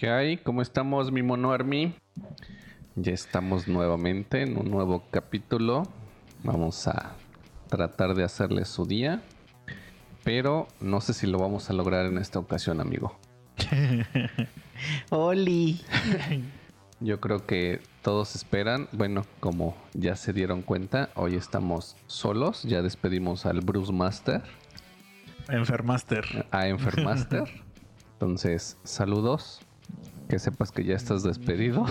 ¿Qué hay? ¿Cómo estamos, mi mono Army? Ya estamos nuevamente en un nuevo capítulo. Vamos a tratar de hacerle su día. Pero no sé si lo vamos a lograr en esta ocasión, amigo. Oli. Yo creo que todos esperan, bueno, como ya se dieron cuenta, hoy estamos solos, ya despedimos al Bruce Master, Enfermaster. a Enfermaster. Entonces, saludos, que sepas que ya estás despedido.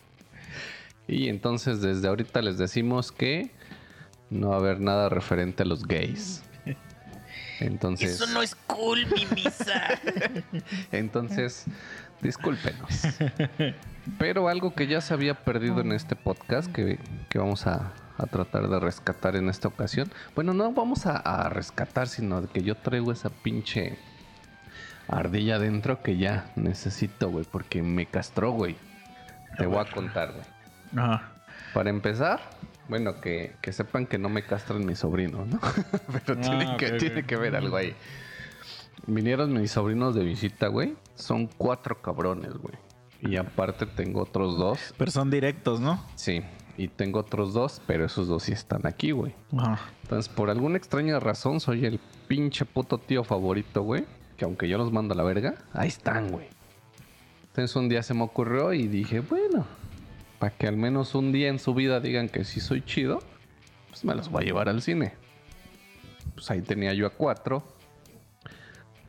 y entonces desde ahorita les decimos que no va a haber nada referente a los gays. Entonces, Eso no es cool, mi misa. Entonces, discúlpenos. Pero algo que ya se había perdido en este podcast, que, que vamos a, a tratar de rescatar en esta ocasión. Bueno, no vamos a, a rescatar, sino de que yo traigo esa pinche ardilla adentro que ya necesito, güey, porque me castró, güey. Te voy a contar, güey. Ajá. Para empezar, bueno, que, que sepan que no me castran mis sobrinos, ¿no? Pero Ah, tiene, que, tiene que ver algo ahí. Vinieron mis sobrinos de visita, güey. Son cuatro cabrones, güey. Y aparte tengo otros dos. Pero son directos, ¿no? Sí. Y tengo otros dos, pero esos dos sí están aquí, güey. Ajá. Entonces, por alguna extraña razón, soy el pinche puto tío favorito, güey. Que aunque yo los mando a la verga, ahí están, güey. Entonces un día se me ocurrió y dije, bueno, para que al menos un día en su vida digan que sí soy chido, pues me los voy a llevar al cine. Pues ahí tenía yo a cuatro.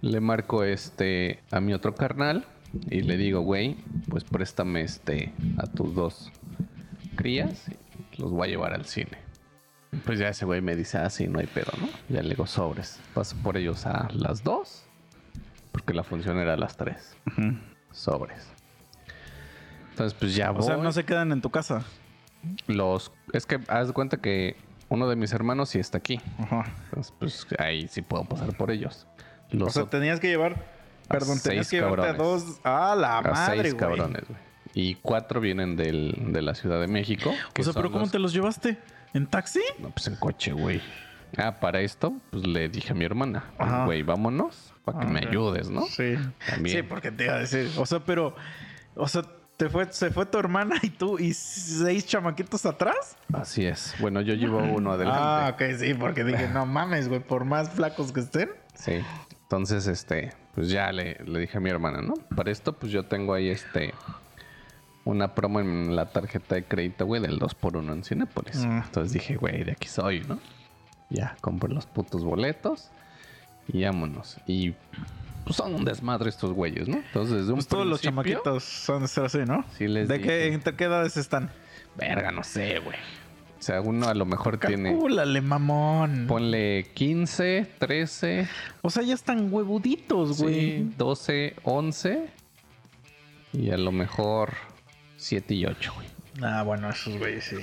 Le marco este a mi otro carnal y le digo, güey, pues préstame este a tus dos crías y los voy a llevar al cine. Pues ya ese güey me dice, ah, sí, no hay pedo, ¿no? Ya le digo sobres. Paso por ellos a las dos, porque la función era a las tres. Sobres. Entonces, pues ya voy. O sea, no se quedan en tu casa. Los... Es que haz de cuenta que uno de mis hermanos sí está aquí. Ajá. Entonces, pues ahí sí puedo pasar por ellos. Los O sea, tenías que llevar. A Perdón, tenías que llevarte a cabrones. dos. ¡Ah, la a madre, seis güey! cabrones, güey. Y cuatro vienen del, de la Ciudad de México. que O sea, pero ¿cómo los- te los llevaste? ¿En taxi? No, pues en coche, güey. Ah, para esto, pues le dije a mi hermana, Ajá. güey, vámonos para que Ah, me ayudes, ¿no? Sí. También. Sí, porque te iba a decir. O sea, pero. O sea, te fue, se fue tu hermana y tú y seis chamaquitos atrás. Así es. Bueno, yo llevo uno adelante. Ah, ok, sí, porque dije, no mames, güey, por más flacos que estén. Sí. Entonces, este, pues ya le, le dije a mi hermana, ¿no? Para esto, pues yo tengo ahí este una promo en la tarjeta de crédito, güey, del 2x1 en Cinépolis. Mm. Entonces dije, güey, de aquí soy, ¿no? Ya, compré los putos boletos y vámonos. Y pues son un desmadre estos güeyes, ¿no? Entonces, desde un Pues todos los chamaquitos son de ser así, ¿no? Sí les ¿De qué. ¿Entre qué edades están? Verga, no sé, güey. O sea, uno a lo mejor tiene. Calcúlale, mamón. Ponle 15, 13, O sea, ya están huevuditos, güey. sí, 12, 11. Y a lo mejor 7 y 8, güey. Ah, bueno, esos güeyes sí.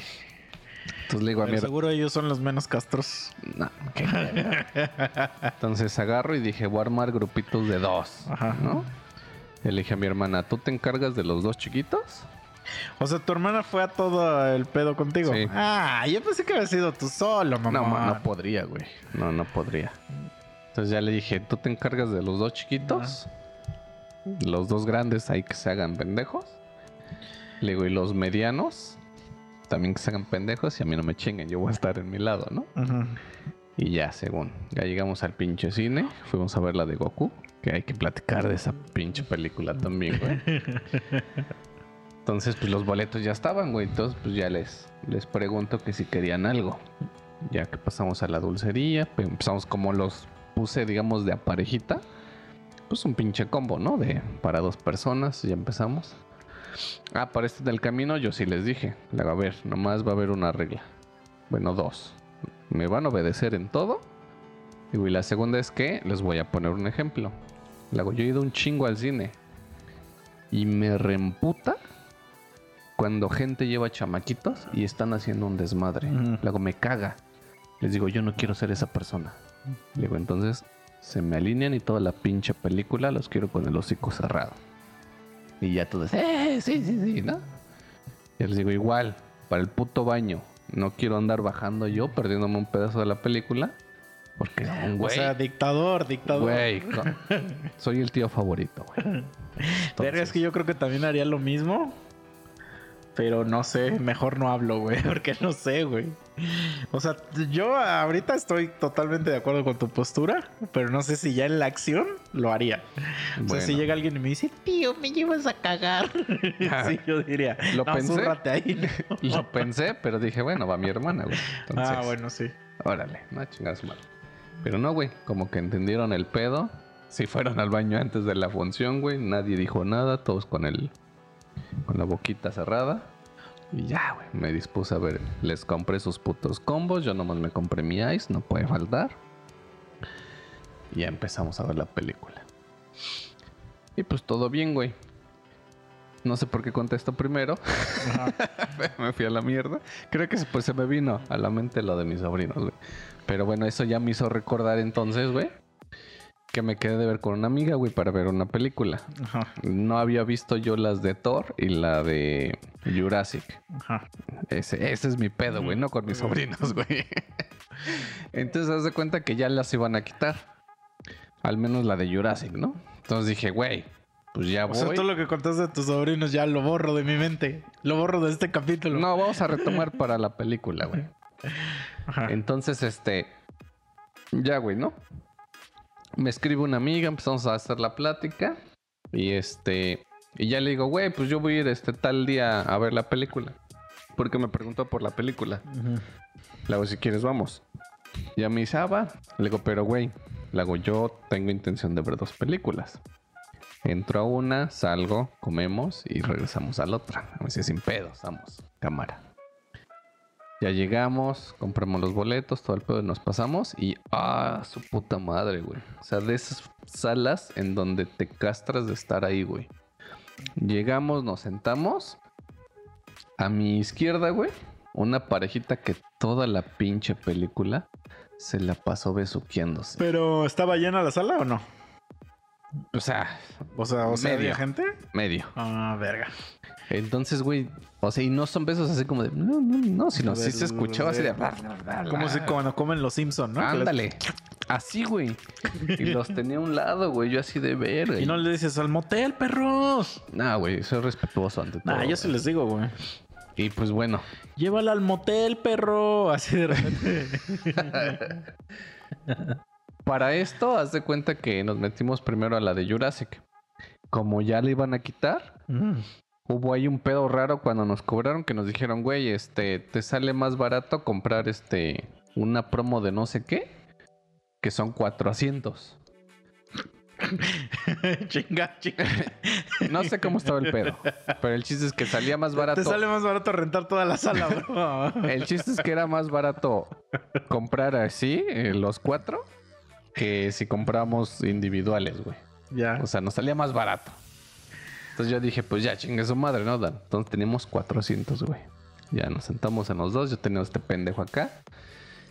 Entonces le digo a mi Pero hermano. seguro ellos son los menos castros. No, verga. Entonces agarro y dije, voy a armar grupitos de dos. Ajá. ¿No? Y le dije a mi hermana, ¿tú te encargas de los dos chiquitos? O sea, tu hermana fue a todo el pedo contigo. Sí. Ah, yo pensé que había sido tú solo, mamá. No, no podría, güey. No, no podría. Entonces ya le dije, ¿tú te encargas de los dos chiquitos? Los dos grandes ahí que se hagan pendejos. Le digo, ¿y los medianos? También que se hagan pendejos y a mí no me chinguen, yo voy a estar en mi lado, ¿no? Y ya, según. Ya llegamos al pinche cine, fuimos a ver la de Goku, que hay que platicar de esa pinche película también, güey. Entonces, pues los boletos ya estaban, güey. Entonces, pues ya les, les pregunto que si querían algo. Ya que pasamos a la dulcería, pues, empezamos como los puse, digamos, de a parejita. Pues un pinche combo, ¿no? De para dos personas, ya empezamos. Ah, para este del camino yo sí les dije. Digo, a ver, nomás va a haber una regla. Bueno, dos. Me van a obedecer en todo. Y la segunda es que les voy a poner un ejemplo. Le hago, yo he ido un chingo al cine. Y me reemputa cuando gente lleva chamaquitos y están haciendo un desmadre. Luego me caga. Les digo, yo no quiero ser esa persona. Le digo, entonces se me alinean y toda la pinche película los quiero con el hocico cerrado. Y ya todos, eh, sí, sí, sí, ¿no? Y les digo, igual, para el puto baño, no quiero andar bajando yo, perdiéndome un pedazo de la película. Porque, un O güey, sea, dictador, dictador. güey, soy el tío favorito, güey. Verga, es que yo creo que también haría lo mismo. Pero no sé, mejor no hablo, güey, porque no sé, güey. O sea, yo ahorita estoy totalmente de acuerdo con tu postura, pero no sé si ya en la acción lo haría. O sea, si Bueno. llega alguien y me dice, tío, me llevas a cagar. sí, yo diría, Lo no, pensé. ahí. Lo pensé, pero dije, bueno, va mi hermana, güey. Entonces, ah, bueno, sí. órale, no chingas mal. Pero no, güey, como que entendieron el pedo. Si fueron al baño antes de la función, güey, nadie dijo nada, todos con el con la boquita cerrada. Y ya, güey, me dispuse a ver. Les compré sus putos combos, yo nomás me compré mi ice, no puede faltar. Y ya empezamos a ver la película. Y pues todo bien, güey. No sé por qué contesto primero. Me fui a la mierda. Creo que pues se me vino a la mente lo de mis sobrinos, güey. Pero bueno, eso ya me hizo recordar entonces, güey, que me quedé de ver con una amiga, güey, para ver una película. Ajá. No había visto yo las de Thor y la de Jurassic. Ajá. Ese, ese es mi pedo, güey, no con mis sobrinos, güey. Entonces, haz de cuenta que ya las iban a quitar. Al menos la de Jurassic, ¿no? Entonces dije, güey, pues ya O voy. sea, todo lo que contaste de tus sobrinos ya lo borro de mi mente. Lo borro de este capítulo. No, vamos a retomar para la película, güey. Ajá. Entonces, este. Ya, güey, ¿no? Me escribe una amiga, empezamos a hacer la plática. Y este. Y ya le digo, güey, pues yo voy a ir este tal día a ver la película. Porque me preguntó por la película. Ujú. Le hago, si quieres, vamos. Ya me dice, ah, va. Le digo, pero güey, le hago, yo tengo intención de ver dos películas. Entro a una, salgo, comemos y regresamos a la otra. Me dice, sin pedos, vamos, cámara. Ya llegamos, compramos los boletos, todo el pedo y nos pasamos. Y, ah, su puta madre, güey. O sea, de esas salas en donde te castras de estar ahí, güey. Llegamos, nos sentamos. A mi izquierda, güey, una parejita que toda la pinche película se la pasó besuqueándose. Pero ¿estaba llena la sala o no? O sea, O sea, o sea, Medio. ¿había gente? medio. Ah, verga. Entonces, güey, o sea, y no son besos así como de no, no, no, sino sí se escuchaba así de Como si cuando comen los Simpson, ¿no? Ándale. Así, güey. Y los tenía a un lado, güey. Yo así de ver. Y no le dices al motel, perros. No, güey, soy respetuoso ante todo. Nah, yo sí les digo, güey. Y pues bueno, Llévala al motel, perro. Así de repente. para esto, haz de cuenta que nos metimos primero a la de Jurassic. Como ya le iban a quitar, Mm. Hubo ahí un pedo raro cuando nos cobraron que nos dijeron, güey, este, te sale más barato comprar este, una promo de no sé qué, que son cuatro asientos. chinga, chinga. No sé cómo estaba el pedo, pero el chiste es que salía más barato. Te sale más barato rentar toda la sala, bro. El chiste es que era más barato comprar así, eh, los cuatro, que si compramos individuales, güey. ya. O sea, nos salía más barato. Entonces yo dije, pues ya, chingue su madre, ¿no, Dan? Entonces teníamos 400, güey. Ya nos sentamos en los dos. Yo tenía este pendejo acá.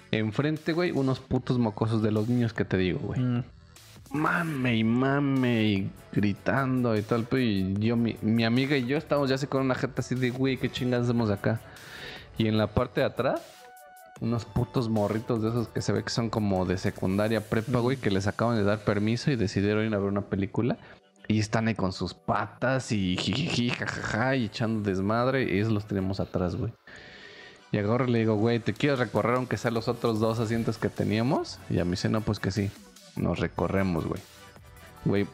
Enfrente, güey, unos putos mocosos de los niños que te digo, güey. Mm. Mame y mame y gritando y tal. Y yo, mi, mi amiga y yo estábamos ya así con una jeta así de, güey, qué chingas hacemos acá. Y en la parte de atrás, unos putos morritos de esos que se ve que son como de secundaria prepa, güey, que les acaban de dar permiso y decidieron ir a ver una película. Y están ahí con sus patas y jijiji, jajaja, y echando desmadre. Y esos los tenemos atrás, güey. Y agarro y le digo, güey, ¿te quieres recorrer aunque sea los otros dos asientos que teníamos? Y a mí dice, no, pues que sí. Nos recorremos, güey. Güey,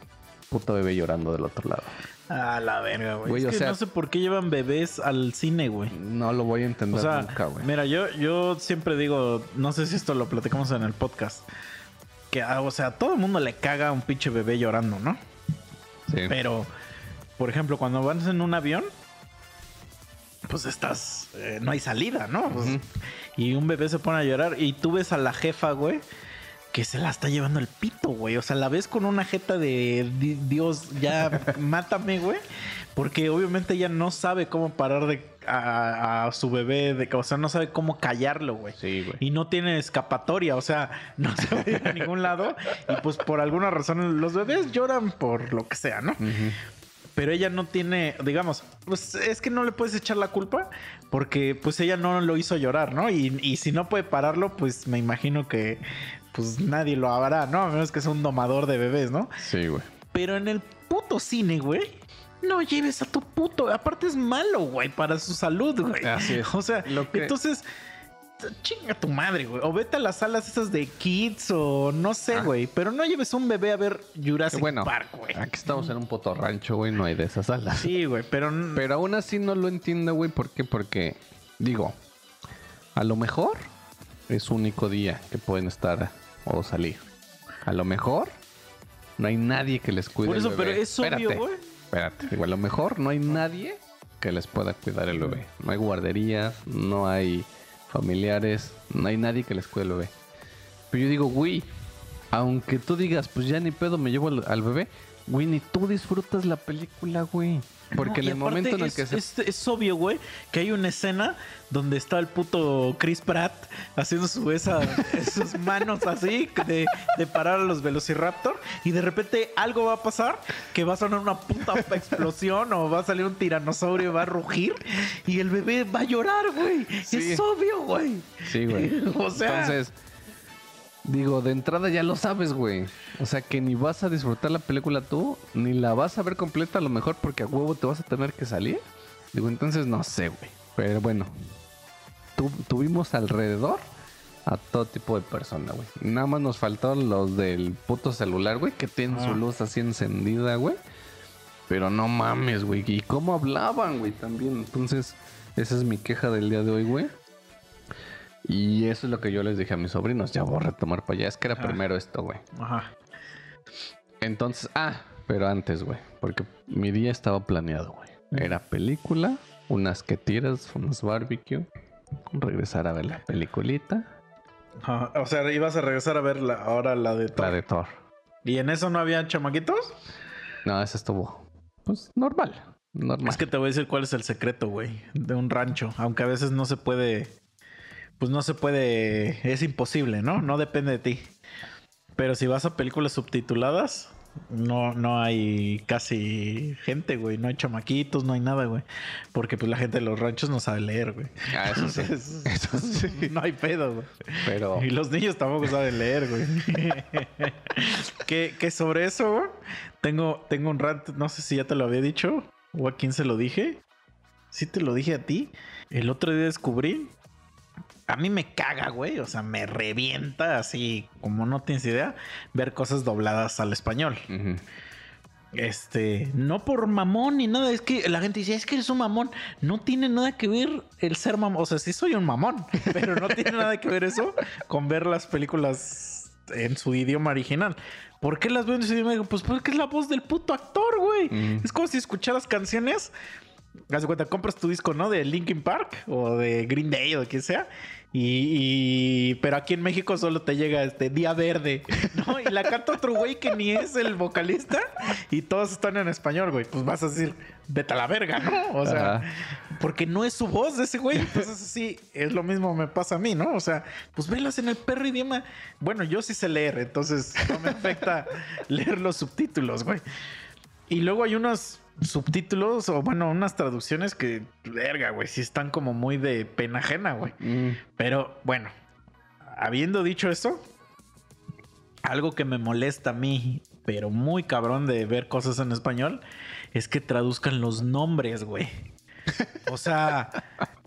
puto bebé llorando del otro lado. A la verga, güey. Güey, Es o que sea- no sé por qué llevan bebés al cine, güey. No lo voy a entender O sea, nunca, güey. mira, yo, yo siempre digo, no sé si esto lo platicamos en el podcast, que, ah, o sea, a todo el mundo le caga un pinche bebé llorando, ¿no? Sí. Pero, por ejemplo, cuando vas en un avión, pues estás, eh, no hay salida, ¿no? Pues. Y un bebé se pone a llorar y tú ves a la jefa, güey, que se la está llevando el pito, güey. O sea, la ves con una jeta de "Di- Dios, ya mátame, güey. Porque obviamente ella no sabe cómo parar de a, a su bebé, de, o sea, no sabe cómo callarlo, güey. Sí, güey. Y no tiene escapatoria, o sea, no se va a ir a ningún lado. Y pues por alguna razón los bebés lloran por lo que sea, ¿no? Pero ella no tiene, digamos, pues es que no le puedes echar la culpa porque pues ella no lo hizo llorar, ¿no? Y, y si no puede pararlo, pues me imagino que pues nadie lo hará, ¿no? A menos que sea un domador de bebés, ¿no? Sí, güey. Pero en el puto cine, güey, no lleves a tu puto. Aparte es malo, güey, para su salud, güey. Así es. O sea, Lo que- entonces. Chinga tu madre, güey. O vete a las salas esas de kids o no sé, Ah. güey. Pero no lleves un bebé a ver Jurassic bueno, Park, güey. aquí estamos en un puto rancho, güey, no hay de esas salas. Sí, güey, pero, Pero aún así no lo entiendo, güey. ¿Por qué? Porque, digo, a lo mejor es único día que pueden estar o salir. A lo mejor no hay nadie que les cuide Por eso, el bebé. pero es obvio, güey. Espérate, digo, a lo mejor no hay nadie que les pueda cuidar el bebé. No hay guarderías, no hay familiares, no hay nadie que les cuide el bebé. Pero yo digo, güey, aunque tú digas, pues ya ni pedo me llevo al, al bebé, güey, ni tú disfrutas la película, güey. Porque No, en el momento en el es, que se es, es obvio, güey, que hay una escena donde está el puto Chris Pratt haciendo su esa, sus manos así de, de parar a los Velociraptor y de repente algo va a pasar que va a sonar una puta explosión o va a salir un tiranosaurio y va a rugir y el bebé va a llorar, güey. Sí. Es obvio, güey. Sí, güey. O sea- Entonces, digo, de entrada ya lo sabes, güey. O sea, que ni vas a disfrutar la película tú, ni la vas a ver completa a lo mejor porque a huevo te vas a tener que salir. Digo, entonces no sé, güey. Pero bueno, tu- tuvimos alrededor a todo tipo de personas, güey. Nada más nos faltaron los del puto celular, güey, que tienen Ah. su luz así encendida, güey. Pero no mames, güey. ¿Y cómo hablaban, güey? También. Entonces, esa es mi queja del día de hoy, güey. Y eso es lo que yo les dije a mis sobrinos. Ya voy a retomar para allá. Es que era Ah. primero esto, güey. Ajá. Entonces, ah, pero antes, güey. Porque mi día estaba planeado, güey. Era película, unas que tiras, unas barbecue. Regresar a ver la peliculita. Ajá. O sea, ibas a regresar a ver la, ahora la de Thor. La de Thor. ¿Y en eso no había chamaquitos? No, esa estuvo. Pues normal. Normal. Es que te voy a decir cuál es el secreto, güey, de un rancho. Aunque a veces no se puede. Pues no se puede. Es imposible, ¿no? No depende de ti. Pero si vas a películas subtituladas, no, no hay casi gente, güey. No hay chamaquitos, no hay nada, güey. Porque pues la gente de los ranchos no sabe leer, güey. Ah, eso sí. Entonces, Eso sí. No hay pedo, güey. Pero. Y los niños tampoco saben leer, güey. que, que sobre eso, güey, tengo, tengo un rant, no sé si ya te lo había dicho o a quién se lo dije. Sí te lo dije a ti. El otro día descubrí. A mí me caga, güey. O sea, me revienta así, como no tienes idea, ver cosas dobladas al español. Este, no por mamón ni nada, es que la gente dice, es que eres un mamón. No tiene nada que ver el ser mamón. O sea, sí soy un mamón, pero no tiene nada que ver eso con ver las películas en su idioma original. ¿Por qué las veo en su idioma? Pues porque es la voz del puto actor, güey. Es como si escucharas canciones. Haz de cuenta, compras tu disco, ¿no? De Linkin Park o de Green Day o de quien sea. Y, y- pero aquí en México solo te llega este Día Verde, ¿no? Y la canta otro güey que ni es el vocalista y todos están en español, güey. Pues vas a decir, vete a la verga, ¿no? O sea, Ajá. porque no es su voz de ese güey. Entonces, sí, es lo mismo me pasa a mí, ¿no? O sea, pues velas en el perro idioma. Bueno, yo sí sé leer, entonces no me afecta leer los subtítulos, güey. Y luego hay unos subtítulos o, bueno, unas traducciones que, verga, güey, sí están como muy de pena ajena, güey. Mm. Pero bueno, habiendo dicho eso, algo que me molesta a mí, pero muy cabrón de ver cosas en español, es que traduzcan los nombres, güey. O sea,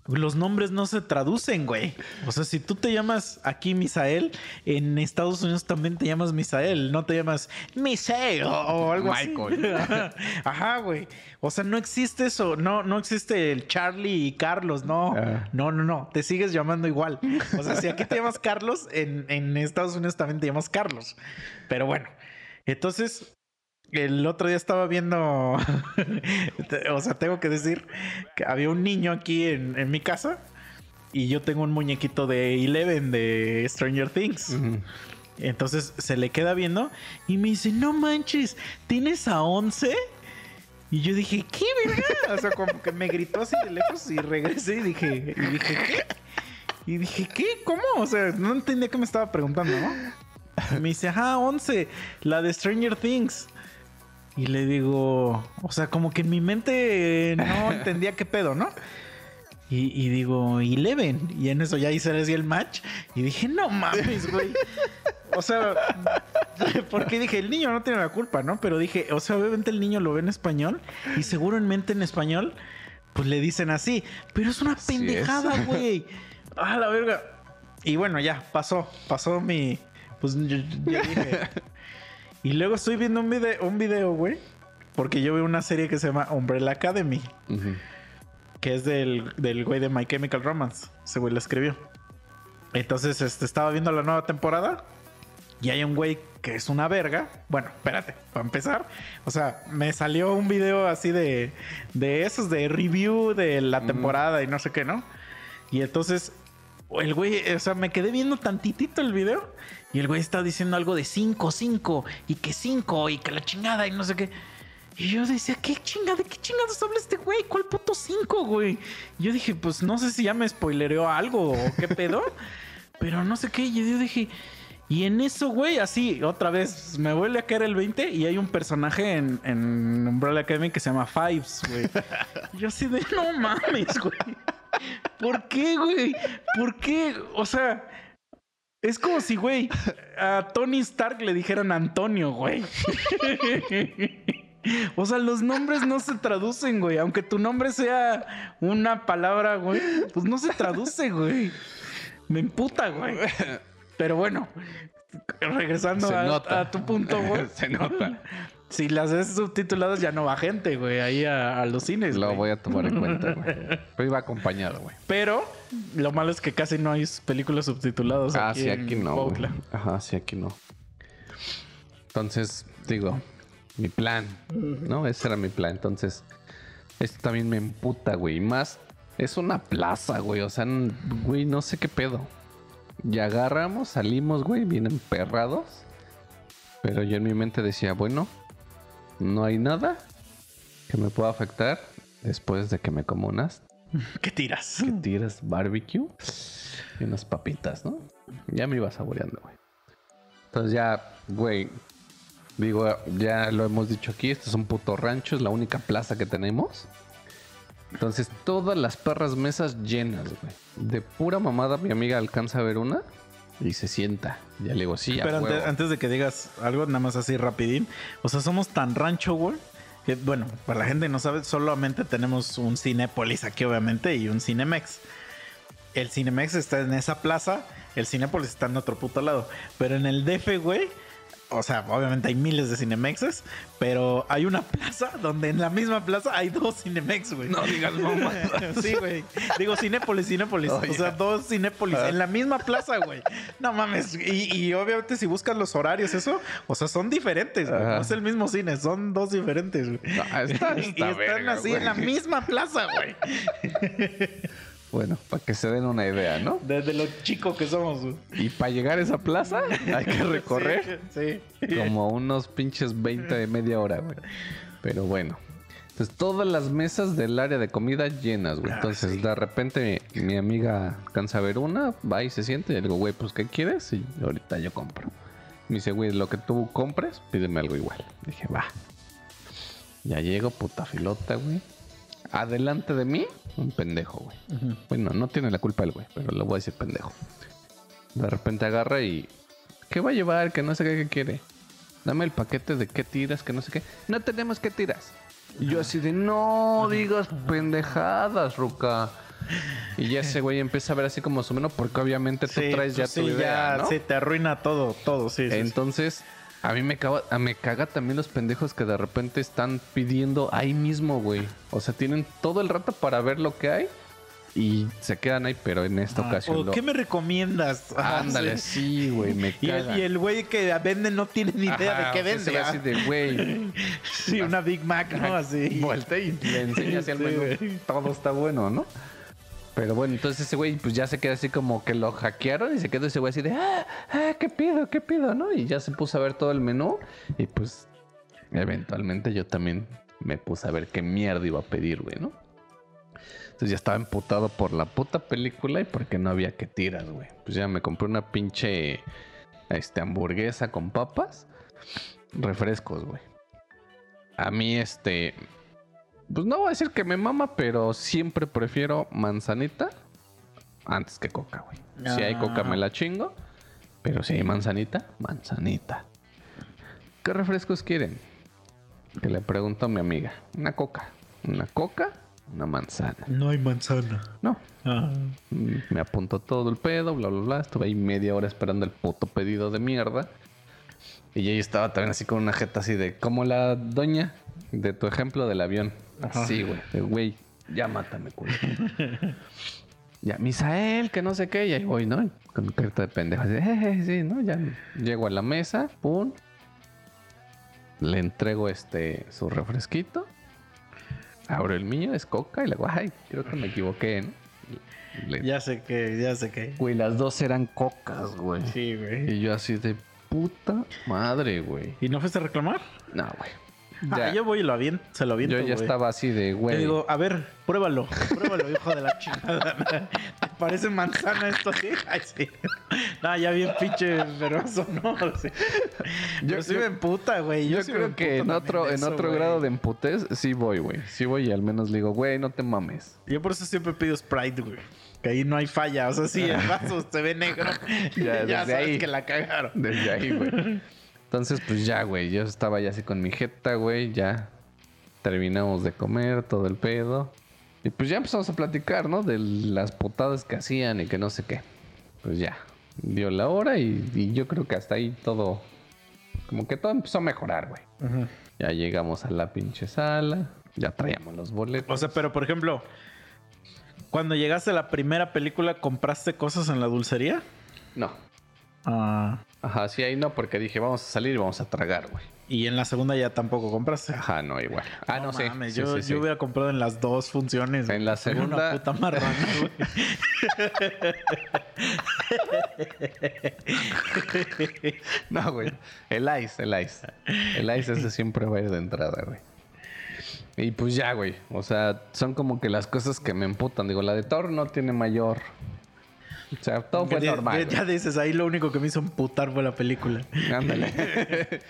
los nombres no se traducen, güey. O sea, si tú te llamas aquí Misael, en Estados Unidos también te llamas Misael, no te llamas Misael o, algo Michael. así. Ajá, güey. O sea, no existe eso. No, no existe el Charlie y Carlos, no. Ah. No, no, no. Te sigues llamando igual. O sea, si aquí te llamas Carlos, en, en Estados Unidos también te llamas Carlos. Pero bueno, entonces el otro día estaba viendo, o sea, tengo que decir que había un niño aquí en, en mi casa y yo tengo un muñequito de Eleven de Stranger Things. Entonces se le queda viendo y me dice, no manches, ¿tienes a 11? Y yo dije, ¿qué, verga? O sea, como que me gritó así de lejos y regresé y dije, y dije, ¿qué? Y dije, ¿qué? ¿Cómo? O sea, no entendía qué me estaba preguntando, ¿no? Y me dice, ajá, 11, la de Stranger Things. Y le digo, o sea, como que en mi mente no entendía qué pedo, ¿no? Y, y digo, Eleven. Y en eso ya hice el match. Y dije, no mames, güey. o sea, porque dije, el niño no tiene la culpa, ¿no? Pero dije, o sea, obviamente el niño lo ve en español y seguramente en español, pues le dicen así. Pero es una Así pendejada, güey. Ah, la verga. Y bueno, ya, pasó, pasó mi. Pues yo, yo dije. Y luego estoy viendo un video, un video, güey. Porque yo veo una serie que se llama Umbrella Academy, Ujú. que es del, del güey de My Chemical Romance. Ese güey la escribió. Entonces, este, estaba viendo la nueva temporada. Y hay un güey que es una verga. Bueno, espérate, para empezar. O sea, me salió un video así de, de esos de review de la temporada y no sé qué, ¿no? Y entonces, el güey, o sea, me quedé viendo tantitito el video. Y el güey está diciendo algo de 5, 5, y que 5, y que la chingada, y no sé qué. Y yo decía, ¿qué chingada? ¿De qué chingados habla este güey? ¿Cuál puto 5, güey? Y yo dije, pues no sé si ya me spoilereó algo o qué pedo. pero no sé qué. Y yo dije, y en eso, güey, así, otra vez, me vuelve a caer el 20 y hay un personaje en, en Umbrella Academy que se llama Fives, güey. Y yo así de, no mames, güey. ¿Por qué, güey? ¿Por qué? O sea, es como si, güey, a Tony Stark le dijeran Antonio, güey. O sea, los nombres no se traducen, güey. Aunque tu nombre sea una palabra, güey, pues no se traduce, güey. Me emputa, güey. Pero bueno, regresando a, a tu punto, güey. Se nota. Si las ves subtituladas ya no va gente, güey, ahí a, a los cines. Lo güey. voy a tomar en cuenta, güey. Pero iba acompañado, güey. Pero lo malo es que casi no hay películas subtituladas. Ah, aquí sí, en aquí no. güey. Ajá, sí, aquí no. Entonces, digo, mi plan, ¿no? Ese era mi plan. Entonces, esto también me emputa, güey. Y más, es una plaza, güey. O sea, güey, no sé qué pedo. Y agarramos, salimos, güey, bien emperrados. Pero yo en mi mente decía, bueno, no hay nada que me pueda afectar después de que me como unas ¿Qué tiras? que tiras barbecue y unas papitas, ¿no? Ya me iba saboreando, güey. Entonces ya, güey, digo, ya lo hemos dicho aquí, este es un puto rancho, es la única plaza que tenemos. Entonces todas las perras mesas llenas, güey. De pura mamada mi amiga alcanza a ver una y se sienta. Ya le digo, sí, Pero antes, antes de que digas algo, nada más así rapidín. O sea, somos tan rancho, güey. Que, bueno, para la gente que no sabe, solamente tenemos un Cinépolis aquí, obviamente, y un Cinemex. El Cinemex está en esa plaza, el Cinépolis está en otro puto lado. Pero en el DF, güey, o sea, obviamente hay miles de Cinemexes, pero hay una plaza donde en la misma plaza hay dos Cinemex, güey. No digas mamá. sí, güey. Digo Cinépolis, Cinépolis. O sea, dos Cinépolis en la misma plaza, güey. No mames. Y, y obviamente si buscas los horarios, eso, o sea, son diferentes, güey. No es el mismo cine, son dos diferentes, güey. Ah, y está están verga, así en la misma plaza, güey. Bueno, para que se den una idea, ¿no? Desde lo chico que somos, güey. Y para llegar a esa plaza hay que recorrer Sí. sí. como unos pinches 20 de media hora, güey. Pero bueno. Entonces, todas las mesas del área de comida llenas, güey. Ah, Entonces, sí. de repente, mi amiga alcanza a ver una, va y se siente. Y le digo, güey, pues, ¿qué quieres? Y ahorita yo compro. Me dice, güey, lo que tú compres, pídeme algo igual. Dije, va. Ya llego, puta filota, güey. Adelante de mí, un pendejo, güey. Bueno, no tiene la culpa el güey, pero le voy a decir pendejo. De repente agarra y. ¿Qué va a llevar? Que no sé qué, qué quiere. Dame el paquete de qué tiras, que no sé qué. No tenemos qué tiras. Y yo así de, no digas pendejadas, Ruca. Y ya ese güey empieza a ver así como su menos, porque obviamente tú Sí, traes ya pues tu sí, idea, ya, ¿no? sí, te arruina todo, todo, sí. sí, sí. A mí me caga, me caga también los pendejos que de repente están pidiendo ahí mismo, güey. O sea, tienen todo el rato para ver lo que hay y se quedan ahí, pero en esta Ah, ocasión ¿o lo- ¿Qué me recomiendas? Ajá, Ándale, sí. sí, güey, me el, caga. y el güey que vende no tiene ni idea Ajá, de qué vende. se ve ah. así de, güey, Sí, una Big Mac, ¿no? Así. voltea y le enseña así al Sí, menú. güey. Todo está bueno, ¿no? Pero bueno, entonces ese güey pues ya se queda así como que lo hackearon y se quedó ese güey así de, ah, ah, ¿qué pido? ¿Qué pido? ¿No? Y ya se puso a ver todo el menú y pues eventualmente yo también me puse a ver qué mierda iba a pedir, güey, ¿no? Entonces ya estaba emputado por la puta película y porque no había que tiras, güey. Pues ya me compré una pinche este, hamburguesa con papas, refrescos, güey. A mí, este, pues no voy a decir que me mama, pero siempre prefiero manzanita antes que coca, güey. Si hay coca me la chingo, Pero si hay manzanita, manzanita. ¿Qué refrescos quieren? Que le pregunto a mi amiga. Una coca. Una coca, una manzana. No hay manzana. No. Ah. Me apuntó todo el pedo, bla, bla, bla. Estuve ahí media hora esperando el puto pedido de mierda. Y ella estaba también así con una jeta así de, como la doña de tu ejemplo del avión. Así, güey. De, Güey, ya mátame, culo. ya, Misael, que no sé qué. Y ahí voy, ¿no? Con carta de pendejo. Así, "Eh, eh, sí, ¿no? Ya llego a la mesa, pum. Le entrego este, su refresquito. Abro el mío, es coca. Y le digo, ay, creo que me equivoqué, ¿no? Le- Ya sé que, ya sé que. Güey, las dos eran cocas, güey. Sí, güey. Y yo así de puta madre, güey. ¿Y no fuiste a reclamar? No, güey. Ah, yo voy y lo aviento, se lo aviento, yo ya estaba así de, Le güey. digo, a ver, pruébalo, pruébalo, hijo de la chingada. ¿Te parece manzana esto así? Ay, sí. No, ya bien pinche enfermoso, ¿no? Sí. Yo, Yo- sí me emputa, güey. Yo, sí creo que en otro, en eso, otro grado de emputez, sí voy, güey. Sí voy y al menos le digo, güey, no te mames. Yo por eso siempre pido Sprite, güey. Que ahí no hay falla. O sea, si el vaso se ve negro, Ya, ya, desde sabes ahí. que la cagaron. Desde ahí, güey. Entonces, pues ya, güey. Yo estaba ya así con mi jeta, güey. Ya terminamos de comer todo el pedo. Y pues ya empezamos a platicar, ¿no? De las potadas que hacían y que no sé qué. Pues ya. Dio la hora y, y yo creo que hasta ahí todo. Como que todo empezó a mejorar, güey. Ya llegamos a la pinche sala. Ya traíamos los boletos. O sea, pero por ejemplo, cuando llegaste a la primera película, ¿compraste cosas en la dulcería? No. Ah. Ajá, sí, ahí no, porque dije, vamos a salir y vamos a tragar, güey. Y en la segunda ya tampoco compraste. Ajá, no, igual. Ah, no, mames, Sí, yo, sí, sí. yo hubiera comprado en las dos funciones. En la. Soy una segunda- puta marrana, güey. No, güey. El ice, el ice. El ice ese siempre va a ir de entrada, güey. Y pues ya, güey. O sea, son como que las cosas que me emputan. Digo, la de Thor no tiene mayor. O sea, todo fue Que- normal. Ya dices, ahí lo único que me hizo emputar fue la película. Ándale.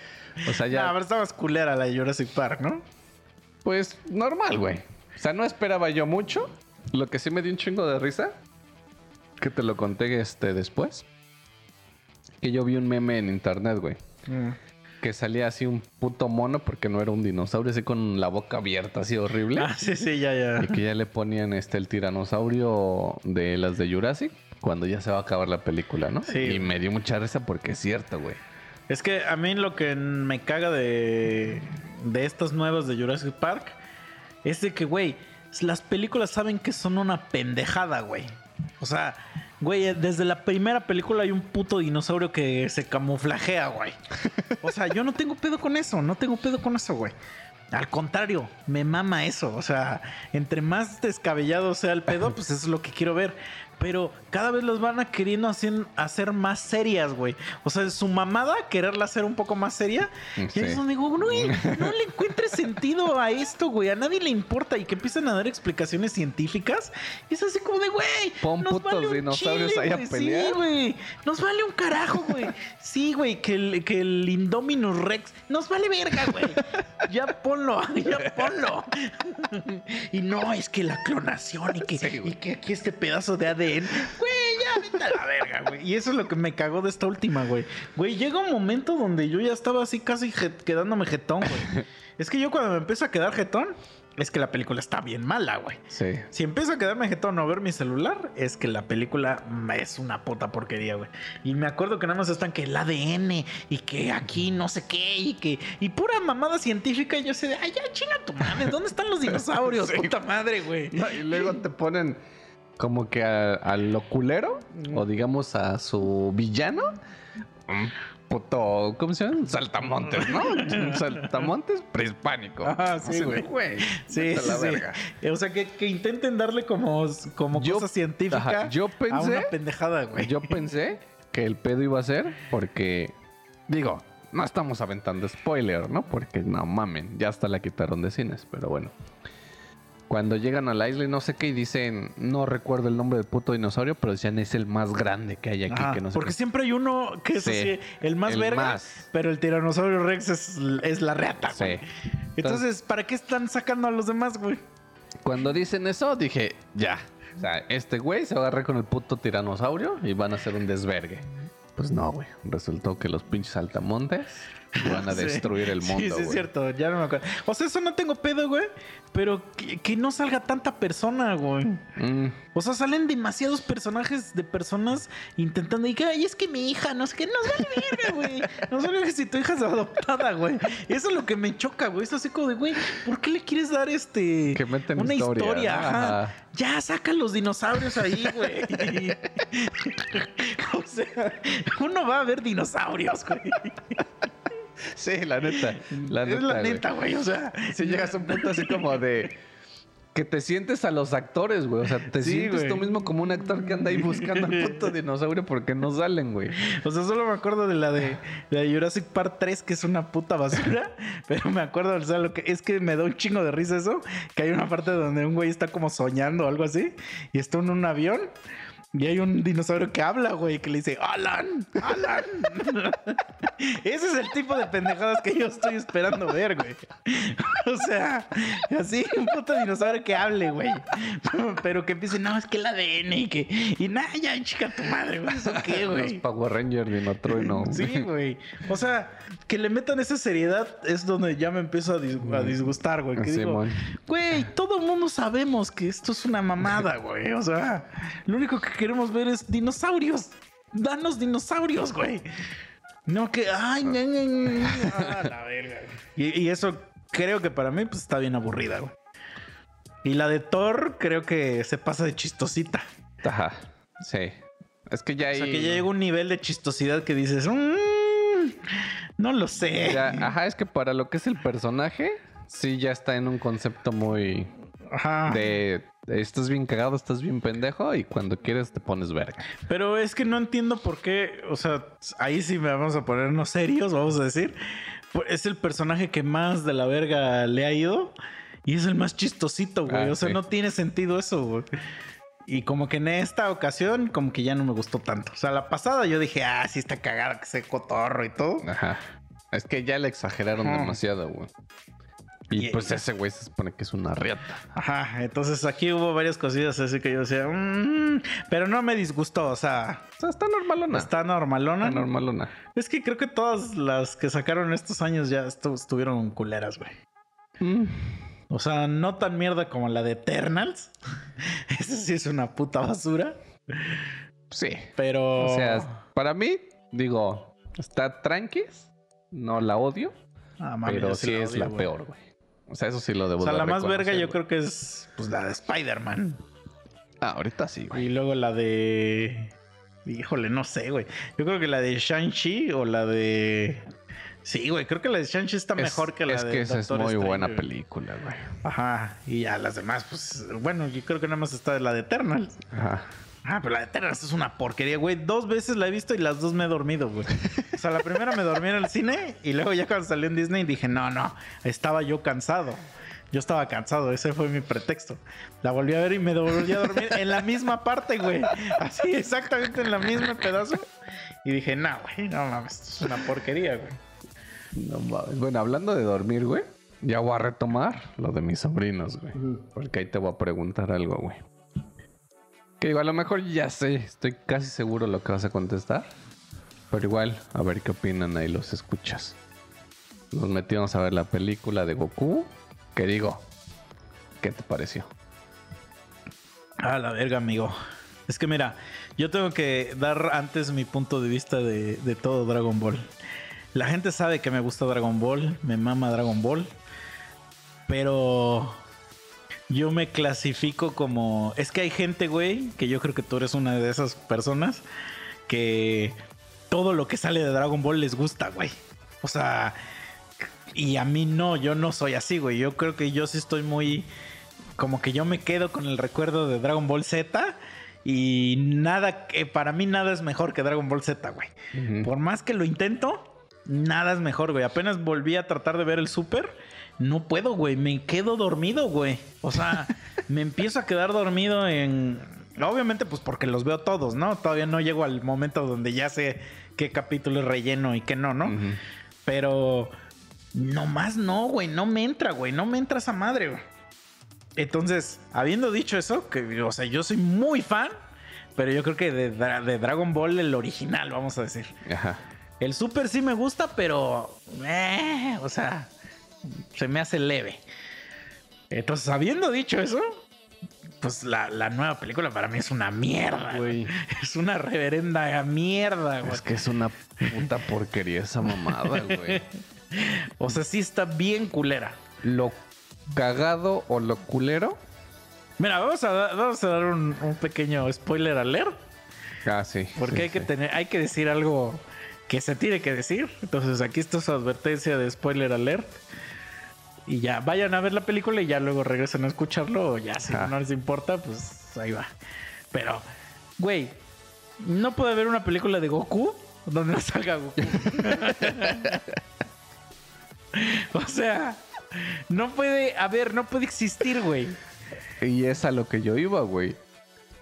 o sea, Ya, ya. pero estabas culera la de Jurassic Park, ¿no? Pues normal, güey. O sea, no esperaba yo mucho. Lo que sí me dio un chingo de risa. Que te lo conté este después. Que yo vi un meme en internet, güey. Que salía así un puto mono porque no era un dinosaurio, así con la boca abierta, así horrible. Ah, sí, sí, ya, ya. Y que ya le ponían este el tiranosaurio de las de Jurassic cuando ya se va a acabar la película, ¿no? Sí. Y me dio mucha risa porque es cierto, güey. Es que a mí lo que me caga de, de estas nuevas de Jurassic Park es de que, güey, las películas saben que son una pendejada, güey. O sea, güey, desde la primera película hay un puto dinosaurio que se camuflajea, güey. O sea, yo no tengo pedo con eso, no tengo pedo con eso, güey. Al contrario, me mama eso. O sea, entre más descabellado sea el pedo, pues eso es lo que quiero ver. Pero cada vez los van a queriendo hacer, hacer más serias, güey. O sea, su mamada, quererla hacer un poco más seria. Y sí. es donde digo, güey, no le encuentres sentido a esto, güey. A nadie le importa. Y que empiezan a dar explicaciones científicas. Y es así como de, güey. Pon nos putos vale un dinosaurios chile, ahí a pelear. Sí, güey. Nos vale un carajo, güey. Sí, güey. Que el, que el Indominus Rex nos vale verga, güey. Ya ponlo, ya ponlo. y no, es que la clonación y que, Sí, y que aquí este pedazo de ADN. Güey, ya vete a la verga, güey. Y eso es lo que me cagó de esta última, güey. Güey, llega un momento donde yo ya estaba así casi je- quedándome jetón, güey. es que yo cuando me empiezo a quedar jetón, es que la película está bien mala, güey. Sí. Si empiezo a quedarme jetón o a ver mi celular, es que la película es una puta porquería, güey. Y me acuerdo que nada más están que el ADN y que aquí no sé qué y que. Y pura mamada científica. Y yo sé de, ay, ya chinga tu madre, ¿dónde están los dinosaurios? Sí. Puta madre, güey. No, y luego te ponen como que a- al loculero o digamos a su villano puto, ¿cómo se llama? Saltamontes, ¿no? Saltamontes prehispánico. Ajá, sí, sea, güey. Sí, a sí, la sí. verga. O sea, que, que intenten darle como, como Yo- cosa científica ajá, yo a una pendejada, güey. Yo pensé que el pedo iba a ser porque, digo, no estamos aventando spoiler, ¿no? Porque no mamen, ya hasta la quitaron de cines, pero bueno. Cuando llegan a la isla y no sé qué y dicen, no recuerdo el nombre del puto dinosaurio, pero decían es el más grande que hay aquí, Ajá, que no sé porque qué. siempre hay uno que es Sí, así, el más el verga, más. pero el tiranosaurio Rex es, es la reata, Sí. güey. Entonces, ¿para qué están sacando a los demás, güey? Cuando dicen eso, dije, ya. O sea, este güey se va a agarrar con el puto tiranosaurio y van a hacer un desvergue. Pues no, güey. Resultó que los pinches altamontes van a Sí. destruir el mundo, Sí, sí, es cierto, ya no me acuerdo. O sea, eso no tengo pedo, güey. Pero que, que no salga tanta persona, güey. Mm, O sea, salen demasiados personajes de personas intentando. Y que, ay, es que mi hija, no sé qué, nos vale verga, güey. Nos vale verga si tu hija es adoptada, güey. Eso es lo que me choca, güey. Es así como de, güey, ¿por qué le quieres dar este. Que meten una historia, historia? ¿no? ajá. Ajá. Ya, saca los dinosaurios ahí, güey. o sea, uno va a ver dinosaurios, güey. Sí, la neta. La es neta, la güey. neta, güey. O sea, Si llegas a un punto así como de que te sientes a los actores, güey. O sea, te Sí, sientes güey. tú mismo como un actor que anda ahí buscando al puto dinosaurio porque no salen, güey. O sea, solo me acuerdo de la de, la de Jurassic Park 3, que es una puta basura. pero me acuerdo, o sea, lo que es que me da un chingo de risa eso. Que hay una parte donde un güey está como soñando o algo así. Y está en un avión. Y hay un dinosaurio que habla, güey, que le dice, Alan, Alan. Ese es el tipo de pendejadas que yo estoy esperando ver, güey. O sea, así, un puto dinosaurio que hable, güey. Pero que empiece, no, es que el ADN y que... Y nada, ya, chica tu madre, güey. ¿Eso qué, Los güey? Power Rangers Dinotrueno. Sí, güey. O sea, que le metan esa seriedad es donde ya me empiezo a, dis- a disgustar, güey. Que digo, Simón. güey, todo el mundo sabemos que esto es una mamada, güey. O sea, lo único que queremos ver es dinosaurios. Danos dinosaurios, güey. No que, ay, ña, ña, ña, ah, la verga. güey. Y, y eso creo que para mí pues, está bien aburrida, güey. Y la de Thor creo que se pasa de chistosita. Ajá. Sí. Es que ya O hay. sea, que ya llega un nivel de chistosidad que dices, "Mm, no lo sé. ya- ajá, es que para lo que es el personaje, sí ya está en un concepto muy Ajá. de estás bien cagado, estás bien pendejo y cuando quieres te pones verga. Pero es que no entiendo por qué, o sea, ahí sí me vamos a ponernos serios, vamos a decir. Es el personaje que más de la verga le ha ido y es el más chistosito, güey. Ah, o sea, sí. no tiene sentido eso, güey. Y como que en esta ocasión, como que ya no me gustó tanto. O sea, la pasada yo dije, ah, sí está cagado, que se cotorro y todo. Ajá. Es que ya le exageraron Ajá. demasiado, güey. Y Y- pues ese güey se supone que es una riata. Ajá, entonces aquí hubo varias cosillas así que yo decía, "Mm", pero no me disgustó, o sea, O sea, está normalona. está normalona. Está normalona. Es que creo que todas las que sacaron estos años ya estu- estuvieron culeras, güey. Mm. O sea, no tan mierda como la de Eternals. Esa sí es una puta basura. Sí. Pero. O sea, para mí, digo, está tranquis. No la odio. Ah, mami, pero sí la es la peor, güey. O sea, eso sí lo debo O sea, de la más verga yo creo que es pues la de Spider-Man. Ah, ahorita sí, güey. Y luego la de. Híjole, no sé, güey. Yo creo que la de Shang-Chi o la de. Sí, güey, creo que la de Shang-Chi está Es- mejor que la es de. que esa es muy Strange, buena güey. película, güey. Ajá. Y ya las demás, pues. Bueno, yo creo que nada más está la de Eternals. Ajá. Ah, pero la de Eternals es una porquería, güey. Dos veces la he visto y las dos me he dormido, güey. O sea, la primera me dormí en el cine y luego ya cuando salió en Disney dije, no, no, estaba yo cansado. Yo estaba cansado, ese fue mi pretexto. La volví a ver y me volví a dormir en la misma parte, güey. Así, exactamente en la misma pedazo. Y dije, no, güey, no mames, esto es una porquería, güey. No mames. Bueno, hablando de dormir, güey. Ya voy a retomar lo de mis sobrinos, güey. Porque ahí te voy a preguntar algo, güey. Que digo, a lo mejor ya sé, estoy casi seguro lo que vas a contestar. Pero igual, a ver qué opinan ahí los escuchas. Nos metimos a ver la película de Goku. Que digo, ¿qué te pareció? A la verga, amigo. Es que mira, yo tengo que dar antes mi punto de vista de, de todo Dragon Ball. La gente sabe que me gusta Dragon Ball, me mama Dragon Ball, pero yo me clasifico como... Es que hay gente, güey, que yo creo que tú eres una de esas personas que todo lo que sale de Dragon Ball les gusta, güey. O sea, y a mí no, yo no soy así, güey. Yo creo que yo sí estoy muy como que yo me quedo con el recuerdo de Dragon Ball Z y nada, que para mí nada es mejor que Dragon Ball Z, güey. Por más que lo intento, nada es mejor, güey. Apenas volví a tratar de ver el Super, no puedo, güey. Me quedo dormido, güey. O sea, me empiezo a quedar dormido en... Obviamente, pues porque los veo todos, ¿no? Todavía no llego al momento donde ya sé qué capítulo es relleno y qué no, ¿no? Ujú. Pero no más no, güey, no me entra, güey, no me entra esa madre, güey. Entonces, habiendo dicho eso, que, o sea, yo soy muy fan, pero yo creo que de, de Dragon Ball el original, vamos a decir. Ajá. El Super sí me gusta, pero. eh, o sea, se me hace leve. Entonces, habiendo dicho eso, pues la, la nueva película para mí es una mierda, güey. Es una reverenda mierda, güey. Es que es una puta porquería esa mamada, güey. O sea, sí está bien culera. Lo cagado o lo culero. Mira, vamos a, dar- vamos a dar un, un pequeño spoiler alert. Ah, sí. Porque sí, hay que tener, hay que decir algo que se tiene que decir. Entonces aquí está su advertencia de spoiler alert. Y ya, vayan a ver la película y ya luego regresen a escucharlo. O ya, si Ah. no les importa, pues ahí va. Pero, güey, no puede haber una película de Goku donde no salga Goku. o sea, no puede haber, no puede existir, güey. Y es a lo que yo iba, güey.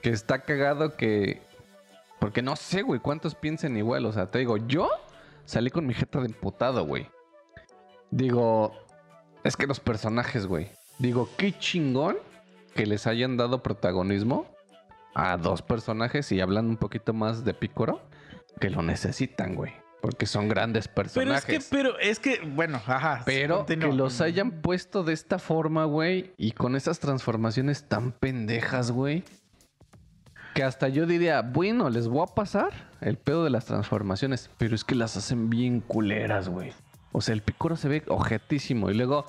Que está cagado que. Porque no sé, güey, cuántos piensen igual. O sea, te digo, yo salí con mi jeta de emputado, güey. Digo, es que los personajes, güey. Digo, qué chingón que les hayan dado protagonismo a dos personajes y hablando un poquito más de Picoro, que lo necesitan, güey. Porque son grandes Pero es personajes. que, pero es que, bueno, ajá. Pero continúa. que los hayan puesto de esta forma, güey, y con esas transformaciones tan pendejas, güey. Que hasta yo diría, bueno, les voy a pasar el pedo de las transformaciones, pero es que las hacen bien culeras, güey. O sea, el picoro se ve objetísimo y luego,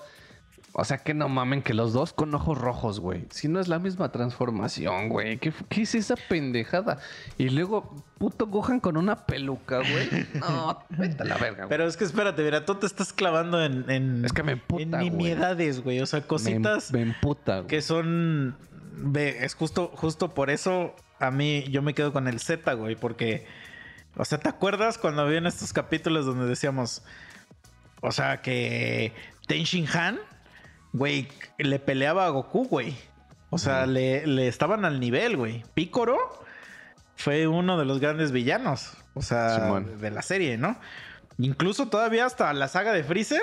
o sea, que no mamen que los dos con ojos rojos, güey. Si no es la misma transformación, güey. ¿Qué, qué es esa pendejada? Y luego, puto Gohan con una peluca, güey. No, vete a la verga, güey. Pero es que espérate, mira, tú te estás clavando en, en, Es que me emputa, en nimiedades, güey. O sea, cositas Me, me emputa, güey. que son. Es justo, justo por eso a mí yo me quedo con el Z, güey. Porque. O sea, ¿te acuerdas cuando habían estos capítulos donde decíamos. O sea, que Ten Shin Han, güey, le peleaba a Goku, güey. O sea, le, le estaban al nivel, güey. Picoro fue uno de los grandes villanos. O sea, Simón. de la serie, ¿no? Incluso todavía hasta la saga de Freezer.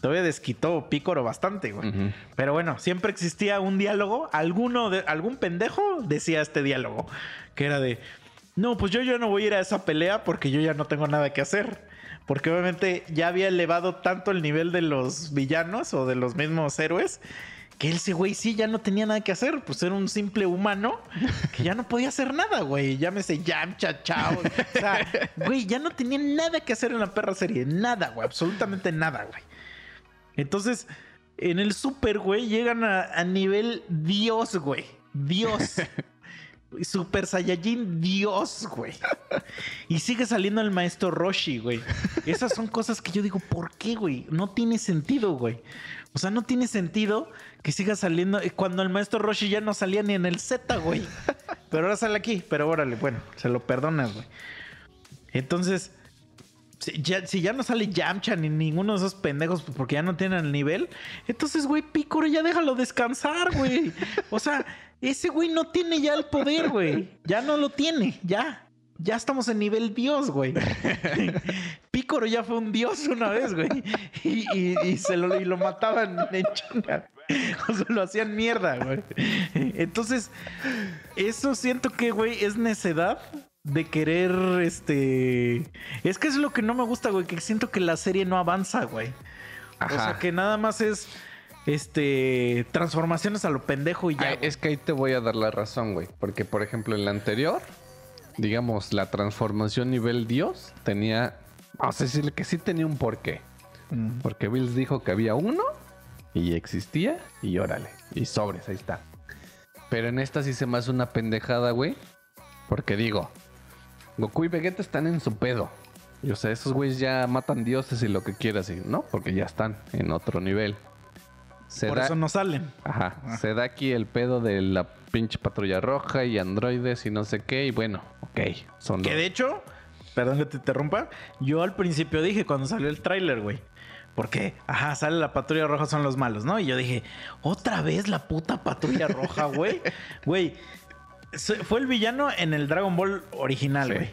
Todavía desquitó Picoro bastante, güey. Pero bueno, siempre existía un diálogo. Alguno de algún pendejo decía este diálogo. Que era de. No, pues yo ya no voy a ir a esa pelea porque yo ya no tengo nada que hacer. Porque obviamente ya había elevado tanto el nivel de los villanos o de los mismos héroes. Que ese güey sí ya no tenía nada que hacer. Pues era un simple humano que ya no podía hacer nada, güey. Llámese Yamcha, Chao. O sea, güey, ya no tenía nada que hacer en la perra serie. Nada, güey. Absolutamente nada, güey. Entonces, en el Super, güey, llegan a, a nivel Dios, güey. Dios. Super Saiyajin Dios, güey. Y sigue saliendo el maestro Roshi, güey. Esas son cosas que yo digo, ¿por qué, güey? No tiene sentido, güey. O sea, no tiene sentido que siga saliendo eh, cuando el maestro Roshi ya no salía ni en el Z, güey. Pero ahora sale aquí. Pero órale, bueno, se lo perdonas, güey. Entonces, si ya, si ya no sale Yamcha ni ninguno de esos pendejos porque ya no tienen el nivel, entonces, güey, Picoro ya déjalo descansar, güey. O sea, ese güey no tiene ya el poder, güey. Ya no lo tiene, ya. Ya estamos en nivel Dios, güey. Picoro ya fue un dios una vez, güey. Y, y- y se lo, y lo mataban en chinga. O sea, lo hacían mierda, güey. Entonces, eso siento que, güey, es necedad de querer, este... Es que es lo que no me gusta, güey, que siento que la serie no avanza, güey. O sea, que nada más es, este, transformaciones a lo pendejo y ya. Ay, es que ahí te voy a dar la razón, güey. Porque, por ejemplo, en la anterior, digamos, la transformación nivel Dios tenía. Vamos a decirle que sí tenía un porqué. Mm. Porque Bills dijo que había uno y existía y órale. Y sobres, ahí está. Pero en esta sí se me hace una pendejada, güey. Porque digo, Goku y Vegeta están en su pedo. Y o sea, esos güeyes ya matan dioses y lo que quieras, y no, porque ya están en otro nivel. Se Por da- eso no salen. Ajá. Ah. Se da aquí el pedo de la pinche patrulla roja y androides y no sé qué. Y bueno, ok. Son Que de hecho, perdón que te interrumpa, yo al principio dije cuando salió el tráiler, güey. Porque, ajá, sale la patrulla roja, son los malos, ¿no? Y yo dije, otra vez la puta patrulla roja, güey. Güey, fue el villano en el Dragon Ball original, Sí. güey.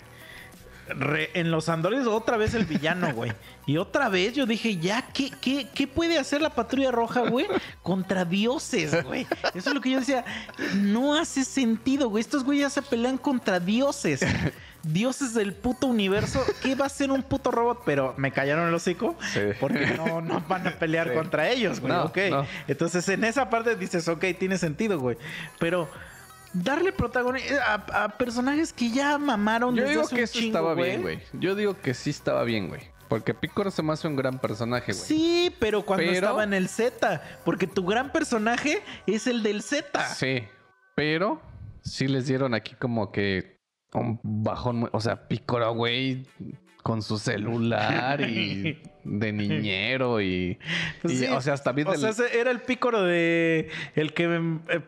Re- en los androides otra vez el villano, güey. Y otra vez yo dije, ya, ¿qué, qué, qué puede hacer la patrulla roja, güey? Contra dioses, güey. Eso es lo que yo decía. No hace sentido, güey. Estos güeyes ya se pelean contra dioses. Dioses del puto universo. ¿Qué va a ser un puto robot? Pero me callaron el hocico. Sí. Porque no, no van a pelear Sí. contra ellos, güey. No, ok. no. Entonces en esa parte dices, ok, tiene sentido, güey. Pero darle protagonismo a, a personajes que ya mamaron Yo desde digo hace que un eso chingo, estaba bien, güey. Yo digo que sí estaba bien, güey. Porque Picoro se me hace un gran personaje, güey. Sí, pero cuando Pero- estaba en el Z. Porque tu gran personaje es el del Z. Sí, pero sí les dieron aquí como que un bajón, muy- o sea, Picoro, güey, con su celular y de niñero y, y, sí. o sea, hasta bien O del- sea, era el pícoro de el que eh,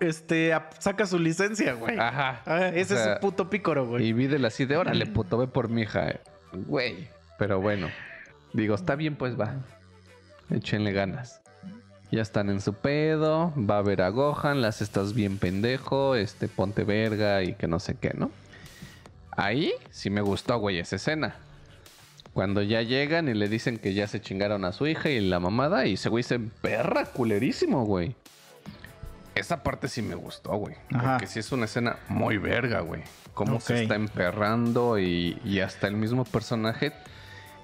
este saca su licencia, güey. Ajá. Ah, ese O sea, es su puto pícoro, güey. Y vi de así de, órale, puto, ve por mi hija, eh". güey. Pero bueno, digo, está bien, pues va. Échenle ganas. Ya están en su pedo, va a ver a Gohan, las estás bien pendejo, este, ponte verga y que no sé qué, ¿no? Ahí sí me gustó, güey, esa escena. Cuando ya llegan y le dicen que ya se chingaron a su hija y la mamada, y ese güey se perra culerísimo, güey. Esa parte sí me gustó, güey. Ajá. Porque sí es una escena muy verga, güey. Cómo se Ok. está emperrando y, y hasta el mismo personaje,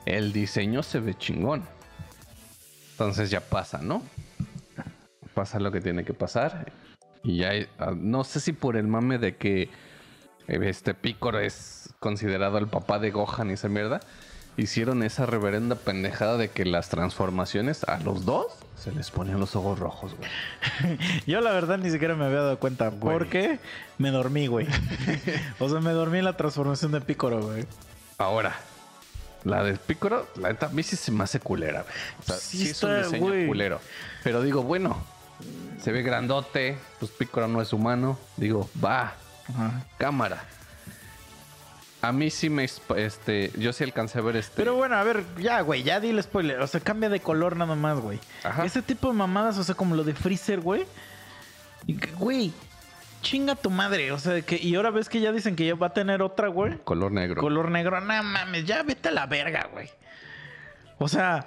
el diseño se ve chingón. Entonces ya pasa, ¿no? Pasa lo que tiene que pasar. Y ya, ah, no sé si por el mame de que este Picoro es considerado el papá de Gohan y esa mierda, hicieron esa reverenda pendejada de que las transformaciones a los dos se les ponían los ojos rojos, güey. Yo la verdad ni siquiera me había dado cuenta. Güey. Porque me dormí, güey. o sea, me dormí en la transformación de pícoro, güey. Ahora, la del Picoro, la neta, a mí sí se me hace culera, güey. O sea, Sí sí, es un está, diseño güey. culero. Pero digo, bueno, se ve grandote, pues Picoro no es humano. Digo, va, Ajá. cámara. A mí sí me, este, yo sí alcancé a ver este. Pero bueno, a ver, ya, güey, ya dile spoiler. O sea, cambia de color nada más, güey. Ajá. Ese tipo de mamadas, o sea, como lo de Freezer, güey. Güey, chinga tu madre. O sea, que, y ahora ves que ya dicen que ya va a tener otra, güey. color negro. Color negro. No mames, ya vete a la verga, güey. O sea,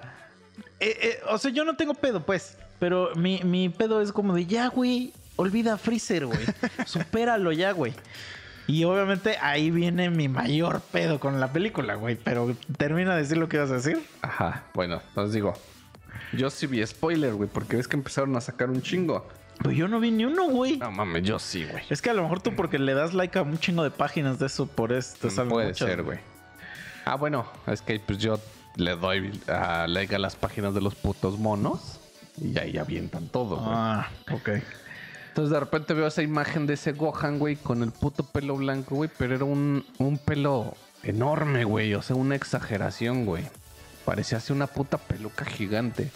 eh, eh, o sea, yo no tengo pedo, pues. Pero mi, mi pedo es como de ya, güey. Olvida a Freezer, güey. Supéralo ya, güey. Y obviamente ahí viene mi mayor pedo con la película, güey. Pero termina de decir lo que ibas a decir. Ajá, bueno, entonces digo, yo sí vi spoiler, güey, porque ves que empezaron a sacar un chingo. Pero yo no vi ni uno, güey. No mames, yo sí, güey. Es que a lo mejor tú porque le das like a un chingo de páginas de eso, por eso te salen Mm, Puede muchas, ser, güey. Ah, bueno, es que pues yo le doy a like a las páginas de los putos monos y ahí avientan todo, güey. Ah, ok. Entonces de repente veo esa imagen de ese Gohan, güey, con el puto pelo blanco, güey, pero era un, un pelo enorme, güey, o sea, una exageración, güey. Parecía así una puta peluca gigante.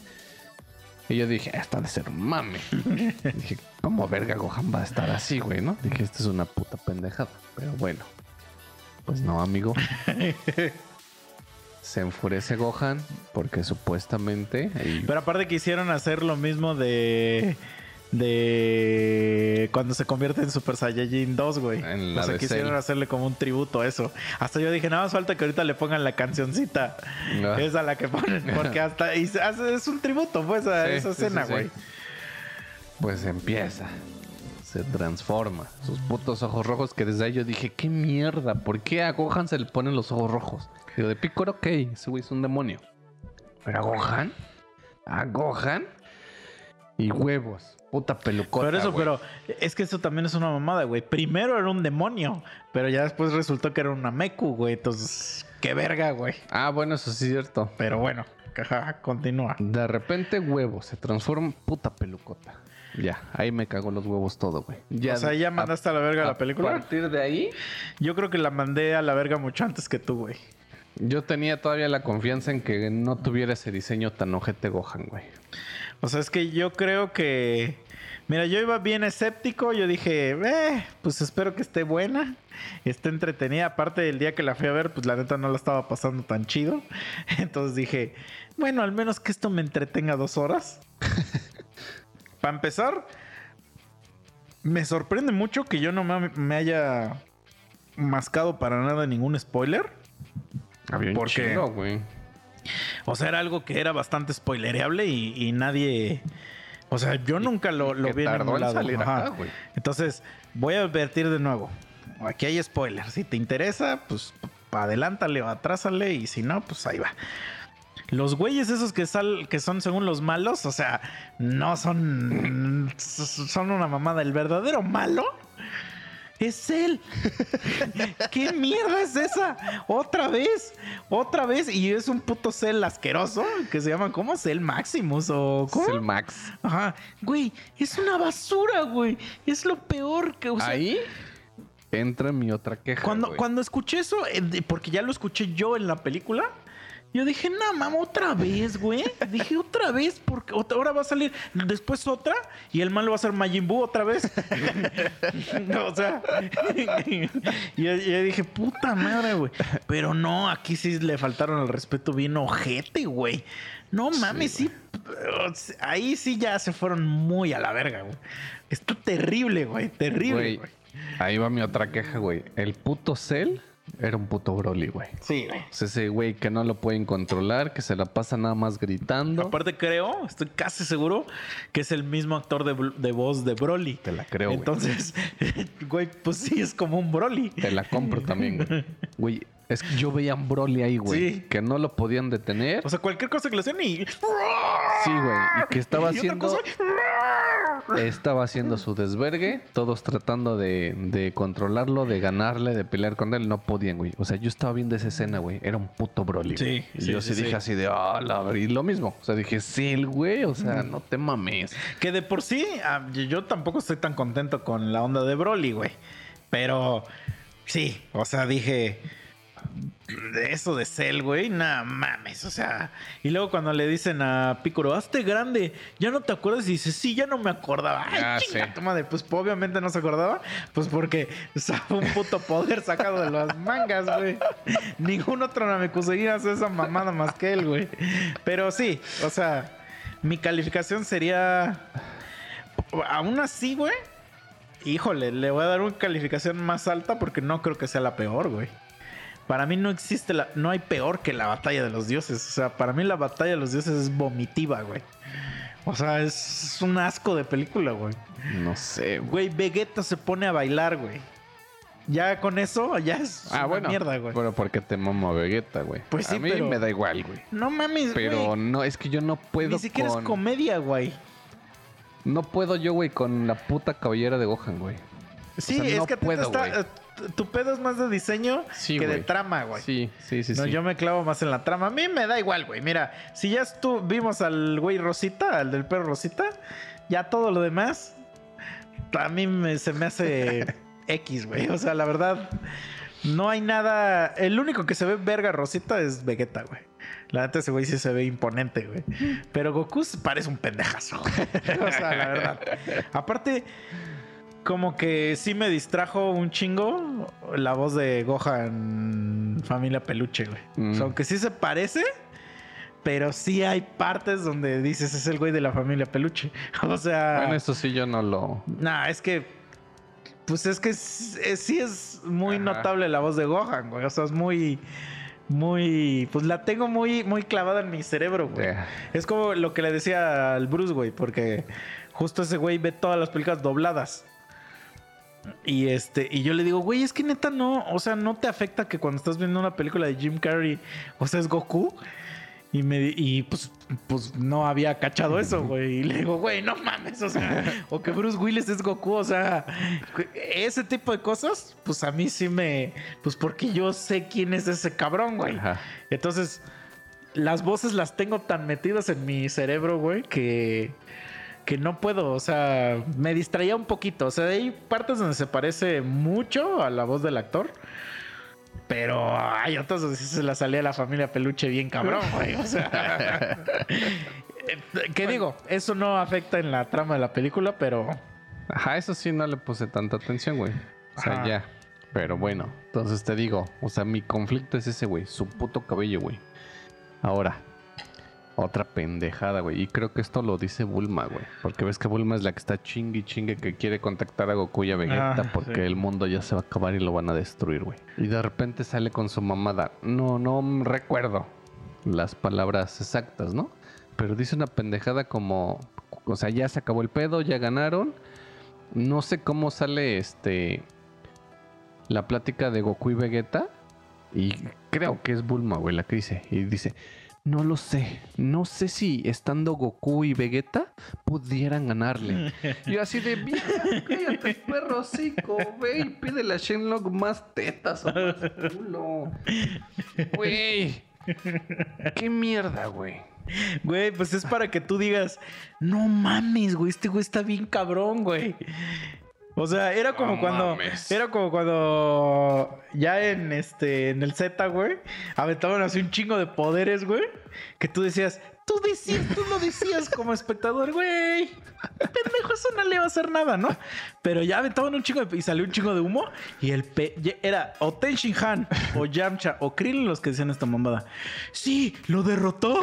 Y yo dije, esta de ser mame. dije, ¿cómo verga Gohan va a estar así, güey, no? Dije, esta es una puta pendejada. Pero bueno, pues no, amigo. Se enfurece Gohan porque supuestamente... y- Pero aparte quisieron hacer lo mismo de. De cuando se convierte en Super Saiyajin 2, güey. O sea, quisieron Cell. hacerle como un tributo a eso. Hasta yo dije, nada más falta que ahorita le pongan la cancioncita. Ah. Esa la que ponen. Porque hasta y se hace- es un tributo, pues, a Sí, esa escena, sí, sí. güey. Pues empieza. Se transforma. Sus putos ojos rojos que desde ahí yo dije, ¿qué mierda? ¿Por qué a Gohan se le ponen los ojos rojos? Digo, de Piccolo, ok, ese güey es un demonio. Pero a Gohan, a Gohan y huevos. Puta pelucota. Pero eso, güey. pero es que eso también es una mamada, güey. Primero era un demonio, pero ya después resultó que era una Meku, güey. Entonces, qué verga, güey. Ah, bueno, eso sí es cierto. Pero bueno, continúa. De repente, huevos, se transforma en puta pelucota. Ya, ahí me cagó los huevos todo, güey. o sea, ¿ya mandaste a la verga la película? A partir de ahí, Yo creo que la mandé a la verga mucho antes que tú, güey. yo tenía todavía la confianza en que no tuviera ese diseño tan ojete Gohan, güey. O sea, es que yo creo que. Mira, yo iba bien escéptico. Yo dije, eh, pues espero que esté buena. Esté entretenida. Aparte del día que la fui a ver, pues la neta no la estaba pasando tan chido. Entonces dije, bueno, al menos que esto me entretenga dos horas. Para empezar, me sorprende mucho que yo no me, haya mascado para nada ningún spoiler. Había un Porque- chingo, güey. O sea, era algo que era bastante spoilereable y, y nadie. O sea, yo nunca lo, vi en ningún lado. acá. Entonces, voy a advertir de nuevo. Aquí hay spoilers. Si te interesa, pues adelántale o atrásale. Y si no, pues ahí va. Los güeyes esos que, sal, que son según los malos, o sea, no son. Son una mamada. El verdadero malo es él. ¿Qué mierda es esa? Otra vez, otra vez. Y es un puto cel asqueroso que se llama, ¿cómo? Cel Maximus o ¿cómo? Es el Max. Ajá, güey, es una basura, güey. Es lo peor que. o sea, Ahí entra mi otra queja. cuando, güey. cuando escuché eso, eh, porque ya lo escuché yo en la película, yo dije, no, mamá, otra vez, güey. dije, otra vez, porque ahora va a salir después otra y el malo va a ser Majin Buu otra vez. No, o sea, y yo, yo dije, puta madre, güey. Pero no, aquí sí le faltaron el respeto bien ojete, güey. No mames, sí. Ahí sí ya se fueron muy a la verga, güey. Está terrible, güey. Terrible, güey. ahí va mi otra queja, güey. El puto Cell era un puto Broly, güey. Sí, güey. Sea, ese güey que no lo pueden controlar, que se la pasa nada más gritando. Aparte creo, estoy casi seguro que es el mismo actor de, de voz de Broly. Te la creo, güey. Entonces, güey, pues sí, es como un Broly. Te la compro también, güey. Güey, es que yo veía a un Broly ahí, güey. Sí. Que no lo podían detener. O sea, cualquier cosa que le hacían y... sí, güey. Y que estaba y otra haciendo... cosa, Estaba haciendo su desvergue, todos tratando de, de controlarlo, de ganarle, de pelear con él, no podían, güey. O sea, yo estaba viendo esa escena, güey. Era un puto Broly. Sí. Y sí, yo sí, sí, dije sí. así de, ah, la ver-". Y lo mismo. O sea, dije, sí, el güey, o sea, no te mames. Que de por sí, ah, yo- yo tampoco estoy tan contento con la onda de Broly, güey. Pero sí, o sea, dije... De eso de Cell, güey, nada mames, o sea. Y luego cuando le dicen a Piccolo, hazte grande, ya no te acuerdas, y dice, sí, ya no me acordaba. Ay, Ya chinga sé. tu madre. Pues obviamente no se acordaba, pues porque usaba un puto poder sacado de las mangas, güey. Ningún otro Namekusei hace esa mamada más que él, güey. Pero sí, o sea, mi calificación sería. Aún así, güey. Híjole, le voy a dar una calificación más alta porque no creo que sea la peor, güey. Para mí no existe la, no hay peor que la batalla de los dioses. O sea, para mí la batalla de los dioses es vomitiva, güey. O sea, es un asco de película, güey. No sé, güey. Güey, Vegeta se pone a bailar, güey. Ya con eso, ya es Ah, una bueno. mierda, güey. Pero porque te mamo a Vegeta, güey. Pues sí, a mí pero- me da igual, güey. No mames, Pero güey. no, es que yo no puedo Ni siquiera con... es comedia, güey. No puedo yo, güey, con la puta cabellera de Gohan, güey. Sí, sea, es no que puedo, está- güey. Tu pedo es más de diseño Sí, que de trama, güey. Sí, sí, sí, No, sí. yo me clavo más en la trama. A mí me da igual, güey. Mira, si ya vimos al güey Rosita, al del perro Rosita, ya todo lo demás, a mí me- se me hace X, güey. O sea, la verdad, no hay nada. El único que se ve verga Rosita es Vegeta, güey. La neta, ese güey sí se ve imponente, güey. Pero Goku parece un pendejazo. o sea, la verdad. Aparte, como que sí me distrajo un chingo la voz de Gohan Familia Peluche, güey. Mm. O sea, aunque sí se parece, pero sí hay partes donde dices es el güey de la familia Peluche. O sea, Bueno, eso sí yo no lo... nah, es que pues es que es- es- sí es muy Ajá. notable la voz de Gohan, güey. O sea, es muy muy pues la tengo muy muy clavada en mi cerebro, güey. Yeah. Es como lo que le decía al Bruce, güey, porque justo ese güey ve todas las películas dobladas. Y este, y yo le digo, güey, es que neta no, o sea, no te afecta que cuando estás viendo una película de Jim Carrey, o sea, es Goku. Y me y pues, pues no había cachado eso, güey. Y le digo, güey, no mames, o sea, o que Bruce Willis es Goku, o sea, ese tipo de cosas, pues a mí sí me, pues porque yo sé quién es ese cabrón, güey. Ajá. Entonces, las voces las tengo tan metidas en mi cerebro, güey, que, que no puedo. O sea, me distraía un poquito. O sea, hay partes donde se parece mucho a la voz del actor. Pero hay otras donde sí se la salía la familia peluche bien cabrón, güey. O sea, ¿qué digo? Eso no afecta en la trama de la película, pero Ajá, eso sí no le puse tanta atención, güey. O sea, Ajá. ya. Pero bueno, entonces te digo, o sea, mi conflicto es ese, güey, su puto cabello, güey. Ahora, Otra pendejada, güey. Y creo que esto lo dice Bulma, güey. Porque ves que Bulma es la que está chingue y chingue que quiere contactar a Goku y a Vegeta Ah, porque sí. el mundo ya se va a acabar y lo van a destruir, güey. Y de repente sale con su mamada. No, no recuerdo las palabras exactas, ¿no? Pero dice una pendejada como... O sea, ya se acabó el pedo, ya ganaron. No sé cómo sale este... La plática de Goku y Vegeta. Y creo que es Bulma, güey, la que dice. Y dice, no lo sé. No sé si estando Goku y Vegeta pudieran ganarle. Yo así de, vieja, cállate, perro hocico. Ve y pídele a Shenlong más tetas o más culo. Güey. ¿Qué mierda, güey? Güey, pues es para que tú digas, no mames, güey, este güey está bien cabrón, güey. O sea, era como cuando. mames. Era como cuando. Ya en este. En el Z, güey. Aventaban así un chingo de poderes, güey. Que tú decías. Tú decías, tú lo decías como espectador, güey. Pendejo, eso no le va a hacer nada, ¿no? Pero ya aventaban un chingo de, y salió un chingo de humo. Y el pe era o Ten Shin Han, o Yamcha, o Krillin los que decían esta mamada. Sí, lo derrotó.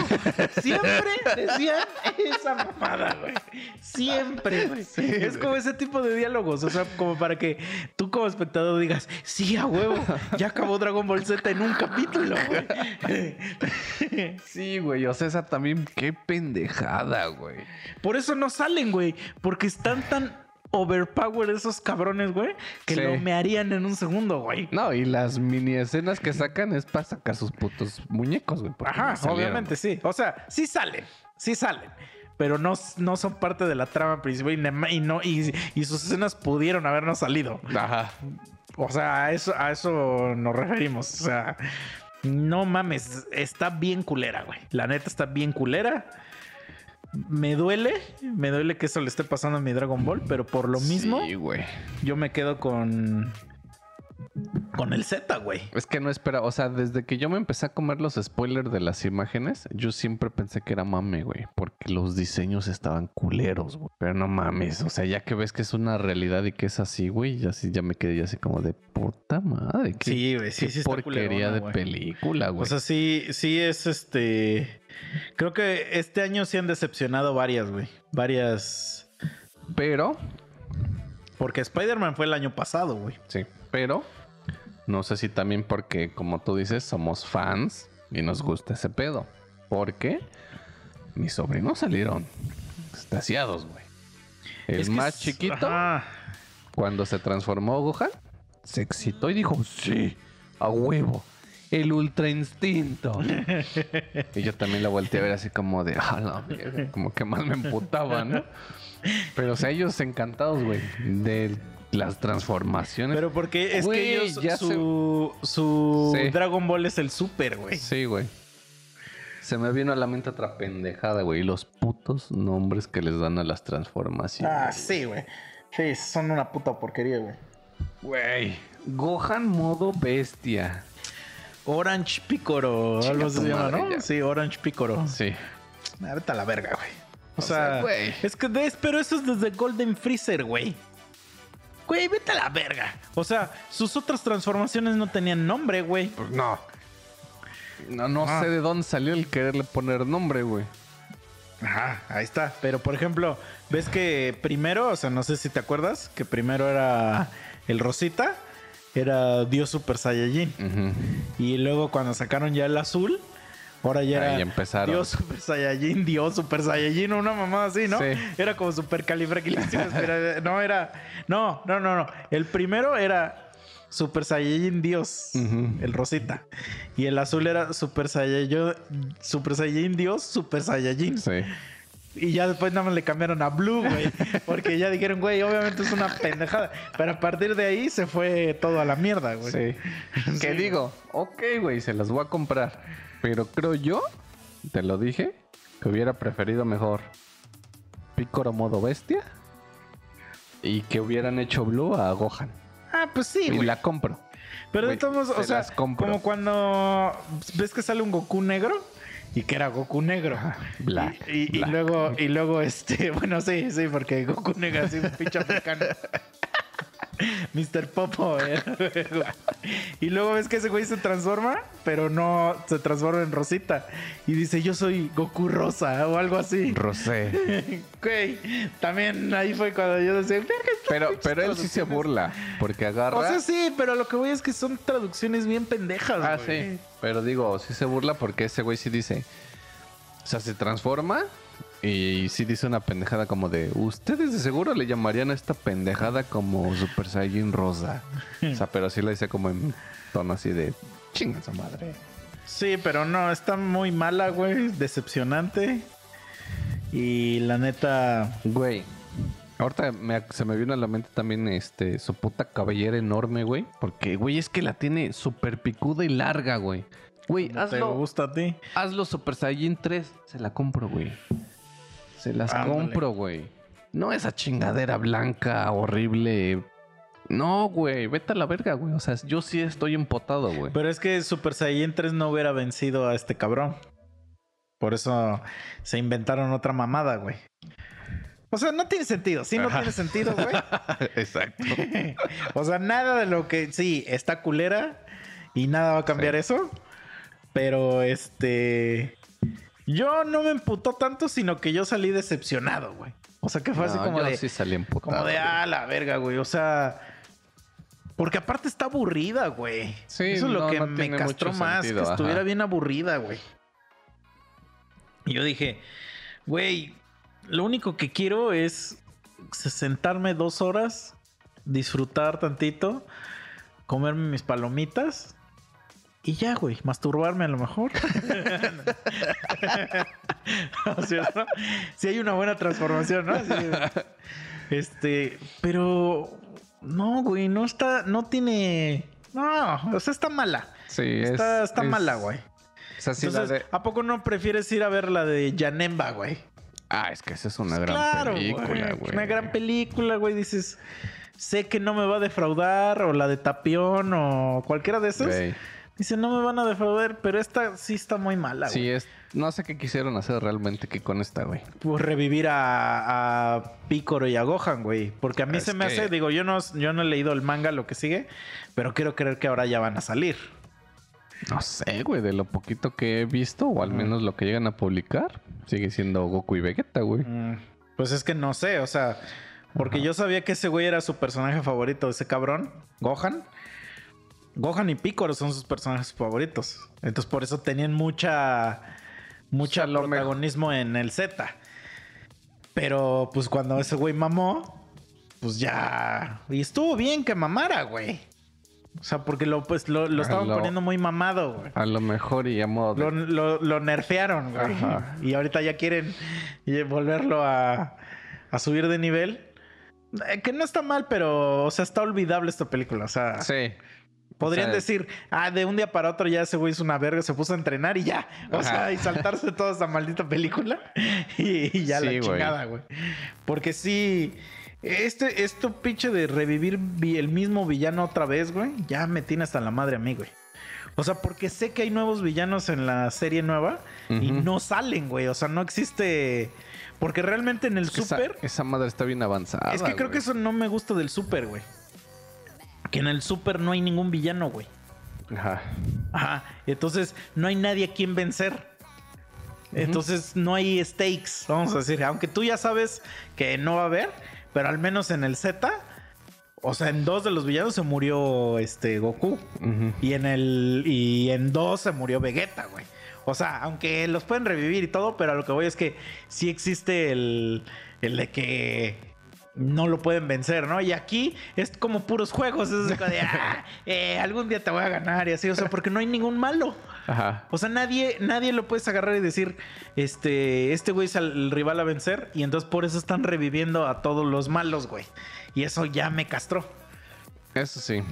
Siempre decían esa mamada, güey. Siempre, güey. es como ese tipo de diálogos. O sea, como para que tú como espectador digas, sí, a huevo, ya acabó Dragon Ball Z en un capítulo, güey. Sí, güey. O sea, esa también, qué pendejada, güey. Por eso no salen, güey. Porque están tan overpowered esos cabrones, güey, que Sí. lo me harían en un segundo, güey. No, y las mini escenas que sacan es para sacar sus putos muñecos, güey. Ajá, no obviamente sí. O sea, sí salen, sí salen. Pero no, no son parte de la trama principal y, no, y, y sus escenas pudieron habernos salido. Ajá. O sea, a eso, a eso nos referimos. O sea, no mames, está bien culera, güey. La neta está bien culera. Me duele, me duele que eso le esté pasando a mi Dragon Ball, pero por lo mismo, Sí, güey. yo me quedo con. Con el Z, güey. Es que no espera, o sea, desde que yo me empecé a comer los spoilers de las imágenes, yo siempre pensé que era mame, güey, porque los diseños estaban culeros, güey. Pero no mames, o sea, ya que ves que es una realidad y que es así, güey, ya ya me quedé así como de puta madre. qué- Sí, güey, sí, qué sí está porquería culerona, de güey. película, güey. O sea, sí, sí es este. Creo que este año sí han decepcionado varias, güey. Varias. pero, Porque Spider-Man fue el año pasado, güey. sí, pero no sé si también porque, como tú dices, somos fans y nos gusta ese pedo. Porque mis sobrinos salieron extasiados, güey. El Es que más es- chiquito, Ajá. cuando se transformó Gohan, se excitó y dijo, sí, a huevo, el ultra instinto. y yo también la volteé a ver así como de, ah, la verga", como que más me emputaba, ¿no? Pero o sea, ellos encantados, güey, de las transformaciones. Pero porque es Güey, que ellos, ya su, su Sí. Dragon Ball es el super, güey. Sí, güey. Se me vino a la mente otra pendejada, güey. Y los putos nombres que les dan a las transformaciones. Ah, sí, güey. Sí, son una puta porquería, güey. Güey. Gohan modo bestia. Orange Picoro, algo se llama, ¿no? ya. Sí, Orange Picoro. Sí. Ah, Vete a la verga, güey. O, O sea, sea, güey. es que pero eso es desde Golden Freezer, güey. Güey, vete a la verga. O sea, sus otras transformaciones no tenían nombre, güey. No. No, no Ah. sé de dónde salió el quererle poner nombre, güey. Ajá, ahí está. Pero por ejemplo, ves que primero, o sea, no sé si te acuerdas, que primero era el Rosita, era Dios Super Saiyajin. Y luego cuando sacaron ya el azul, ahora ya Ahí era empezaron. Dios Super Saiyajin, Dios Super Saiyajin, una mamada así, ¿no? Sí. Era como super pero No, era. No, no, no, no. El primero era Super Saiyajin Dios, el Rosita. Y el azul era Super Saiyajin, Super Saiyajin Dios, Super Saiyajin. Sí. Y ya después nada más le cambiaron a Blue, güey. Porque ya dijeron, güey, obviamente es una pendejada. Pero a partir de ahí se fue todo a la mierda, güey. Sí. Que digo, ok, güey, se las voy a comprar. Pero creo yo, te lo dije, que hubiera preferido mejor Picoro modo bestia y que hubieran hecho Blue a Gohan. Ah, pues sí, y la compro. Pero de güey, todos modos, o se sea, como cuando ves que sale un Goku negro y que era Goku negro. Black, Y, y- y black. luego, y luego, este, bueno, sí, sí, porque Goku negro así un pinche africano. Mr. Popo. era, güey. y luego ves que ese güey se transforma, pero no se transforma en Rosita. Y dice, yo soy Goku Rosa o algo así. Rosé. Güey, también ahí fue cuando yo decía, "Verga, esta Pero, pero él sí se traducción". burla. Porque agarra. O sea, sí, pero lo que voy es que son traducciones bien pendejas, Ah, güey. sí. Pero digo, sí se burla porque ese güey sí dice. O sea, se transforma y sí dice una pendejada como de. Ustedes de seguro le llamarían a esta pendejada como Super Saiyan Rosa. O sea, pero sí lo dice como en tono así de. Chinga su madre. Sí, pero no, está muy mala, güey. Decepcionante. Y la neta. Güey. Ahorita me- se me vino a la mente también este su puta cabellera enorme, güey. Porque, güey, es que la tiene súper picuda y larga, güey. Güey, ¿no ¿Te hazlo, gusta a ti? hazlo Super Saiyan 3. Se la compro, güey. Se las Ándale. compro, güey. No esa chingadera blanca, horrible. No, güey, vete a la verga, güey. O sea, yo sí estoy empotado, güey. Pero es que Super Saiyan 3 no hubiera vencido a este cabrón. Por eso se inventaron otra mamada, güey. O sea, no tiene sentido. Sí, no Ajá. tiene sentido, güey. Exacto. o sea, nada de lo que. Sí, está culera y nada va a cambiar Sí. eso. Pero este. Yo no me emputó tanto, sino que yo salí decepcionado, güey. O sea, que fue así como yo de. sí salí empotado. Como de, ah, la verga, güey. O sea. Porque aparte está aburrida, güey. Sí, Eso es lo que no me castró más, sentido, que estuviera bien aburrida, güey. Y yo dije, güey, lo único que quiero es sentarme dos horas, disfrutar tantito, comerme mis palomitas y ya, güey, masturbarme a lo mejor. ¿No es cierto? Si hay una buena transformación, ¿no? Este, pero no, güey, no está, no tiene, no, o sea, está mala. Sí, Está, es- está es- mala, güey. O sea, la Entonces, de- ¿a poco no prefieres ir a ver la de Janemba, güey? Ah, es que esa es una gran claro, película, güey. Una gran película, güey. Dices, sé que no me va a defraudar, o la de Tapión, o cualquiera de esas. Dice, no me van a defraudar, pero esta sí está muy mala, güey. Sí, es. No sé qué quisieron hacer realmente que con esta, güey. Pues revivir a, a Picoro y a Gohan, güey. Porque a mí Es se me que- hace, digo, yo no, yo no he leído el manga, lo que sigue, pero quiero creer que ahora ya van a salir. No sé, güey, de lo poquito que he visto, o al menos lo que llegan a publicar, sigue siendo Goku y Vegeta, güey. Mm, Pues es que no sé, o sea, porque yo sabía que ese güey era su personaje favorito, ese cabrón, Gohan. Gohan y Piccolo son sus personajes favoritos. Entonces por eso tenían mucha mucha O sea, lo protagonismo en el Z. Pero pues cuando ese güey mamó, pues ya y estuvo bien que mamara, güey. O sea, porque lo pues lo, lo estaban lo- poniendo muy mamado, güey. A lo mejor y a modo de- Lo, nerfearon, güey. Ajá. Y ahorita ya quieren volverlo a, a subir de nivel. Eh, que no está mal, pero, o sea, está olvidable esta película. O sea, Sí. Podrían o sea- decir, ah, de un día para otro ya ese güey hizo una verga, se puso a entrenar y ya. O Ajá. sea, y saltarse toda esa maldita película. Y, y ya Sí, la chingada, güey. Porque sí. Este, esto pinche de revivir vi- el mismo villano otra vez, güey, ya me tiene hasta la madre a mí, güey. O sea, porque sé que hay nuevos villanos en la serie nueva y no salen, güey. O sea, no existe. Porque realmente en el Esa, Super. esa madre está bien avanzada. Es que creo güey. que eso no me gusta del Super, güey. Que en el Super no hay ningún villano, güey. Ajá. Ajá. Entonces no hay nadie a quien vencer. Entonces no hay stakes, vamos a decir. Aunque tú ya sabes que no va a haber, pero al menos en el Z, o sea, en dos de los villanos se murió este Goku. Y en el. Y en dos se murió Vegeta, güey. O sea, aunque los pueden revivir y todo, pero a lo que voy es que sí existe el. El de que. No lo pueden vencer, ¿no? Y aquí es como puros juegos. Es como de, ah, eh, algún día te voy a ganar y así. O sea, porque no hay ningún malo. Ajá. O sea, nadie, nadie lo puedes agarrar y decir, este, este güey es el rival a vencer. Y entonces por eso están reviviendo a todos los malos, güey. Y eso ya me castró. Eso sí.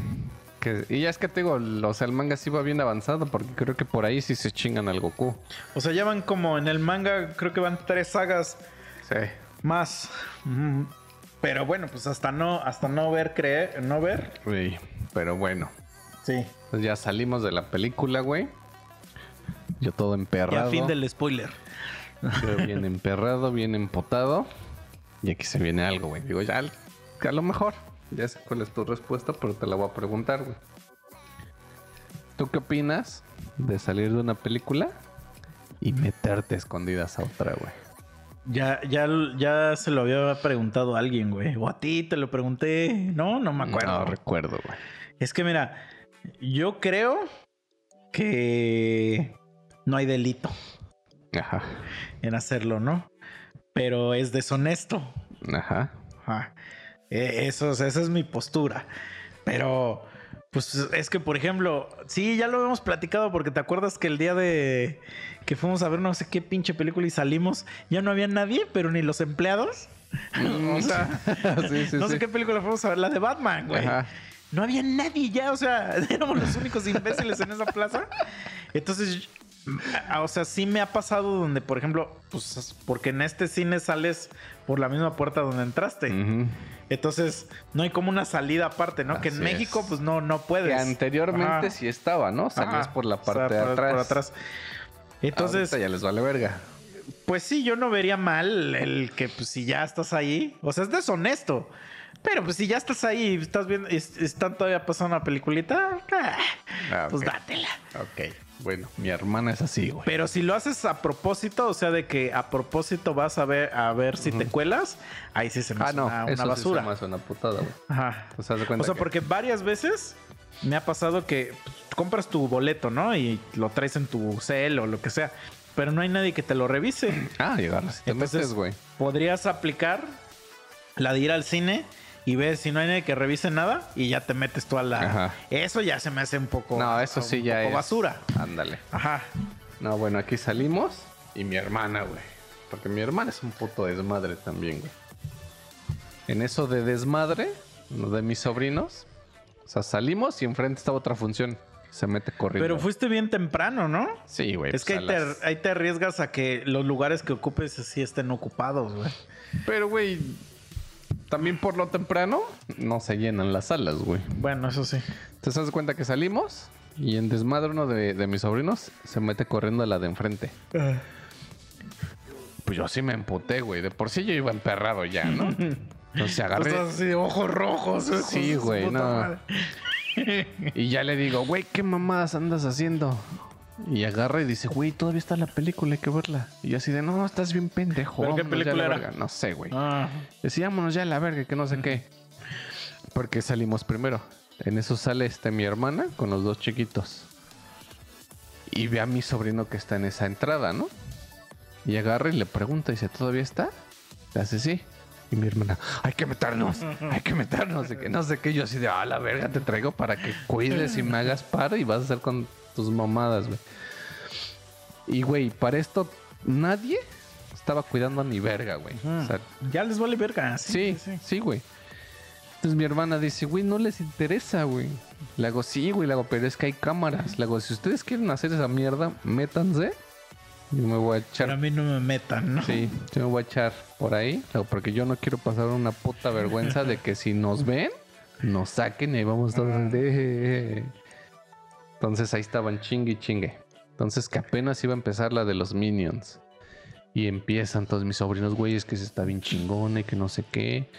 Que, y ya es que te digo, o sea, el manga sí va bien avanzado porque creo que por ahí sí se chingan al Goku. O sea, ya van como en el manga, creo que van tres sagas Sí. más. Mm, Pero bueno, pues hasta no, hasta no ver, creer, no ver. Güey, pero bueno. Sí. Pues ya salimos de la película, güey. Yo todo Ya emperrado. fin del spoiler. Yo bien emperrado, bien empotado. Y aquí se viene algo, güey. Digo, ya, a lo mejor. Ya sé cuál es tu respuesta, pero te la voy a preguntar, güey. ¿Tú qué opinas de salir de una película y meterte a escondidas a otra, güey? Ya, ya, ya se lo había preguntado a alguien, güey. O a ti te lo pregunté. No, no me acuerdo. No recuerdo, güey. Es que mira, yo creo que no hay delito Ajá. en hacerlo, ¿no? Pero es deshonesto. Ajá. Ajá. Eh, Eso, esa es mi postura. Pero, pues es que, por ejemplo, sí, ya lo hemos platicado porque te acuerdas que el día de que fuimos a ver no sé qué pinche película y salimos, ya no había nadie, pero ni los empleados. o sea, Sí, sí, no sé qué película fuimos a ver, la de Batman, güey. Ajá. No había nadie ya, o sea, éramos los únicos imbéciles en esa plaza. Entonces, o sea, sí me ha pasado donde, por ejemplo, pues porque en este cine sales por la misma puerta donde entraste. Entonces, no hay como una salida aparte, ¿no? que en México, es. pues no, no puedes. Que anteriormente Ajá. sí estaba, ¿no? Salías por la O sea, parte de por- atrás. por atrás. Entonces, Ahorita ya les vale verga. pues sí, yo no vería mal el que pues si ya estás ahí, o sea, es deshonesto. Pero pues si ya estás ahí y estás viendo, es- están todavía pasando una peliculita, ah, Ah, pues dátela. Ok. Bueno, mi hermana es así, güey. Pero si lo haces a propósito, o sea, de que a propósito vas a ver a ver si te cuelas, ahí sí se me Ah, no. una, basura. Sí se me hace una putada, güey. Ajá. O sea, O que- porque varias veces me ha pasado que pues, compras tu boleto, ¿no? Y lo traes en tu cel o lo que sea. Pero no hay nadie que te lo revise. Ah, llegar. Entonces, metes, güey. Podrías aplicar la de ir al cine y ver si no hay nadie que revise nada y ya te metes tú a la. Ajá. Eso ya se me hace un poco. No, eso sí un ya poco es. basura. Ándale. Ajá. No, bueno, aquí salimos y mi hermana, güey. Porque mi hermana es un puto desmadre también, güey. En eso de desmadre, uno de mis sobrinos, o sea, salimos y enfrente estaba otra función. Se mete corriendo. Pero fuiste bien temprano, ¿no? Sí, güey. Es que pues, ahí te, las- ahí te arriesgas a que los lugares que ocupes sí estén ocupados, güey. Pero, güey, también por lo temprano no se llenan las salas, güey. Bueno, eso sí. ¿Te das cuenta que salimos? Y en desmadre uno de, de mis sobrinos se mete corriendo a la de enfrente. Pues yo sí me emputé, güey. De por sí yo iba emperrado ya, ¿no? Entonces agarré... estás así ojos rojos. Sí, güey, no. madre. Y ya le digo, güey, ¿qué mamadas andas haciendo? Y agarra y dice, güey, todavía está la película, hay que verla. Y así de, no, estás bien pendejo. ¿Pero qué película era? verga". No sé, güey. Ah, ya a la verga, que no sé qué. Porque salimos primero. En eso sale este, mi hermana con los dos chiquitos. Y ve a mi sobrino que está en esa entrada, ¿no? Y agarra y le pregunta, dice, ¿todavía está? Le hace sí. Y mi hermana, hay que meternos, hay que meternos. De que no sé qué, yo así de, ah, la verga, te traigo para que cuides y me hagas paro y vas a hacer con tus mamadas, güey. Y, güey, para esto, nadie estaba cuidando a mi verga, güey. O sea, ya les vale verga. Sí, sí, güey. Entonces mi hermana dice, güey, no les interesa, güey. Le hago, sí, güey, le hago, pero es que hay cámaras. Le hago, si ustedes quieren hacer esa mierda, métanse. Yo me voy a echar. Pero a mí no me metan, ¿no? Sí, yo me voy a echar por ahí. Porque yo no quiero pasar una puta vergüenza de que si nos ven, nos saquen y ahí vamos todos. de- Entonces ahí estaban chingue y chingue. Entonces que apenas iba a empezar la de los Minions. Y empiezan todos mis sobrinos, güey, es que se está bien chingona y que no sé qué.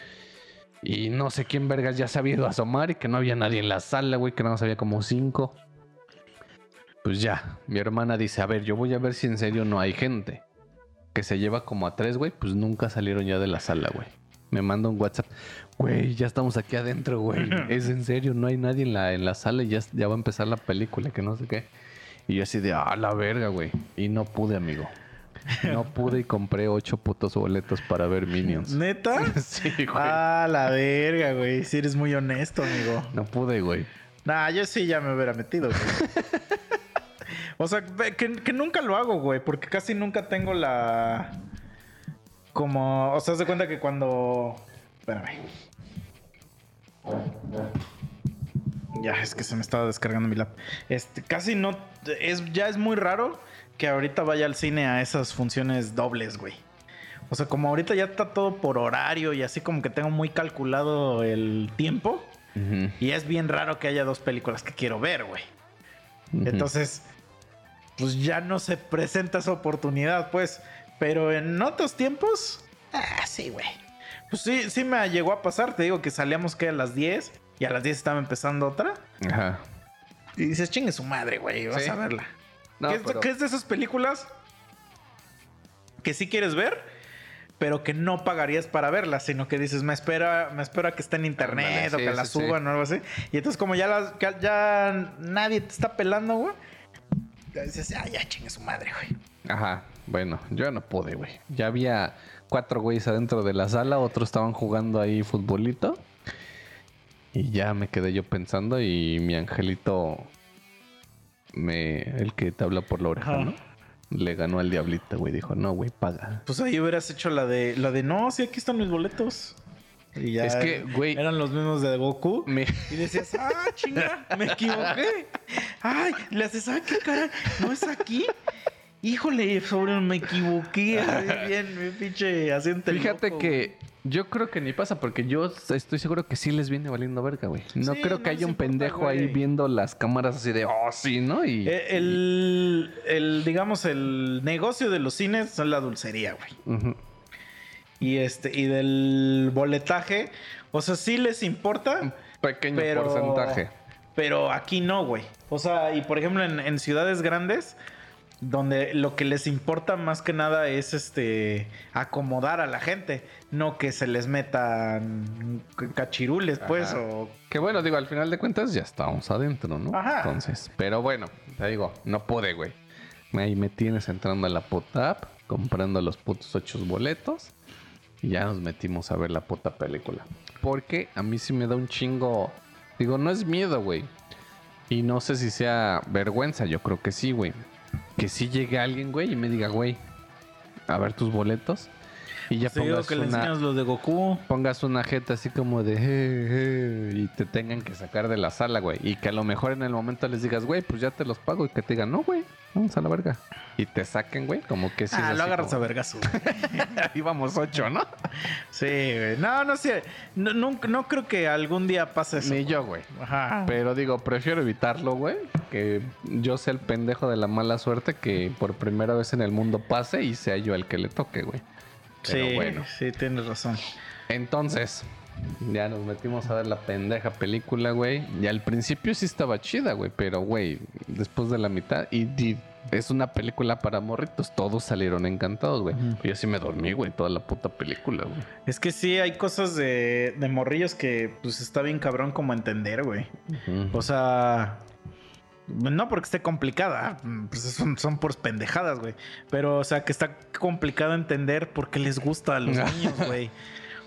Y no sé quién vergas ya se había ido a asomar y que no había nadie en la sala, güey, que nada más había como cinco. Pues ya, mi hermana dice, a ver, yo voy a ver si en serio no hay gente. Que se lleva como a tres, güey, pues nunca salieron ya de la sala, güey. Me manda un WhatsApp, güey, ya estamos aquí adentro, güey. Es en serio, no hay nadie en la, en la sala y ya, ya va a empezar la película, que no sé qué. Y yo así de, ah, la verga, güey. Y no pude, amigo. No pude y compré ocho putos boletos para ver Minions. ¿Neta? Sí, güey. Ah, la verga, güey. Si eres muy honesto, amigo. No pude, güey. Nah, yo sí ya me hubiera metido, güey. O sea, que, que nunca lo hago, güey, porque casi nunca tengo la. Como. O sea, de cuenta que cuando. Espérame. Ya, es que se me estaba descargando mi lap. Este, casi no. Es, ya es muy raro que ahorita vaya al cine a esas funciones dobles, güey. O sea, como ahorita ya está todo por horario y así como que tengo muy calculado el tiempo. Y es bien raro que haya dos películas que quiero ver, güey. Entonces, pues ya no se presenta esa oportunidad, pues. Pero en otros tiempos, ah, sí, güey. Pues sí, sí me llegó a pasar. Te digo que salíamos que a las 10 y a las 10 estaba empezando otra. Ajá. Y dices, chingue su madre, güey, vas Sí. a verla. No, ¿Qué, pero- qué es de esas películas que sí quieres ver, pero que no pagarías para verlas, sino que dices, me espera, me espera que esté en internet o sí, que la sí, sí. suban o algo así. Y entonces como ya las, ya, ya nadie te está pelando, güey. Ya Dices, ah, ya chingue su madre, güey. Ajá. Bueno, yo no pude, güey. Ya había cuatro güeyes adentro de la sala, otros estaban jugando ahí futbolito. Y ya me quedé yo pensando y mi angelito, me, el que te habla por la oreja, Ajá. ¿no? Le ganó al diablito, güey. Dijo, no, güey, paga. Pues ahí hubieras hecho la de, la de, no, sí, aquí están mis boletos. Y ya Es que, güey- eran los mismos de Goku. Me- Y decías, ah, chinga, me equivoqué. Ay, le haces, ah, qué caray, no es aquí. Híjole, sobre me equivoqué. Así Bien, mi pinche asiento. Fíjate que yo creo que ni pasa porque yo estoy seguro que sí les viene valiendo verga, güey. No Sí, creo no que haya un importa, pendejo ahí viendo las cámaras así de, oh, sí, ¿no? Y... Eh, El, el, digamos, el negocio de los cines son la dulcería, güey. Ujú. Y este, y del boletaje, o sea, sí les importa, Pequeño pero. porcentaje. Pero aquí no, güey. O sea, y por ejemplo, en, en ciudades grandes, donde lo que les importa más que nada es este acomodar a la gente, no que se les metan cachirules, pues, Ajá. o Que bueno, digo, al final de cuentas ya estábamos adentro, ¿no? Ajá. Entonces, pero bueno, te digo, no pude, güey. Ahí me tienes entrando a la puta app, comprando los putos ocho boletos. Y ya nos metimos a ver la puta película. Porque a mí sí me da un chingo. Digo, no es miedo, güey. Y no sé si sea vergüenza, yo creo que sí, güey. Que sí llegue alguien, güey, y me diga, güey, a ver tus boletos. Y ya te digo pongas que le enseñas los de Goku. pongas una jeta así como de "Eh, eh", y te tengan que sacar de la sala, güey. Y que a lo mejor en el momento les digas, güey, pues ya te los pago. Y que te digan, no, güey, vamos a la verga. Y te saquen, güey, como que sí. ah, lo así agarras a como- vergazo. Íbamos ocho, ¿no? sí, güey. No, no sé. No, nunca- no creo que algún día pase eso. Ni yo, güey. Ajá. Pero digo, prefiero evitarlo, güey. Que yo sea el pendejo de la mala suerte que por primera vez en el mundo pase y sea yo el que le toque, güey. Pero sí, bueno. sí, tienes razón. Entonces, ya nos metimos a ver la pendeja película, güey. Y al principio sí estaba chida, güey. Pero, güey, después de la mitad. Y, y es una película para morritos. Todos salieron encantados, güey. Yo sí me dormí, güey, toda la puta película, güey. Es que sí, hay cosas de, de morrillos que pues está bien cabrón como entender, güey. O sea, no porque esté complicada, pues son, son por pendejadas, güey. Pero, o sea, que está complicado entender por qué les gusta a los niños, güey.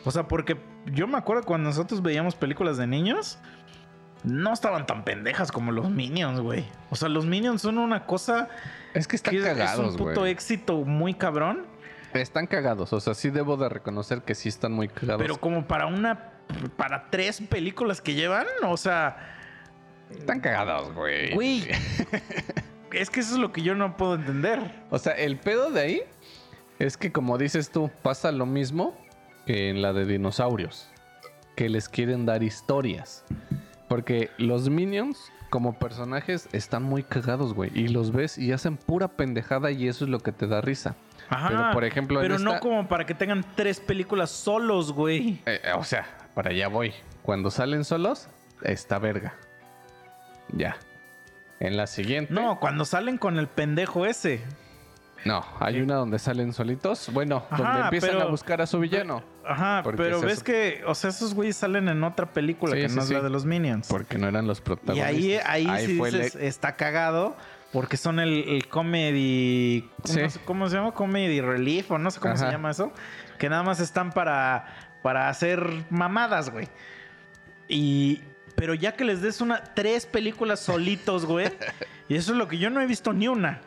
O sea, porque yo me acuerdo cuando nosotros veíamos películas de niños, no estaban tan pendejas como los Minions, güey. O sea, los Minions son una cosa Es que están que es- es, cagados, un puto éxito muy cabrón. Están cagados. O sea, sí debo de reconocer que sí están muy cagados. Pero como para una, para tres películas que llevan, o sea... Están cagados, güey. Güey. es que eso es lo que yo no puedo entender. O sea, el pedo de ahí es que, como dices tú, pasa lo mismo que en la de dinosaurios. Que les quieren dar historias. Porque los minions, como personajes, están muy cagados, güey. Y los ves y hacen pura pendejada y eso es lo que te da risa. Ajá. Pero, por ejemplo, en Pero no esta- como para que tengan tres películas solos, güey. Eh, eh, o sea, para allá voy. Cuando salen solos, está verga. Ya. En la siguiente. No, cuando salen con el pendejo ese. No, hay una donde salen solitos. Bueno, donde empiezan pero- a buscar a su villano. Ajá, pero es ves eso. que, o sea, esos güeyes salen en otra película Sí, que sí, no es sí. la de los Minions. Porque no eran los y protagonistas. ahí, ahí, sí el- dices, está cagado porque son el, el comedy. ¿cómo, se- cómo se llama? Comedy relief o no sé cómo se llama eso. Que nada más están para, para hacer mamadas, güey. Y. Pero ya que les des una tres películas solitos, güey. y eso es lo que yo no he visto ni una.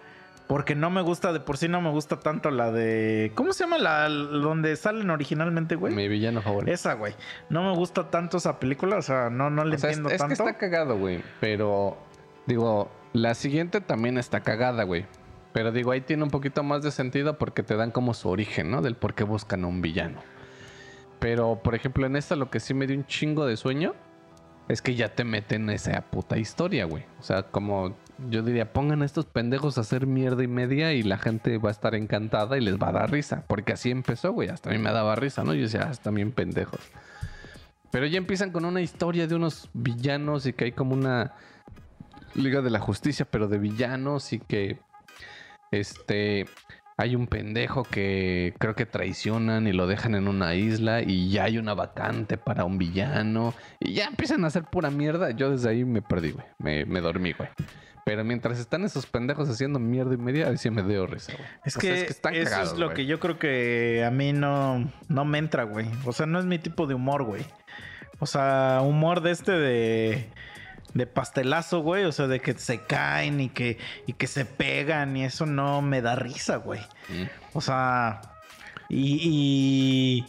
Porque no me gusta, de por sí no me gusta tanto la de. ¿Cómo se llama la donde salen originalmente, güey? Mi villano favorito. Esa, güey. No me gusta tanto esa película, o sea, no, no le O sea, es, entiendo es que tanto. está cagado, güey. Pero, digo, la siguiente también está cagada, güey. Pero digo, ahí tiene un poquito más de sentido porque te dan como su origen, ¿no? Del por qué buscan a un villano. Pero, por ejemplo, en esta lo que sí me dio un chingo de sueño es que ya te meten esa puta historia, güey. O sea, como Yo diría, pongan a estos pendejos a hacer mierda y media y la gente va a estar encantada y les va a dar risa. Porque así empezó, güey. Hasta a mí me daba risa, ¿no? Yo decía, ah, están bien pendejos. Pero ya empiezan con una historia de unos villanos y que hay como una Liga de la Justicia, pero de villanos y que este hay un pendejo que creo que traicionan y lo dejan en una isla y ya hay una vacante para un villano y ya empiezan a hacer pura mierda. Yo desde ahí me perdí, güey. Me, me dormí, güey. Pero mientras están esos pendejos haciendo mierda y media, sí me dio risa, güey. Es O sea, que, están eso cagados, es lo güey. que yo creo que a mí no, no me entra, güey. O sea, no es mi tipo de humor, güey. O sea, humor de este de, de pastelazo, güey. O sea, de que se caen y que, y que se pegan y eso no me da risa, güey. Mm. O sea, y,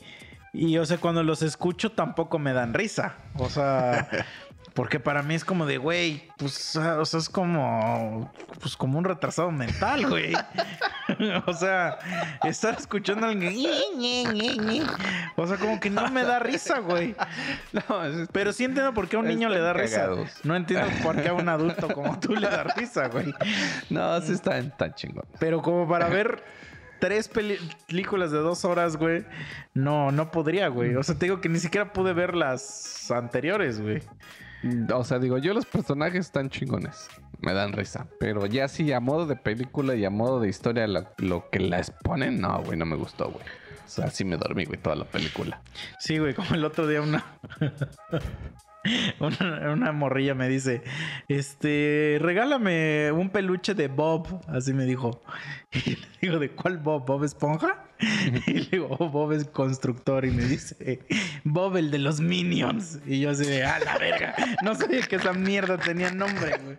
y, y, o sea, cuando los escucho tampoco me dan risa. O sea, porque para mí es como de, güey, pues, o sea, es como, pues como un retrasado mental, güey. o sea, estar escuchando a alguien, o sea, como que no me da risa, güey. No, es- Pero sí entiendo por qué a un niño le da Están risa. cagados. No entiendo por qué a un adulto como tú le da risa, güey. no, sí están tan chingón. Pero como para ver tres películas de dos horas, güey, no, no podría, güey. O sea, te digo que ni siquiera pude ver las anteriores, güey. O sea, digo, yo los personajes están chingones. Me dan risa. Pero ya sí, a modo de película y a modo de historia, lo, que la exponen, no, güey, no me gustó, güey. O sea, sí me dormí, güey, toda la película. Sí, güey, como el otro día una... Una, morrilla me dice, este, regálame un peluche de Bob, así me dijo. Y le digo, ¿de cuál Bob? ¿Bob Esponja? Y le digo, "Oh, Bob es constructor. Y me dice, Bob el de los Minions. Y yo así de, a la verga. No sabía que esa mierda tenía nombre, güey.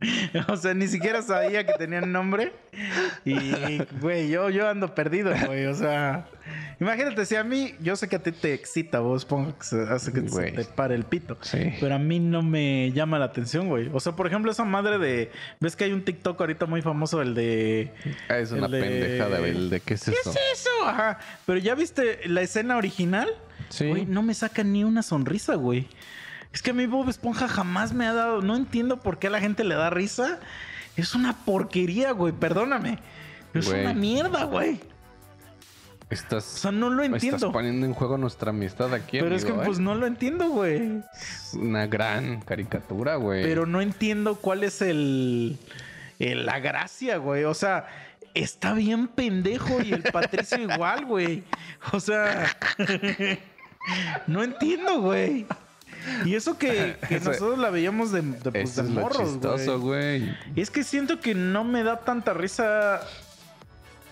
O sea, ni siquiera sabía que tenían nombre. Y, güey, yo, yo ando perdido, güey. O sea, imagínate, si a mí, yo sé que a ti te excita, vos pongo que se hace que se te pare el pito. Sí. Pero a mí no me llama la atención, güey. O sea, por ejemplo, esa madre de. ¿Ves que hay un TikTok ahorita muy famoso, el de. Ah, Es una de- pendejada, güey. el ¿De qué es ¿Qué eso? es eso? Ajá. Pero ya viste la escena original. Sí. Güey, no me saca ni una sonrisa, güey. Es que a mí Bob Esponja jamás me ha dado. No entiendo por qué a la gente le da risa. Es una porquería, güey. Perdóname. Es Güey. una mierda, güey. Estás, O sea, no lo estás entiendo. poniendo en juego nuestra amistad aquí, Pero es que amigo, ¿eh? pues no lo entiendo, güey. Es una gran caricatura, güey. Pero no entiendo cuál es el, el- la gracia, güey. O sea, está bien pendejo y el Patricio igual, güey. O sea, no entiendo, güey. Y eso que, que Eso- nosotros la veíamos de, de, pues, de morros, güey. es que siento que no me da tanta risa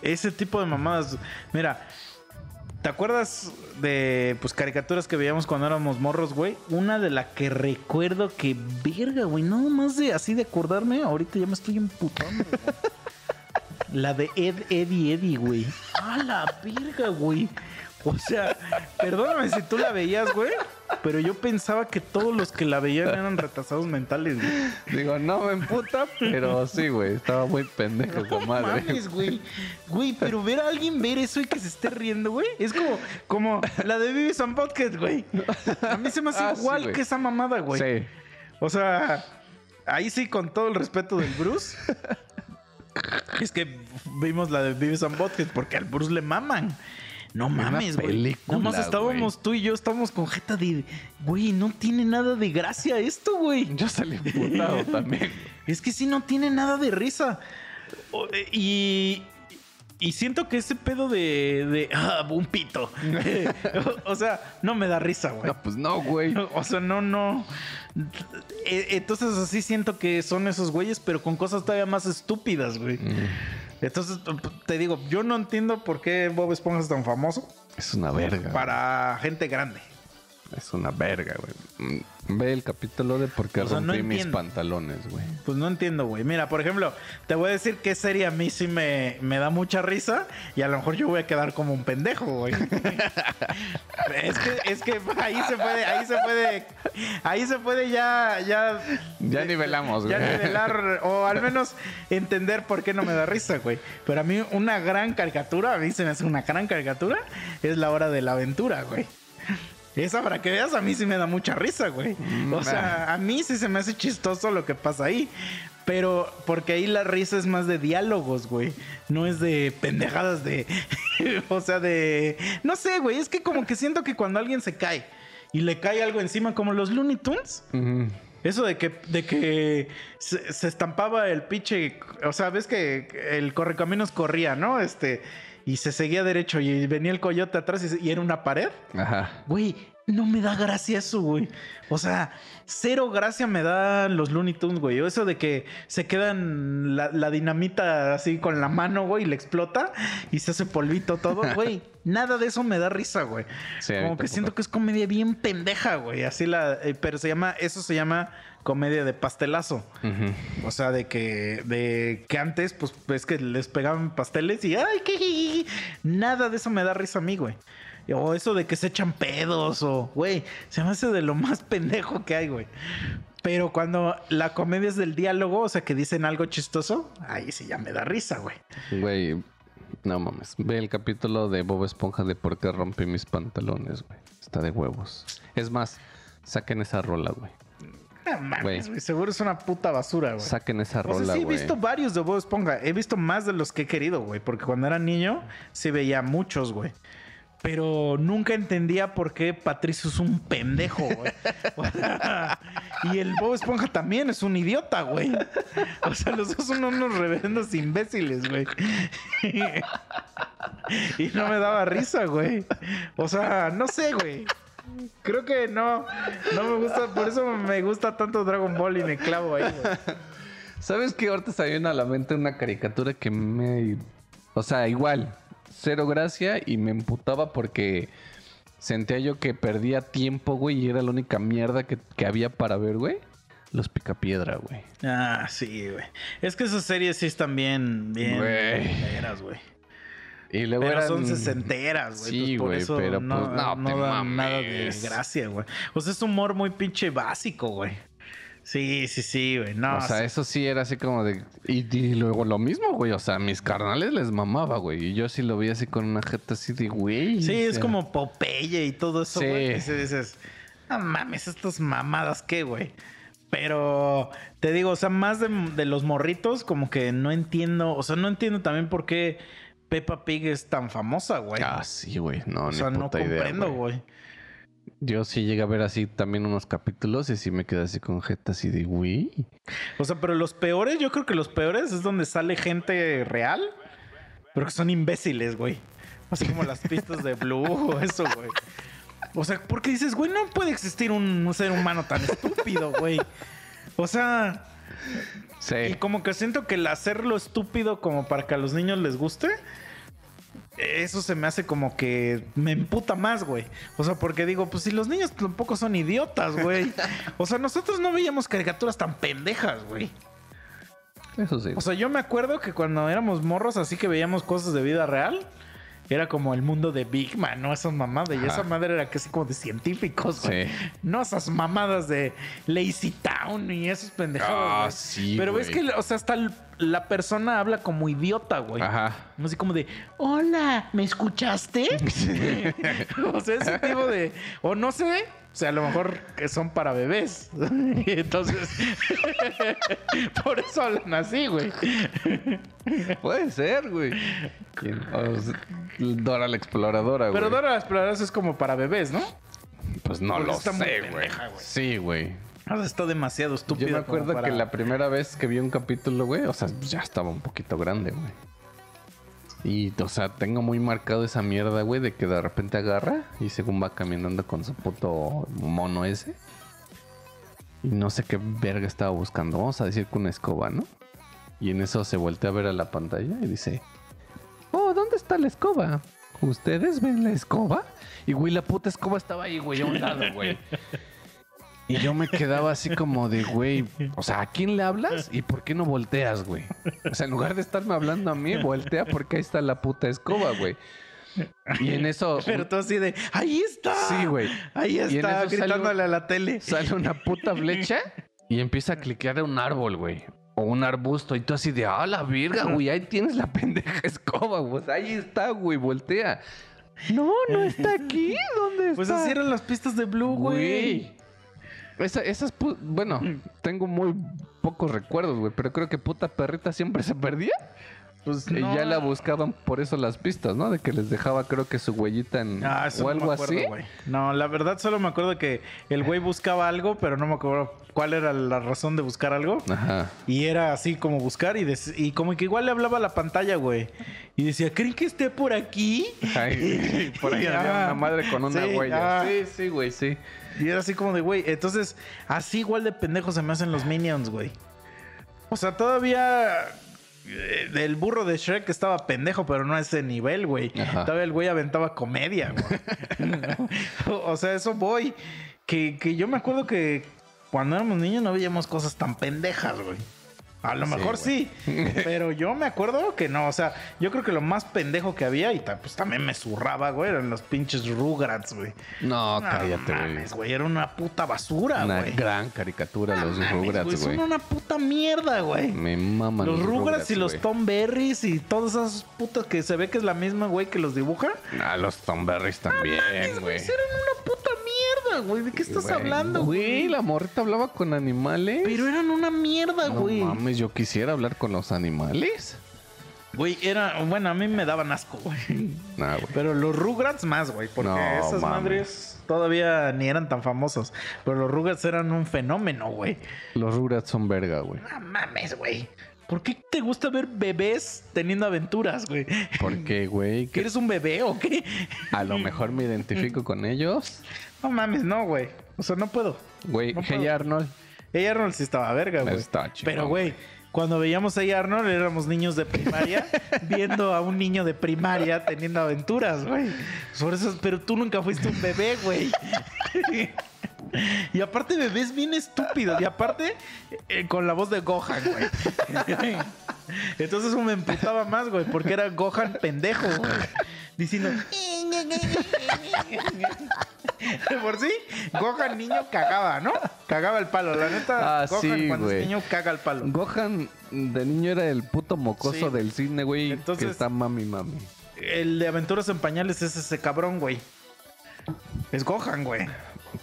ese tipo de mamadas. Mira, ¿te acuerdas de pues caricaturas que veíamos cuando éramos morros, güey? Una de la que recuerdo que verga, güey, no más de así de acordarme, ahorita ya me estoy emputando. güey. La de Ed, Eddie, Eddie, güey. A la verga, güey. O sea, perdóname si tú la veías, güey. Pero yo pensaba que todos los que la veían eran retrasados mentales, güey. Digo, no me emputa, pero sí, güey. Estaba muy pendejo No madre. mames, güey. Güey, pero ver a alguien ver eso y que se esté riendo, güey. Es como, como la de Vivis and Podcast, güey. A mí se me hace Ah, igual que esa mamada, güey. Sí. O sea, ahí sí, con todo el respeto del Bruce. es que vimos la de Vivis and Podcast porque al Bruce le maman. No mames, güey. Nada más estábamos tú y yo, estábamos con jeta de, güey, no tiene nada de gracia esto, güey. Yo salí emputado también. Es que sí no tiene nada de risa. Eh, Y, y siento que ese pedo de, de ah, un pito. o, o sea, no me da risa, güey. No, pues no, güey. O sea, no, no. Eh, Entonces así siento que son esos güeyes, pero con cosas todavía más estúpidas, güey. Mm, Entonces, te digo, yo no entiendo por qué Bob Esponja es tan famoso Es una verga. para gente grande. Es una verga, güey. Mm, Ve el capítulo de por qué O sea, no rompí mis pantalones, güey. Pues no entiendo, güey. Mira, por ejemplo, te voy a decir qué serie a mí sí me, me da mucha risa y a lo mejor yo voy a quedar como un pendejo, güey. es que, es que ahí se puede, ahí se puede, ahí se puede ya, ya, Ya nivelamos, ya güey. nivelar o al menos entender por qué no me da risa, güey. Pero a mí una gran caricatura, a mí se me hace una gran caricatura, es la hora de la aventura, güey. Esa para que veas, a mí sí me da mucha risa, güey. O sea, a mí sí se me hace chistoso lo que pasa ahí. Pero porque ahí la risa es más de diálogos, güey. No es de pendejadas de... o sea, de... No sé, güey. Es que como que siento que cuando alguien se cae y le cae algo encima, como los Looney Tunes. Eso de que, de que se, se estampaba el pinche. O sea, ves que el correcaminos corría, ¿no? Este. Y se seguía derecho y venía el coyote atrás y, era una pared. Ajá. Güey, no me da gracia eso, güey. O sea, cero gracia me dan los Looney Tunes, güey. Eso de que se quedan la, la dinamita así con la mano, güey, y le explota y se hace polvito todo, güey. Nada de eso me da risa, güey. Sí, Como que siento que es comedia bien pendeja, güey. Así la. eh, pero se llama. Eso se llama comedia de pastelazo. O sea, de que, de que antes, pues, ves que les pegaban pasteles y ¡ay, qué! Nada de eso me da risa a mí, güey. O eso de que se echan pedos o, güey, se me hace de lo más pendejo que hay, güey. Pero cuando la comedia es del diálogo, o sea, que dicen algo chistoso, ahí sí ya me da risa, güey. Güey, no mames. Ve el capítulo de Bob Esponja de por qué rompí mis pantalones, güey. Está de huevos. Es más, saquen esa rola, güey. No mames, Güey. güey. Seguro es una puta basura, güey. Saquen esa O rola, sea, sí he güey. visto varios de Bob Esponja. He visto más de los que he querido, güey. Porque cuando era niño sí veía muchos, güey. Pero nunca entendía por qué Patricio es un pendejo, güey. Y el Bob Esponja también es un idiota, güey. O sea, los dos son unos reverendos imbéciles, güey. Y no me daba risa, güey. O sea, no sé, güey. Creo que no, no me gusta, por eso me gusta tanto Dragon Ball y me clavo ahí, güey. ¿Sabes qué? Ahorita se a la mente una caricatura que me... O sea, igual, cero gracia y me emputaba porque sentía yo que perdía tiempo, güey, y era la única mierda que, que había para ver, güey. Los Picapiedra, güey. Ah, sí, güey. Es que esas series sí están bien, bien Güey. güey. Y luego Pero eran... son sesenteras, güey. Sí, pues güey, pero no, pues, no no te dan nada de mames. gracia, güey. Sea, es humor muy pinche básico, güey. Sí, sí, sí, güey. No, o sea, sí. eso sí era así como de... Y, y luego lo mismo, güey. O sea, mis carnales les mamaba, güey. Y yo sí lo vi así con una jeta así de, güey. Sí, es sea, como Popeye y todo eso, Sí. güey. Y dices, no mames, estas mamadas, ¿qué, güey? Pero te digo, o sea, más de, de los morritos, como que no entiendo. O sea, no entiendo también por qué Peppa Pig es tan famosa, güey. Ah, sí, güey. No, o ni sea, no idea, comprendo, güey. güey. Yo sí llegué a ver así también unos capítulos y sí me quedé así con jeta así de, güey. O sea, pero los peores, yo creo que los peores es donde sale gente real, pero que son imbéciles, güey. Así como las pistas de Blue o eso, güey. O sea, porque dices, güey, no puede existir un, ser humano tan estúpido, güey. O sea, y Sí. como que siento que el hacerlo estúpido como para que a los niños les guste, eso se me hace como que me emputa más, güey. O sea, porque digo, pues si los niños tampoco son idiotas, güey. O sea, nosotros no veíamos caricaturas tan pendejas, güey. Eso sí. O sea, yo me acuerdo que cuando éramos morros, así que veíamos cosas de vida real, era como el mundo de Big Man, ¿no? Esas mamadas. Y esa madre era casi como de científicos, güey. Sí. No esas mamadas de Lazy Town y esos pendejados. Ah, sí, Pero ves güey. que, o sea, hasta la persona habla como idiota, güey. Ajá. Así como de, hola, ¿me escuchaste? o sea, ese tipo de, o no sé, sea, a lo mejor que son para bebés. Y Entonces, por eso hablan así, güey. Puede ser, güey. ¿Quién? O sea, Dora la exploradora, güey. Pero Dora la Exploradora es como para bebés, ¿no? Pues no Porque lo está muy sé, güey. pendeja, güey. Sí, güey. O sea, está demasiado estúpido. Yo me acuerdo para- que la primera vez que vi un capítulo, güey, o sea, ya estaba un poquito grande, güey. Y, o sea, tengo muy marcado esa mierda, güey, de que de repente agarra y según va caminando con su puto mono ese. Y no sé qué verga estaba buscando. Vamos a decir que una escoba, ¿no? Y en eso se voltea a ver a la pantalla y dice: Oh, ¿dónde está la escoba? ¿Ustedes ven la escoba? Y, güey, la puta escoba estaba ahí, güey, a un lado, güey. Y yo me quedaba así como de, güey, o sea, ¿a quién le hablas y por qué no volteas, güey? O sea, en lugar de estarme hablando a mí, voltea porque ahí está la puta escoba, güey. Y en eso Pero tú así de, ahí está. Sí, güey. Ahí Y en está, eso sale gritándole un- a la tele. sale una puta flecha y empieza a cliquear un árbol, güey. O un arbusto. Y tú así de, ah, la verga, güey, ahí tienes la pendeja escoba, güey. Ahí está, güey, voltea. No, no está aquí. ¿Dónde está? Pues así eran las pistas de Blue, güey. Güey. Esa- esas, bueno, tengo muy pocos recuerdos, güey, pero creo que puta perrita siempre se perdía. Pues Y no. ya la buscaban por eso las pistas, ¿no? De que les dejaba, creo que su huellita en Ah, eso o no algo me acuerdo, así. No, la verdad solo me acuerdo que el güey buscaba algo, pero no me acuerdo cuál era la razón de buscar algo. Ajá. Y era así como buscar y, y como que igual le hablaba a la pantalla, güey. Y decía, ¿creen que esté por aquí? Ay, por ahí había Ah, una madre con una sí, huella. ah. Sí, sí, güey, sí. Y era así como de, güey. Entonces, así igual de pendejos se me hacen los Minions, güey. O sea, todavía. eh, El burro de Shrek estaba pendejo, pero no a ese nivel, güey. Todavía el güey aventaba comedia, güey. o sea, eso voy. Que, que yo me acuerdo que cuando éramos niños no veíamos cosas tan pendejas, güey. A lo mejor sí, pero yo me acuerdo que no, o sea, yo creo que lo más pendejo que había y pues también me zurraba, güey, eran los pinches Rugrats, güey. No, No cállate, güey. mames, güey. Era una puta basura, Una güey. gran caricatura, No los mames, Rugrats, güey. Son una puta mierda, güey. Me maman Los Rugrats y los güey. Tom Berries y todos esos putos que se ve que es la misma, güey, que los dibuja. Ah, los Tom Berries también, Mames, güey. Eran una puta mierda, güey. ¿De qué estás Güey, hablando, Güey, güey? la morrita hablaba con animales. Pero eran una mierda, no güey. mames, yo quisiera hablar con los animales. Güey, era. Bueno, a mí me daban asco, güey. Nah, güey. Pero los Rugrats más, güey. Porque No, esas mames. madres todavía ni eran tan famosos. Pero los Rugrats eran un fenómeno, güey. Los Rugrats son verga, güey. No mames, güey. ¿Por qué te gusta ver bebés teniendo aventuras, güey? Porque, güey, ¿Que que eres un bebé o qué? a lo mejor me identifico con ellos. No mames, no, güey. O sea, no puedo. Güey, No hey puedo. Arnold. Ella Arnold sí estaba verga, güey. Está Pero, güey, cuando veíamos a ella Arnold éramos niños de primaria viendo a un niño de primaria teniendo aventuras, güey. Por eso, pero tú nunca fuiste un bebé, güey. Y aparte bebés bien estúpidos. Y aparte eh, con la voz de Gohan, güey. Entonces me emputaba más, güey, porque era Gohan pendejo, güey. Diciendo... De por sí, Gohan niño cagaba, ¿no? Cagaba el palo. La neta, Ah, Gohan sí, cuando es niño caga el palo. Gohan de niño era el puto mocoso Sí. del cine, güey. Entonces- que está mami, mami. El de Aventuras en Pañales es ese cabrón, güey. Es Gohan, güey.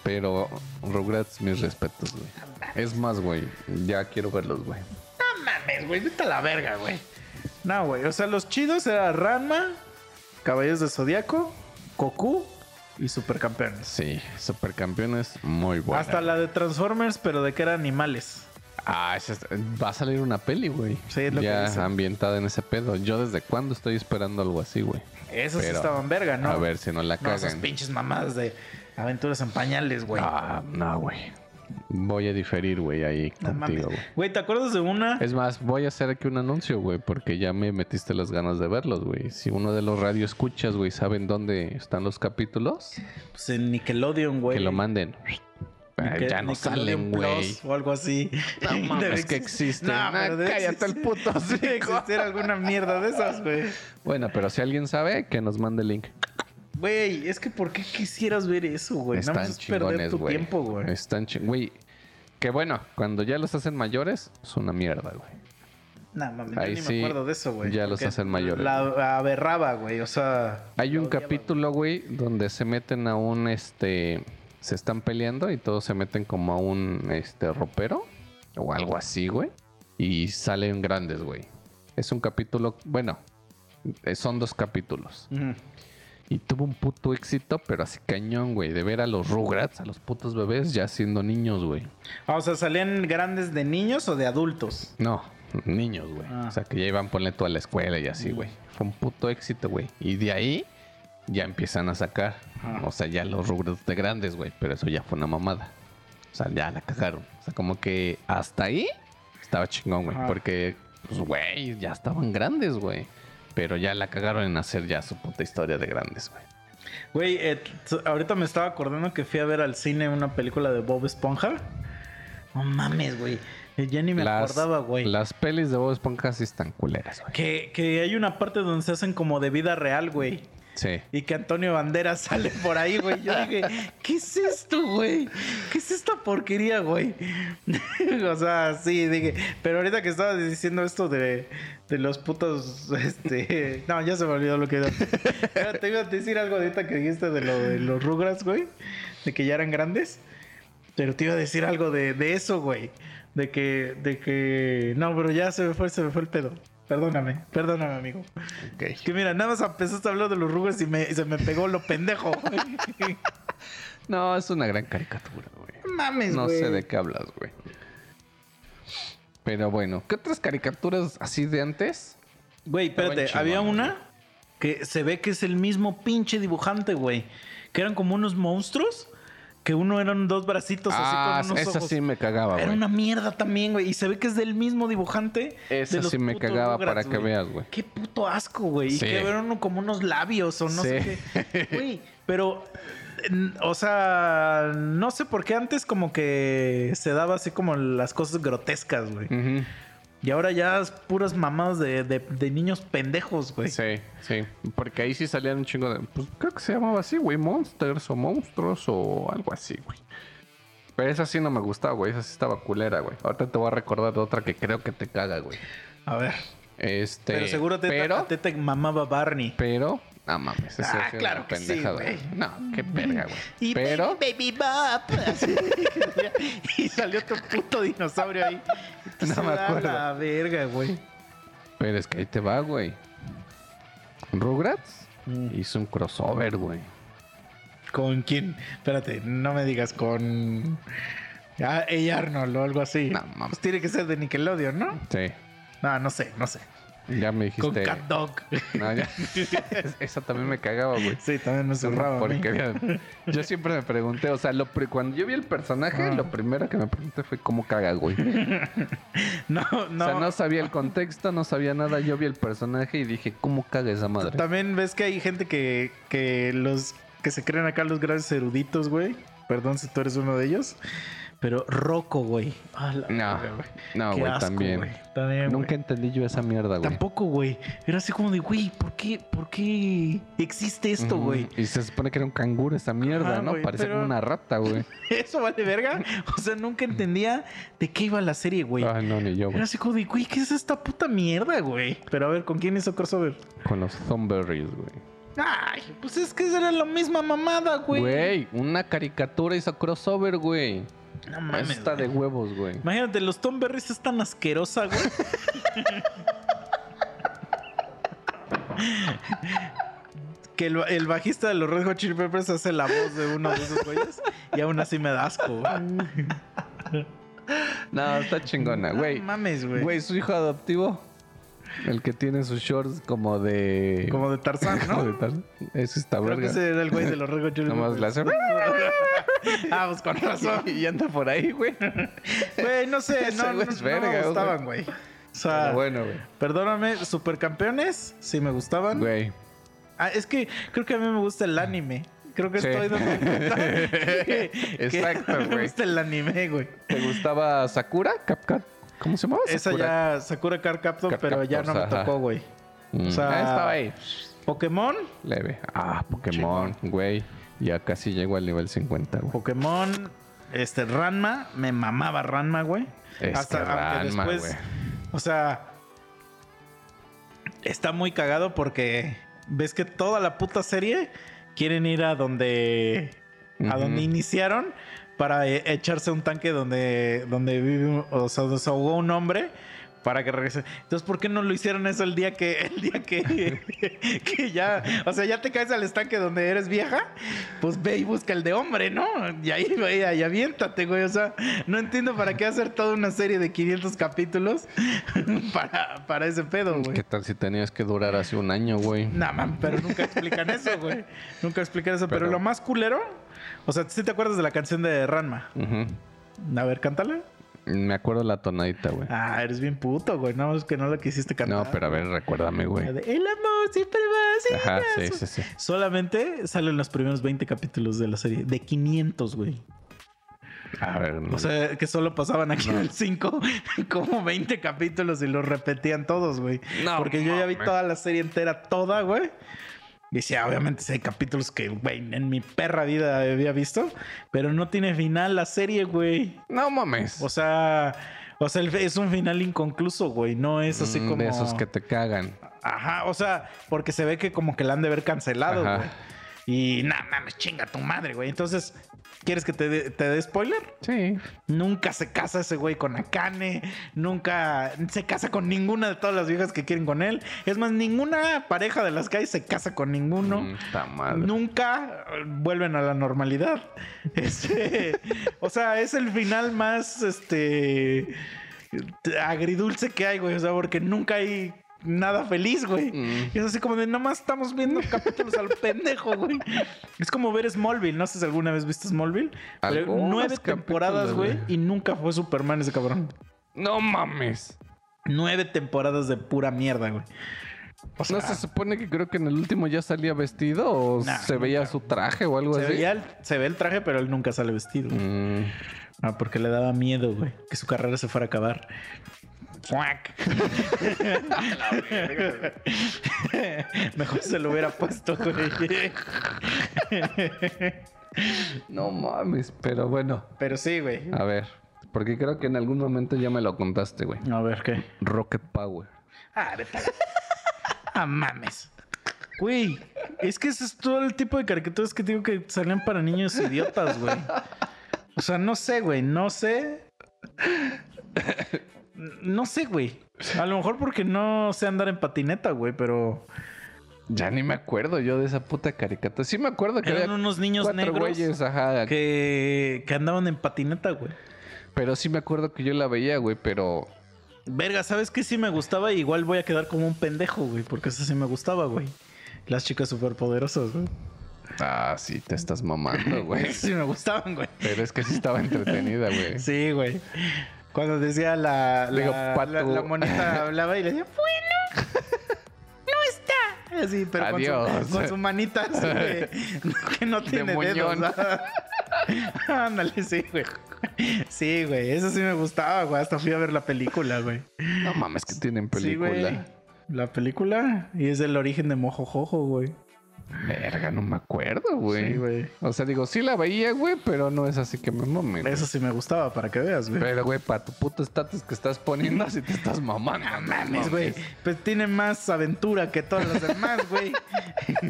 Pero Rugrats, mis respetos, güey. Es más, güey. Ya quiero verlos, güey. No mames, güey. Vete a la verga, güey. No, güey. O sea, los chidos eran Ranma, Caballeros de Zodíaco, Goku y Supercampeones. Sí, Supercampeones, muy buena. Hasta la de Transformers, pero de que eran animales. Ah, esa va a salir una peli, güey. Sí, es lo que ya dicen. ambientada en ese pedo. Yo desde cuándo estoy esperando algo así, güey. Esos Pero, estaban verga, ¿no? A ver si no la No, esas cagan. pinches mamadas de Aventuras en Pañales, güey. ah, no, güey. Voy a diferir, güey, ahí No contigo, güey. Güey, ¿te acuerdas de una? Es más, voy a hacer aquí un anuncio, güey, porque ya me metiste las ganas de verlos, güey. Si uno de los radio escuchas, güey, saben dónde están los capítulos, Pues en Nickelodeon, güey. que lo manden. Nickel- ya no Nickelodeon salen, güey. O algo así. No mames, Debe que exist- existen. No, pero cállate el puto Debe existir alguna mierda de esas, güey. Bueno, pero si alguien sabe, que nos mande el link. Güey, es que ¿por qué quisieras ver eso, güey? Nada más Están es perder tu güey. tiempo, güey. Están chingones. Güey, que bueno, cuando ya los hacen mayores, es una mierda, güey. No, yo Ahí ni sí, me acuerdo de eso, güey. ya los hacen mayores. La aberraba, güey. O sea. Hay un odiaba, capítulo, güey, donde se meten a un, este, se están peleando y todos se meten como a un, este, ropero o algo así, güey. Y salen grandes, güey. Es un capítulo, bueno, eh, son dos capítulos. Ujú. Y tuvo un puto éxito, pero así cañón, güey. De ver a los Rugrats, a los putos bebés, ya siendo niños, güey. Ah, o sea, ¿salían grandes de niños o de adultos? No, niños, güey. Ah. O sea, que ya iban a ponerle toda la escuela y así, güey. Fue un puto éxito, güey. Y de ahí ya empiezan a sacar. Ah. O sea, ya los Rugrats de grandes, güey. Pero eso ya fue una mamada. O sea, ya la cagaron. O sea, como que hasta ahí estaba chingón, güey. Porque, pues, güey, ya estaban grandes, güey. Pero ya la cagaron en hacer ya su puta historia de grandes, güey. Güey, eh, ahorita me estaba acordando que fui a ver al cine una película de Bob Esponja. No mames, güey. Eh, Ya ni me acordaba, güey. Las pelis de Bob Esponja sí están culeras, güey. Que, que hay una parte donde se hacen como de vida real, güey. Y que Antonio Banderas sale por ahí, güey. Yo dije, ¿qué es esto, güey? ¿Qué es esta porquería, güey? o sea, sí, dije. Pero ahorita que estabas diciendo esto de, de los putos, este... No, ya se me olvidó lo que era. Te iba a decir algo ahorita que dijiste de de los Rugrats, güey. De que ya eran grandes. Pero te iba a decir algo de, de eso, güey. De que, de que... No, pero ya se me fue, se me fue el pedo. Perdóname, perdóname, amigo. Que mira, nada más empezaste a hablar de los Rugrats y, me, y se me pegó lo pendejo. No, es una gran caricatura, güey. Mames, No sé de qué hablas, güey. Pero bueno, ¿qué otras caricaturas así de antes? Güey, espérate, había una que se ve que es el mismo pinche dibujante, güey. Que eran como unos monstruos. Que uno eran dos bracitos ah, así con unos esa ojos. sí me cagaba, Era güey. una mierda también, güey. Y se ve que es del mismo dibujante. Esa de los sí me cagaba Rugrats, para que güey. veas, güey. Qué puto asco, güey. Y que eran como unos labios o no Sí. sé qué. Güey, pero. O sea, no sé por qué antes como que se daba así como las cosas grotescas, güey. Y ahora ya es puras mamadas de, de- de niños pendejos, güey. Sí, sí. Porque ahí sí salían un chingo de. Pues creo que se llamaba así, güey. Monsters o monstruos o algo así, güey. Pero esa sí no me gustaba, güey. Esa sí estaba culera, güey. Ahorita te voy a recordar de otra que creo que te caga, güey. A ver. Este. Pero seguro te, pero, ti te mamaba Barney. pero. No mames, esa Ah, claro una que sí, pendejada. No, qué verga, güey. Y Pero. Baby, Baby Bop. Y salió tu puto dinosaurio ahí. No me acuerdo. la verga, güey. Pero es que ahí te va, güey. Rugrats Mm. hizo un crossover, güey. ¿Con quién? Espérate, no me digas con. Ah, Arnold o algo así. No, mames. pues tiene que ser de Nickelodeon, ¿no? Sí. No, no sé, no sé. Ya me Con dijiste. Cat Dog. No, ya. Es- Esa también me cagaba, güey. sí, también me Es una zurraba. a mí. porquería. Yo siempre me pregunté, o sea, lo cuando yo vi el personaje, Ah. lo primero que me pregunté fue cómo caga, güey. No, no. O sea, no sabía el contexto, no sabía nada. Yo vi el personaje y dije, ¿cómo caga esa madre? También ves que hay gente que, que los que se creen acá los grandes eruditos, güey. Perdón si tú eres uno de ellos. Pero Rocco, güey. No, güey. no, güey, también. güey. También, Nunca güey. entendí yo esa mierda, güey. Tampoco, güey. Era así como de, güey, ¿por qué, ¿por qué existe esto, güey? Y se supone que era un canguro esa mierda, ¿no? Parecía pero- como una rata, güey. ¿Eso vale verga? O sea, nunca entendía de qué iba la serie, güey. Ay, no, ni yo, Era así como de, güey, ¿qué es esta puta mierda, güey? Pero a ver, ¿con quién hizo crossover? Con los Thornberries, güey. Ay, pues es que era la misma mamada, güey. Güey, una caricatura hizo crossover, güey. No mames. Está de huevos, güey. Imagínate, los Tom Berries es tan asquerosa, güey. que el, el bajista de los Red Hot Chili Peppers hace la voz de uno de esos güeyes y aún así me da asco, güey. No, está chingona, güey. No mames, güey. Güey, su hijo adoptivo. El que tiene sus shorts como de. Como de Tarzán, como de ¿no? tal. Ese está Creo que verga. ese era el güey de los Hot Chili Nomás la hace. ah, pues con razón. y anda por ahí, güey. Güey, no sé, no, no, güey es no me verga, gustaban, güey. O sea, Pero bueno, güey. perdóname, supercampeones, sí me gustaban. Güey. Ah, es que creo que a mí me gusta el anime. Creo que Sí. estoy dando cuenta que- Exacto, mí Me güey. gusta el anime, güey. ¿Te gustaba Sakura? ¿Capcat? ¿Cómo se llamaba? Esa Sakura. ya, Sakura Card Captor, pero ya no me ajá. tocó, güey. Mm, o sea- ah, estaba ahí. Pokémon, Leve. Ah, Pokémon, güey. Ya casi llego al nivel 50, güey. Pokémon, este, Ranma, me mamaba Ranma, güey. Es que Ranma, güey. o sea, está muy cagado porque ves que toda la puta serie quieren ir a donde a donde iniciaron para eh, echarse un tanque donde donde vive un- o sea, donde se ahogó un hombre para que regrese. Entonces, ¿por qué no lo hicieron eso el día que el día que, que ya, o sea, ya te caes al estanque donde eres vieja? Pues ve y busca el de hombre, ¿no? Y ahí, güey, ahí aviéntate, güey. O sea, no entiendo para qué hacer toda una serie de 500 capítulos para, para ese pedo, güey. ¿Qué tal si tenías que durar así un año, güey? No, man, pero nunca explican eso, güey. Nunca explican eso. Pero, Pero- lo más culero, o sea, ¿sí te acuerdas de la canción de Ranma? Ujú. A ver, cántala. Me acuerdo la tonadita, güey. Ah, eres bien puto, güey. No, es que no la quisiste cantar. No, pero a ver, recuérdame, güey. El amor siempre va así. Ajá, sí, sí, sí. Solamente salen los primeros 20 capítulos de la serie. De 500, güey. A ver, no. O sea, que solo pasaban aquí en el 5 como 20 capítulos y los repetían todos, güey. No Porque yo ya vi toda la serie entera, toda, güey. Sí, obviamente sí hay capítulos que, güey, en mi perra vida había visto, pero no tiene final la serie, güey. No mames. O sea, o sea, es un final inconcluso, güey. No es así Mm, como. De esos que te cagan. Ajá, o sea, porque se ve que como que la han de haber cancelado, Ajá. güey. Y nada, mames, chinga tu madre, güey. Entonces, ¿quieres que te dé te dé spoiler? Sí. Nunca se casa ese güey con Akane. Nunca se casa con ninguna de todas las viejas que quieren con él. Es más, ninguna pareja de las que hay se casa con ninguno. Mm, Está mal. Nunca eh, vuelven a la normalidad. Este, o sea, es el final más este agridulce que hay, güey. O sea, porque nunca hay nada feliz, güey. Mm. Y es así como de nomás estamos viendo capítulos al pendejo, güey. Es como ver Smallville. No sé si alguna vez viste Smallville. Pero nueve temporadas, güey. Y nunca fue Superman ese cabrón. No mames. Nueve temporadas de pura mierda, güey. O sea, ¿No se supone que creo que en el último ya salía vestido o Nah, se veía su traje o algo se, así? veía el- se ve el traje, pero él nunca sale vestido. Mm, Ah, porque le daba miedo, güey, que su carrera se fuera a acabar. Fuac. Mejor se lo hubiera puesto, güey. no mames, pero bueno. Pero sí, güey. A ver, porque creo que en algún momento ya me lo contaste, güey. A ver, ¿qué? Rocket Power. Ah, vete Ah, mames. Güey, es que ese es todo el tipo de caricaturas que digo que salían para niños idiotas, güey. O sea, no sé, güey, no sé. No sé, güey. A lo mejor porque no sé andar en patineta, güey, pero Ya ni me acuerdo yo de esa puta caricatura. Sí me acuerdo que eran había unos niños negros güeyes, ajá. que, que andaban en patineta, güey. Pero sí me acuerdo que yo la veía, güey, pero... Verga, ¿sabes qué sí me gustaba? Igual voy a quedar como un pendejo, güey, porque eso sí me gustaba, güey. Las chicas superpoderosas, güey. Ah, sí, te estás mamando, güey. Sí me gustaban, güey. Pero es que sí estaba entretenida, güey. Sí, güey. Cuando decía la, la, Digo, la, Pato. la monita hablaba y le decía, bueno, no está. Así, pero con su, con su manita así de- que no tiene dedos. muñón. ¿verdad? Ándale, sí, güey. Sí, güey. Eso sí me gustaba, güey. Hasta fui a ver la película, güey. No mames que tienen Sí, güey. película. La película. Y es el origen de Mojo Jojo, güey. Verga, no me acuerdo, güey. Sí, güey. O sea, digo, sí la veía, güey, pero no es así que me mame. güey. Eso sí me gustaba, para que veas, güey. Pero, güey, para tu puto estatus que estás poniendo, así te estás mamando. No mames, güey. Pues tiene más aventura que todas las demás, güey.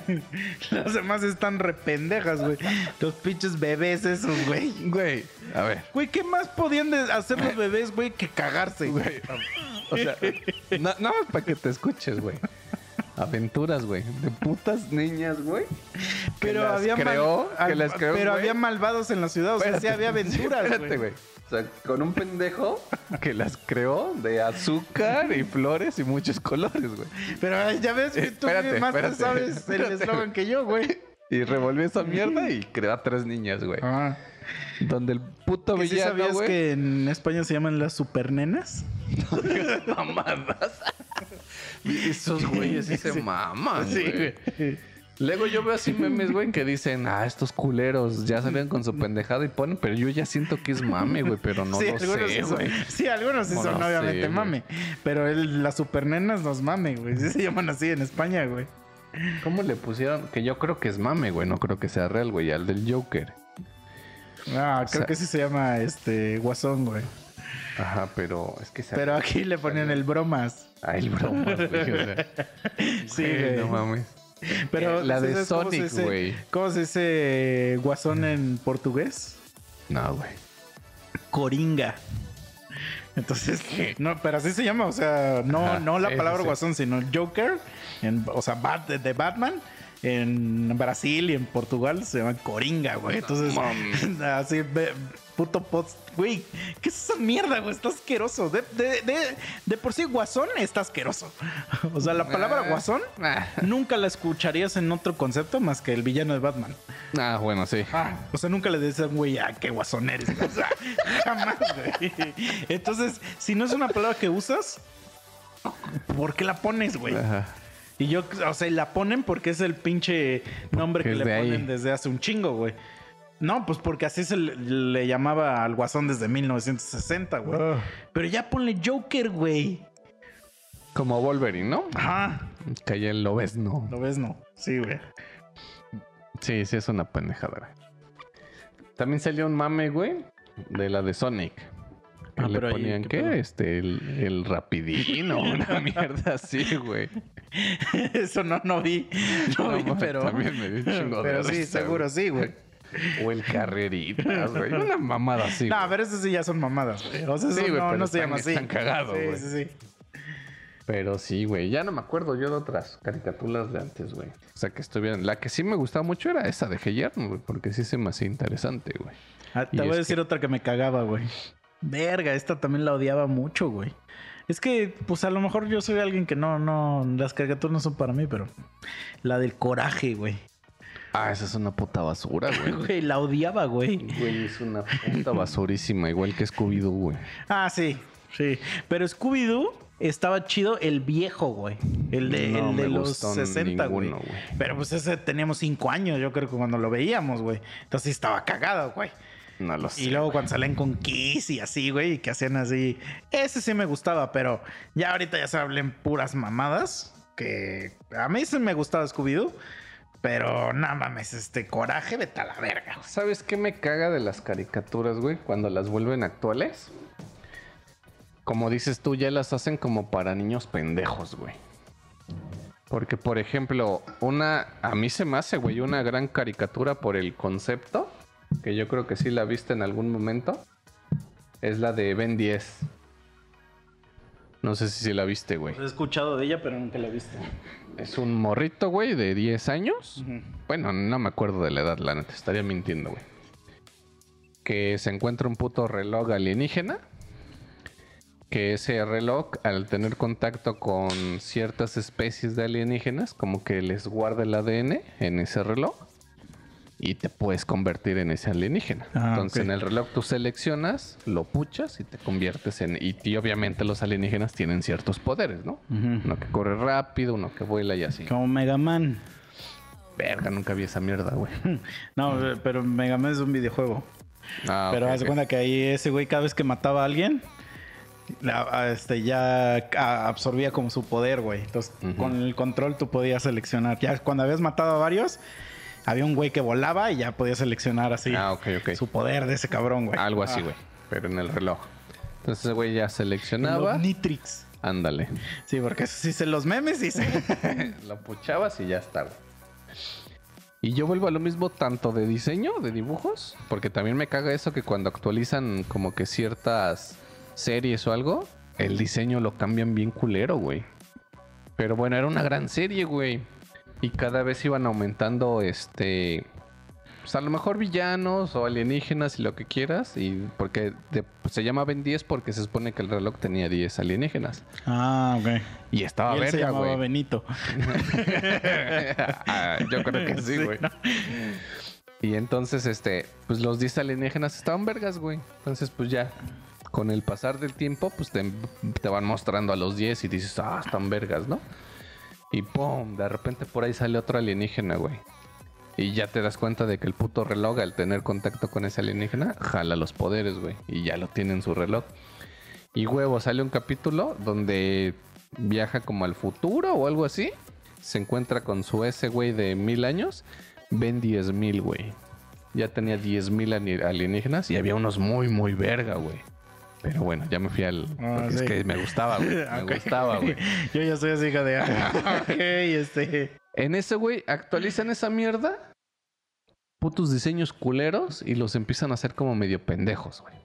las demás están rependejas, güey. Los pinches bebés esos, güey. Güey, a ver. Güey, ¿qué más podían hacer los bebés, güey, que cagarse? Güey, o sea, no más para que te escuches, güey. Aventuras, güey. De putas niñas, güey. que Pero las había mal- creó, que al- las creó, pero güey. había malvados en la ciudad, o sea, sí había aventuras, espérate, güey. O sea, con un pendejo que las creó de azúcar y flores y muchos colores, güey. Pero ya ves que tú Espérate, más te espérate, sabes el eslogan que yo, güey. Y revolvió esa mierda y creó a tres niñas, güey. Ah. Donde el puto ¿Que sí villano, sabías güey. que en España se llaman las supernenas? mamadas. Esos güeyes sí se Sí. maman, Sí, güey. Luego yo veo así memes, güey, que dicen, ah, estos culeros ya salieron con su pendejada y ponen, pero yo ya siento que es mame, güey, pero no sí, lo algunos sé, sí son, güey. sí, algunos sí No son obviamente sé, mame. Pero el- las supernenas nos mame, güey. Sí se llaman así en España, güey. ¿Cómo le pusieron? Que yo creo que es mame, güey, no creo que sea real, güey, al del Joker. Ah, creo sea- que sí se llama este guasón, güey. Ajá, pero es que se... Pero aquí le ponían el bromas. Ah, el broma, güey, o sea. Sí, güey. No mames. Pero La de ¿sabes cómo se Sonic, güey. ¿Cómo se dice guasón en portugués? No, güey. Coringa. Entonces, no, pero así se llama, o sea, no, Ajá, no la palabra sí, sí. guasón, sino Joker, en- o sea, Bat- de Batman, en Brasil y en Portugal se llama Coringa, güey. Entonces, así, puto post, güey, ¿qué es esa mierda, güey? Está asqueroso. De, de, de, de por sí, guasón está asqueroso. O sea, la palabra Ah. guasón Ah, nunca la escucharías en otro concepto más que el villano de Batman. ah, bueno, sí. O sea, nunca le decían, güey, ah, qué guasón eres. O sea, jamás, güey. Entonces, si no es una palabra que usas, ¿por qué la pones, güey? Ajá. Y yo, o sea, la ponen porque es el pinche nombre Que que le de ahí. ponen desde hace un chingo, güey. No, pues porque así se le, le llamaba al guasón desde 1960, güey. Pero ya ponle Joker, güey. Como Wolverine, ¿no? Ajá. Calle el Lobezno. ¿Lo ves? No. Sí, güey. Sí, sí, es una pendejada, güey. También salió un mame, güey, de la de Sonic. Ah, le pero ahí, ponían, ¿qué. Este, el, el rapidino, una mierda así, güey. Eso no, no vi. No, No, vi, pero. también me dio un chingo de Pero sí, seguro güey. sí, güey. O el carreritas, güey. Una mamada así. No, güey. pero eso sí ya son mamadas, güey. O sea, Sí, güey, no, pero no se llama así. están cagados, Sí, güey. sí, sí. Pero sí, güey. Ya no me acuerdo yo de otras caricaturas de antes, güey. O sea, que estuvieran. La que sí me gustaba mucho era esa de Heyarn, güey. Porque sí se me hacía interesante, güey. Ah, Y te voy a decir otra que me cagaba, güey. Verga, esta también la odiaba mucho, güey. Es que, pues a lo mejor yo soy alguien que no, no, las caricaturas no son para mí, pero la del coraje, güey. Ah, esa es una puta basura, güey. Güey, la odiaba, güey. Güey, es una puta basurísima, igual que Scooby-Doo, güey. Ah, sí, sí. Pero Scooby-Doo estaba chido el viejo, güey. El de, No el de los gustó 60, güey. Pero pues ese teníamos cinco años, yo creo que cuando lo veíamos, güey. Entonces estaba cagado, güey. No lo sé. Y luego cuando salen con Kiss y así, güey, y que hacían así. Ese sí me gustaba, pero ya ahorita ya se hablen puras mamadas. Que a mí sí me gustaba Scooby-Doo. Pero no mames, este coraje, vete a la verga. güey. ¿Sabes qué me caga de las caricaturas, güey? Cuando las vuelven actuales. Como dices tú, ya las hacen como para niños pendejos, güey. Porque, por ejemplo, una. A mí se me hace, güey, una gran caricatura por el concepto. Que yo creo que sí la viste en algún momento. Es la de Ben 10. No sé si la viste, güey. He escuchado de ella, pero nunca la he visto. Es un morrito, güey, de 10 años. Bueno, no me acuerdo de la edad, la neta, estaría mintiendo, güey. Que se encuentra un puto reloj alienígena. Que ese reloj, al tener contacto con ciertas especies de alienígenas, como que les guarda el ADN en ese reloj. Y te puedes convertir en ese alienígena. Ah, Entonces en el reloj tú seleccionas, lo puchas y te conviertes en... Y, y obviamente los alienígenas tienen ciertos poderes, ¿no? Uno que corre rápido, uno que vuela y así. Como Mega Man. Verga, nunca vi esa mierda, güey. No, pero Mega Man es un videojuego. Ah, Pero ok, haz de ok. cuenta que ahí ese güey cada vez que mataba a alguien, la- este, ya absorbía como su poder, güey. Entonces, con el control tú podías seleccionar. Ya cuando habías matado a varios, había un güey que volaba y ya podías seleccionar así Ah, su poder de ese cabrón, güey. Algo así, Ah, güey. Pero en el reloj. Entonces ese güey ya seleccionaba. Nitrix. Ándale. Sí, porque eso sí se los memes y se... Lo puchabas y ya está, güey. Y yo vuelvo a lo mismo tanto de diseño, de dibujos, porque también me caga eso que cuando actualizan como que ciertas series o algo, el diseño lo cambian bien culero, güey. Pero bueno, era una gran serie, güey. Y cada vez iban aumentando este pues a lo mejor villanos o alienígenas y lo que quieras y porque de- se llama Ben 10 porque se supone que el reloj tenía 10 alienígenas. Ah, ok. Y estaba y él se verga, llamaba güey. Benito. Ah, yo creo que sí, güey. ¿no? Y entonces, este, pues los 10 alienígenas estaban vergas, güey. Entonces, pues ya, con el pasar del tiempo, pues te, te van mostrando a los 10 y dices, ah, están vergas, ¿no? Y pum, de repente por ahí sale otro alienígena, güey. Y ya te das cuenta de que el puto reloj, al tener contacto con ese alienígena, jala los poderes, güey. Y ya lo tiene en su reloj. Y huevo, sale un capítulo donde viaja como al futuro o algo así. Se encuentra con su ese güey de mil años. Ven 10 mil, güey. Ya tenía 10 mil alienígenas y había unos muy, muy verga, güey. Pero bueno, ya me fui al... Ah, porque sí. Es que me gustaba, güey. Me gustaba, güey. Yo ya soy así, hija de... ah, ok, este... En ese, güey, actualizan esa mierda. Putos diseños culeros y los empiezan a hacer como medio pendejos, güey.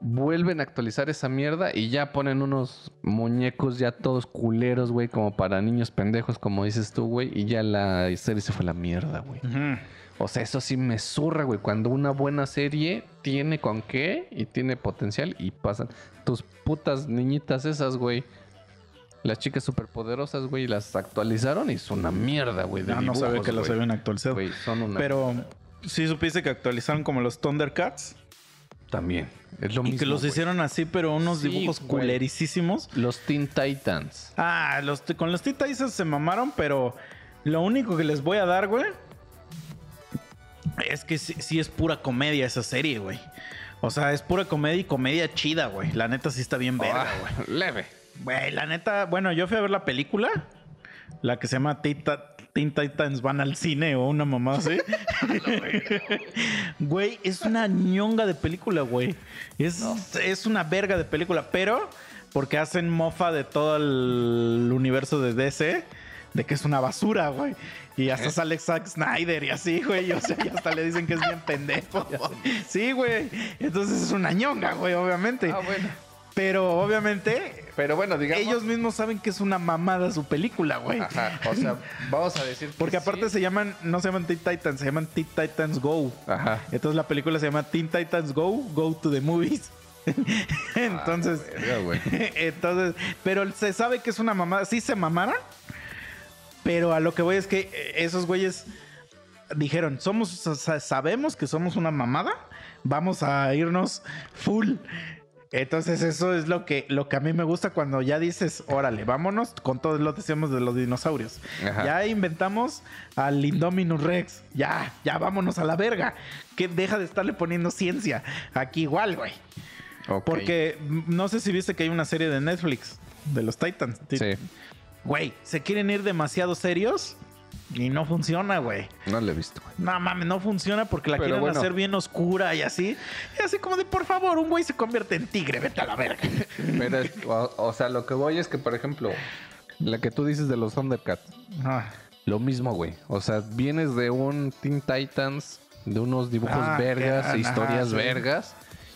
Vuelven a actualizar esa mierda y ya ponen unos muñecos ya todos culeros, güey, como para niños pendejos, como dices tú, güey. Y ya la serie se fue a la mierda, güey. Ujú. O sea, eso sí me zurra, güey. Cuando una buena serie tiene con qué y tiene potencial y pasan tus putas niñitas esas, güey. Las chicas superpoderosas, güey, las actualizaron y es una mierda, güey. de Ah, no sabía que güey. habían actualizado. Güey, son una Pero sí supiste que actualizaron como los Thundercats. también. Es lo Y mismo. que los hicieron así, pero unos Sí, dibujos güey. culerísimos. Los Teen Titans. Ah, los, con los Titans se mamaron, pero lo único que les voy a dar, güey, es que sí, sí es pura comedia esa serie, güey. O sea, es pura comedia y comedia chida, güey. La neta sí está bien verga, Ah, güey. leve. Güey, la neta, bueno, yo fui a ver la película La que se llama Tita- Teen Titans van al cine o una mamá así. Güey, es una ñonga de película, güey. Es, es una verga de película, pero porque hacen mofa de todo el universo de DC, de que es una basura, güey. Y hasta sale Zack Snyder y así, güey. O sea, y hasta le dicen que es bien pendejo. Sí, güey. Entonces es una ñonga, güey, obviamente. Ah, bueno. Pero obviamente Pero bueno, digamos. ellos mismos saben que es una mamada su película, güey. Ajá, o sea, vamos a decir. que Porque aparte sí. se llaman, no se llaman Teen Titans, se llaman Teen Titans Go. Ajá. Entonces la película se llama Teen Titans Go, Go to the Movies. entonces, Ah, verga, güey. entonces, pero se sabe que es una mamada. Sí se mamaron, pero a lo que voy es que eh, esos güeyes dijeron, somos, sabemos que somos una mamada, vamos a irnos full. Entonces eso es lo que, lo que a mí me gusta cuando ya dices, órale, vámonos con todo lo que decíamos de los dinosaurios. Ajá. Ya inventamos al Indominus Rex. Ya, ya vámonos a la verga. Que deja de estarle poniendo ciencia. Aquí igual, güey. Porque mm, no sé si viste que hay una serie de Netflix de los Titans. Sí, Güey, se quieren ir demasiado serios y no funciona, güey. no lo he visto, güey. No mames, no funciona porque la Pero quieren bueno. hacer bien oscura y así. Y así como de, por favor, un güey se convierte en tigre, vete a la verga. Pero, o, o sea, lo que voy es que, por ejemplo, la que tú dices de los Thundercats, Ah, lo mismo, güey. O sea, vienes de un Teen Titans, de unos dibujos Ah, vergas, historias ajá, sí. vergas.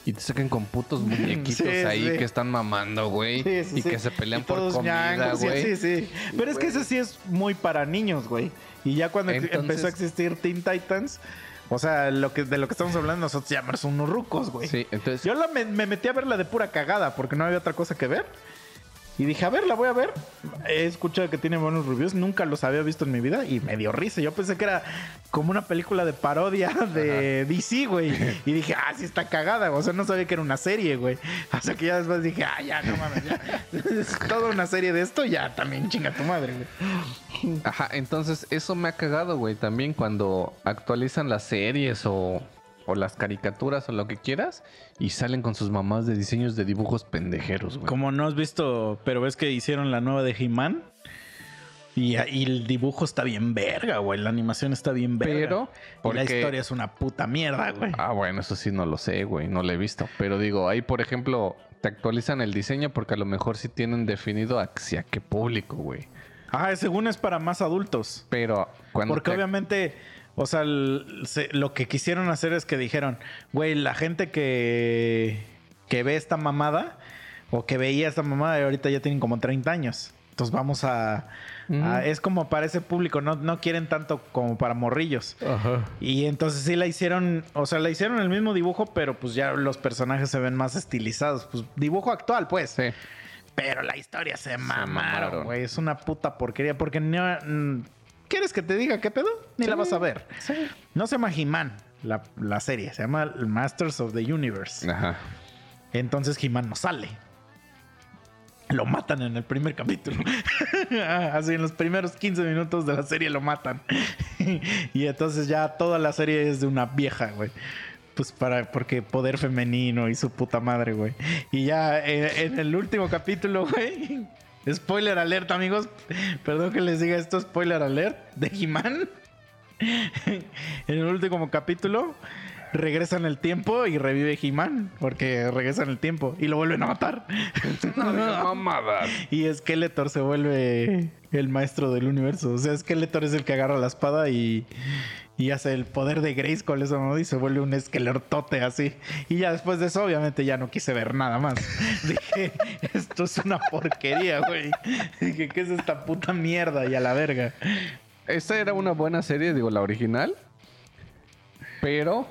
Y te sacan con putos muñequitos Sí, ahí sí. que están mamando, güey. sí, sí, y sí. que se pelean Y por comida, güey. así, sí. Pero es que ese sí es muy para niños, güey. Y ya cuando Entonces- empezó a existir Teen Titans, o sea, lo que, de lo que estamos hablando nosotros ya unos rucos, güey. Sí, entonces. Yo la me, me metí a verla de pura cagada porque no había otra cosa que ver. Y dije, a ver, la voy a ver. He escuchado que tiene buenos reviews. Nunca los había visto en mi vida y me dio risa. Yo pensé que era como una película de parodia de DC, güey. Y dije, ah, sí está cagada. O sea, no sabía que era una serie, güey. Hasta que ya después dije, ah, ya, no mames, ya. Es toda una serie de esto, ya también chinga tu madre, güey. Ajá, entonces eso me ha cagado, güey. También cuando actualizan las series o, o las caricaturas o lo que quieras y salen con sus mamás de diseños de dibujos pendejeros, güey. Como no has visto, pero ves que hicieron la nueva de He-Man. Y, y el dibujo está bien verga, güey. La animación está bien verga. Pero, la historia es una puta mierda, güey. Ah, bueno, eso sí no lo sé, güey. No lo he visto. Pero digo, ahí, por ejemplo, te actualizan el diseño porque a lo mejor sí tienen definido hacia qué público, güey. Ah, según es para más adultos. Pero cuando. Porque te- obviamente, o sea, el- se- lo que quisieron hacer es que dijeron, güey, la gente que, que ve esta mamada o que veía esta mamada y ahorita ya tienen como 30 años. Entonces vamos a... a- es como para ese público, no, no quieren tanto como para morrillos. Ajá. Y entonces sí la hicieron, o sea, la hicieron el mismo dibujo, pero pues ya los personajes se ven más estilizados. Pues dibujo actual, pues. Sí. Pero la historia se, mamaron. mamaron, güey. Es una puta porquería. Porque no. ¿Quieres que te diga qué pedo? Ni la vas a ver. No se llama He-Man, la, la serie. Se llama Masters of the Universe. Ajá. Entonces He-Man no sale. Lo matan en el primer capítulo. Así en los primeros 15 minutos de la serie lo matan. y entonces ya toda la serie es de una vieja, güey. Pues para, porque poder femenino y su puta madre, güey. Y ya eh, en, el último capítulo, güey. Spoiler alert, amigos. Perdón que les diga esto, spoiler alert de He-Man. en el último capítulo regresan el tiempo y revive He-Man porque regresan el tiempo y lo vuelven a matar. No digas mamadas. y Skeletor se vuelve el maestro del universo. O sea, Skeletor es el que agarra la espada y, y hace el poder de Grayskull, eso ¿no? y se vuelve un esquelertote así. Y ya después de eso, obviamente, ya no quise ver nada más. Dije, esto es una porquería, güey. Dije, ¿qué es esta puta mierda? Y a la verga. Esta era una buena serie, digo, la original. Pero,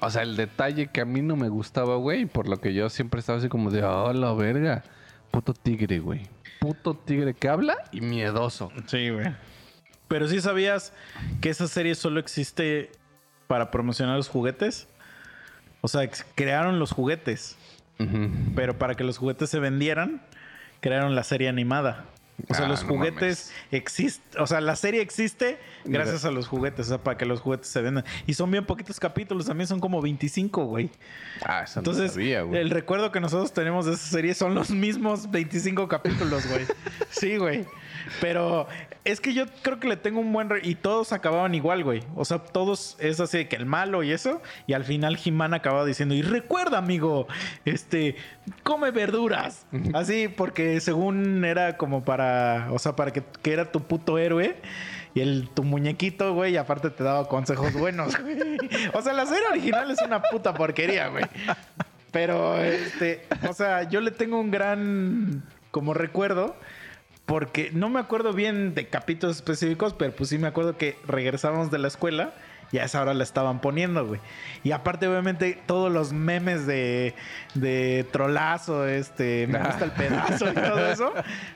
o sea, el detalle que a mí no me gustaba, güey, por lo que yo siempre estaba así como de, oh, la verga. Puto tigre, güey. Puto tigre que habla y miedoso. Sí, güey. Pero sí sabías que esa serie solo existe para promocionar los juguetes. O sea, crearon los juguetes, pero para que los juguetes se vendieran, crearon la serie animada. O sea, Ah, los no juguetes existen. O sea, la serie existe gracias a los juguetes. O sea, para que los juguetes se vendan. Y son bien poquitos capítulos. También son como 25, güey. Ah, eso no Entonces, sabía, güey. el recuerdo que nosotros tenemos de esa serie son los mismos 25 capítulos, güey. sí, güey. Pero es que yo creo que le tengo un buen... re- y todos acababan igual, güey. O sea, todos es así de que el malo y eso. Y al final He-Man acababa diciendo, y recuerda, amigo, este, come verduras. Así, porque según era como para... O sea, para que, que era tu puto héroe. Y el, tu muñequito, güey, aparte te daba consejos buenos. O sea, la serie original es una puta porquería, güey. Pero, este, o sea, yo le tengo un gran, como recuerdo, porque no me acuerdo bien de capítulos específicos, pero pues sí me acuerdo que regresábamos de la escuela y a esa hora la estaban poniendo, güey. Y aparte, obviamente, todos los memes de, de trolazo, este, me gusta el pedazo y todo eso,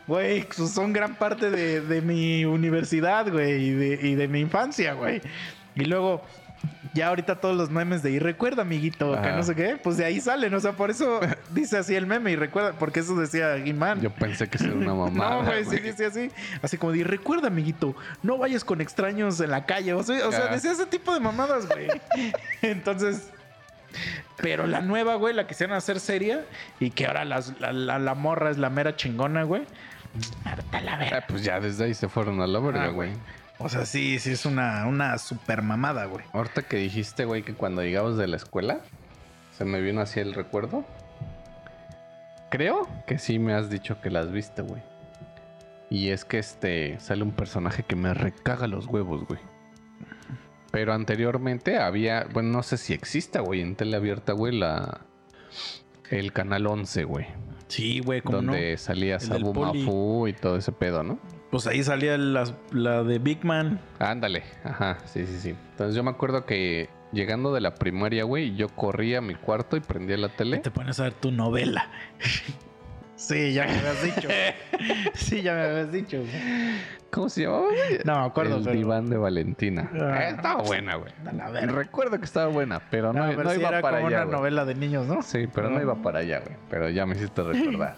güey, pues son gran parte de, de mi universidad, güey, y de, y de mi infancia, güey. Y luego, ya ahorita todos los memes de y recuerda, amiguito, que no sé qué, pues de ahí salen. O sea, por eso dice así el meme y recuerda, porque eso decía He-Man. Yo pensé que era una mamada. No, güey, sí dice así. Así como de, recuerda, amiguito, no vayas con extraños en la calle. O sea, o sea, decía ese tipo de mamadas, güey. Entonces, pero la nueva, güey, la quisieron hacer seria y que ahora las- la, la- la morra es la mera chingona, güey. Harta la verga. Ah, pues ya desde ahí se fueron a la verga, Ah, güey. O sea, sí, sí, es una, una super mamada, güey. Ahorita que dijiste, güey, que cuando llegabas de la escuela, se me vino así el recuerdo. Creo que sí me has dicho que las viste, güey. Y es que este sale un personaje que me recaga los huevos, güey. Pero anteriormente había, bueno, no sé si exista, güey, en tele abierta, güey, la el canal 11, güey, Sí, güey, como no. donde salía El del Sabu. Mafu y todo ese pedo, ¿no? Pues ahí salía la de Big Man. Ándale, ajá, sí, sí, sí. Entonces yo me acuerdo que llegando de la primaria, güey, yo corría a mi cuarto y prendía la tele. Te pones a ver tu novela. Sí, ya me habías dicho. Sí, ya me habías dicho. ¿Cómo se llamaba, güey? No me acuerdo, El pero- diván de Valentina. Ah. Eh, estaba buena, güey. Recuerdo que estaba buena, pero no, No, no pero sí iba era para como allá. una novela de niños, ¿no? Sí, pero no Ah. iba para allá, güey. Pero ya me hiciste recordar.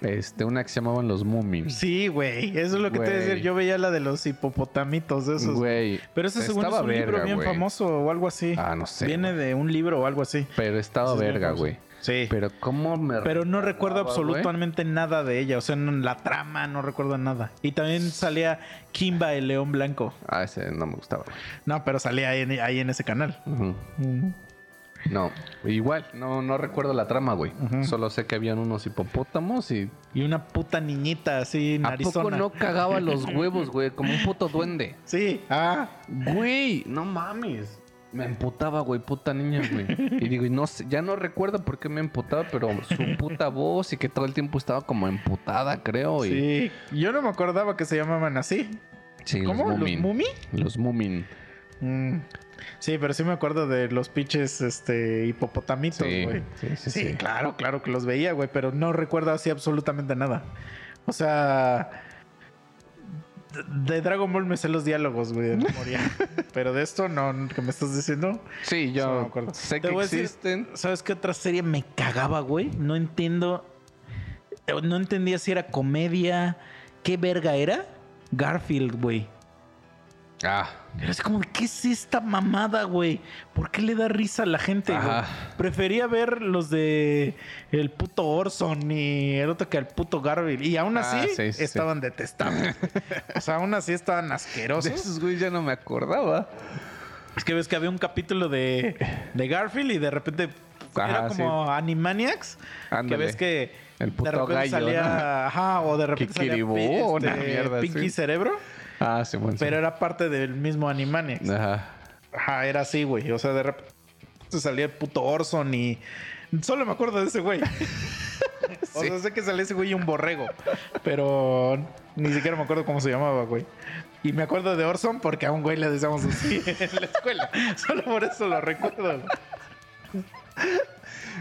Este, una que se llamaban los Moomins. Sí, güey. Eso es lo que te iba a decir. Yo veía la de los hipopotamitos de esos. Güey. Pero ese según es un libro bien güey. famoso o algo así. Ah, no sé. Viene güey. de un libro o algo así. Pero estaba verga, güey. Sí. Pero, Pero cómo me no recordaba, recuerdo absolutamente nada de ella. O sea, no- la trama, no recuerdo nada. Y también salía Kimba, el león blanco. Ah, ese no me gustaba. No, pero salía ahí en, ahí en ese canal. Ujú. No, igual, no, no recuerdo la trama, güey. Solo sé que habían unos hipopótamos y. Y una puta niñita así, ¿A narizona. poco no cagaba los huevos, güey? Como un puto duende. Sí, ah. Güey, no mames. Me emputaba, güey, puta niña, güey. Y digo, y no sé, ya no recuerdo por qué me emputaba, pero su puta voz y que todo el tiempo estaba como emputada, creo. Y... Sí. Yo no me acordaba que se llamaban así. Sí, ¿Cómo? los ¿Los Moomin. Mumi? Los. Mm. Sí, pero sí me acuerdo de los pinches este, hipopotamitos, Sí, güey. sí, sí, Sí, sí. claro, claro que los veía, güey, pero no recuerdo así absolutamente nada. O sea, de Dragon Ball me sé los diálogos, güey, de memoria. pero de esto no, que me estás diciendo. Sí, Eso no me yo acuerdo. sé Te que voy a decir- existen. ¿Sabes qué otra serie me cagaba, güey? No entiendo. eh, No entendía si era comedia. ¿Qué verga era? Garfield, güey. Ah, Pero es como, ¿qué es esta mamada, güey? ¿Por qué le da risa a la gente, güey? Prefería ver los de el puto Orson y el otro que el puto Garfield. Y aún Ah, así sí, sí, estaban detestables. o sea, aún así estaban de asquerosos. esos güey ya no me acordaba. Es que ves que había un capítulo de, de Garfield y de repente Ajá, era como Animaniacs. Que Ándale. ves que El puto de repente gallo, salía, ajá, o de repente salía este, Pinky así. Cerebro, Ah, sí, bueno. sí. pero era parte del mismo Animaniacs. Ajá. Ajá, era así, güey. O sea, de repente salía el puto Orson y solo me acuerdo de ese güey. O sea, sé que salía ese güey y un borrego, pero ni siquiera me acuerdo cómo se llamaba, güey. Y me acuerdo de Orson porque a un güey le decíamos así en la escuela. Solo por eso lo recuerdo.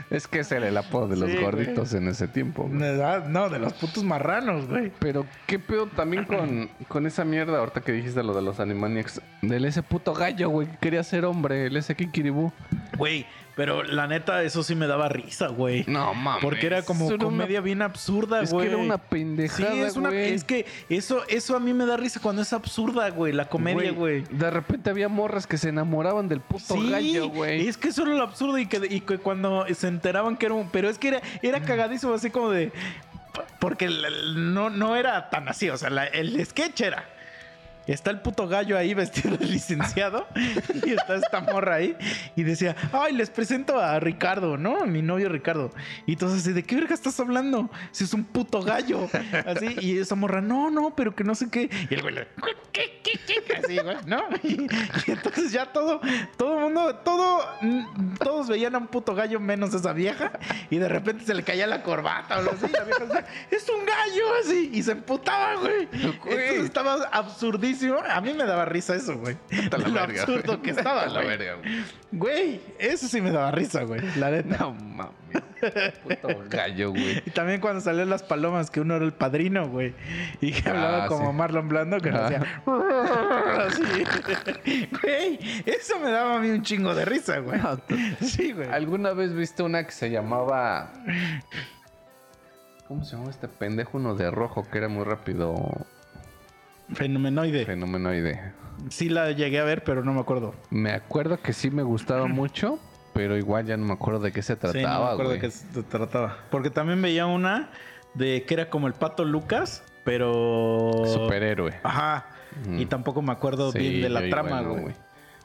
Es que ese era el apodo de los Sí, gorditos en ese tiempo. güey. No, de los putos marranos, güey. Pero qué pedo también con, con esa mierda ahorita que dijiste lo de los Animaniacs. Del ese puto gallo, güey, que quería ser hombre, el ese Kikiribú. Güey, pero la neta, eso sí me daba risa, güey. No mames. Porque era como era una- comedia bien absurda, Es güey. que era una Sí, pendejada, es una. güey. Es que eso, eso a mí me da risa cuando es absurda, güey. La comedia, güey. De repente había morras que se enamoraban del puto gallo, güey. Es que eso era lo absurdo y que, y que cuando se enteraban que era un. Pero es que era, era cagadísimo, así como de. Porque no, no era tan así. O sea, la- el sketch era. Está el puto gallo ahí vestido de licenciado y está esta morra ahí y decía, ay, les presento a Ricardo, ¿no? Mi novio Ricardo. Y entonces, ¿de qué verga estás hablando? Si es un puto gallo. Así, y esa morra, no, no, pero que no sé qué. Y el güey, le, ¿qué, qué, qué? Así, güey, ¿no? Y, y entonces ya todo, todo el mundo, todo, todos veían a un puto gallo menos esa vieja y de repente se le caía la corbata o algo así. Y la vieja decía, es un gallo, así. Y se emputaba, güey. Entonces estaba absurdísimo. A mí me daba risa eso, güey. Vete a la Lo verga, absurdo güey. que estaba, la güey. verga, güey. Güey, eso sí me daba risa, güey. La neta. No mames. Puto gallo, güey. Y también cuando salían las palomas, que uno era el padrino, güey. Y que Ah, hablaba como sí. Marlon Blando, que Ah. hacía. Así. Güey, eso me daba a mí un chingo de risa, güey. Sí, güey. ¿Alguna vez viste una que se llamaba. ¿Cómo se llamaba este pendejo? Uno de rojo que era muy rápido. Fenomenoide. Fenomenoide. Sí la llegué a ver, pero no me acuerdo. Me acuerdo que sí me gustaba mucho, pero igual ya no me acuerdo de qué se sí, no me trataba, acuerdo de qué se trataba. Porque también veía una de que era como el pato Lucas, pero. Superhéroe. Ajá. Y tampoco me acuerdo Sí, bien de la trama, güey.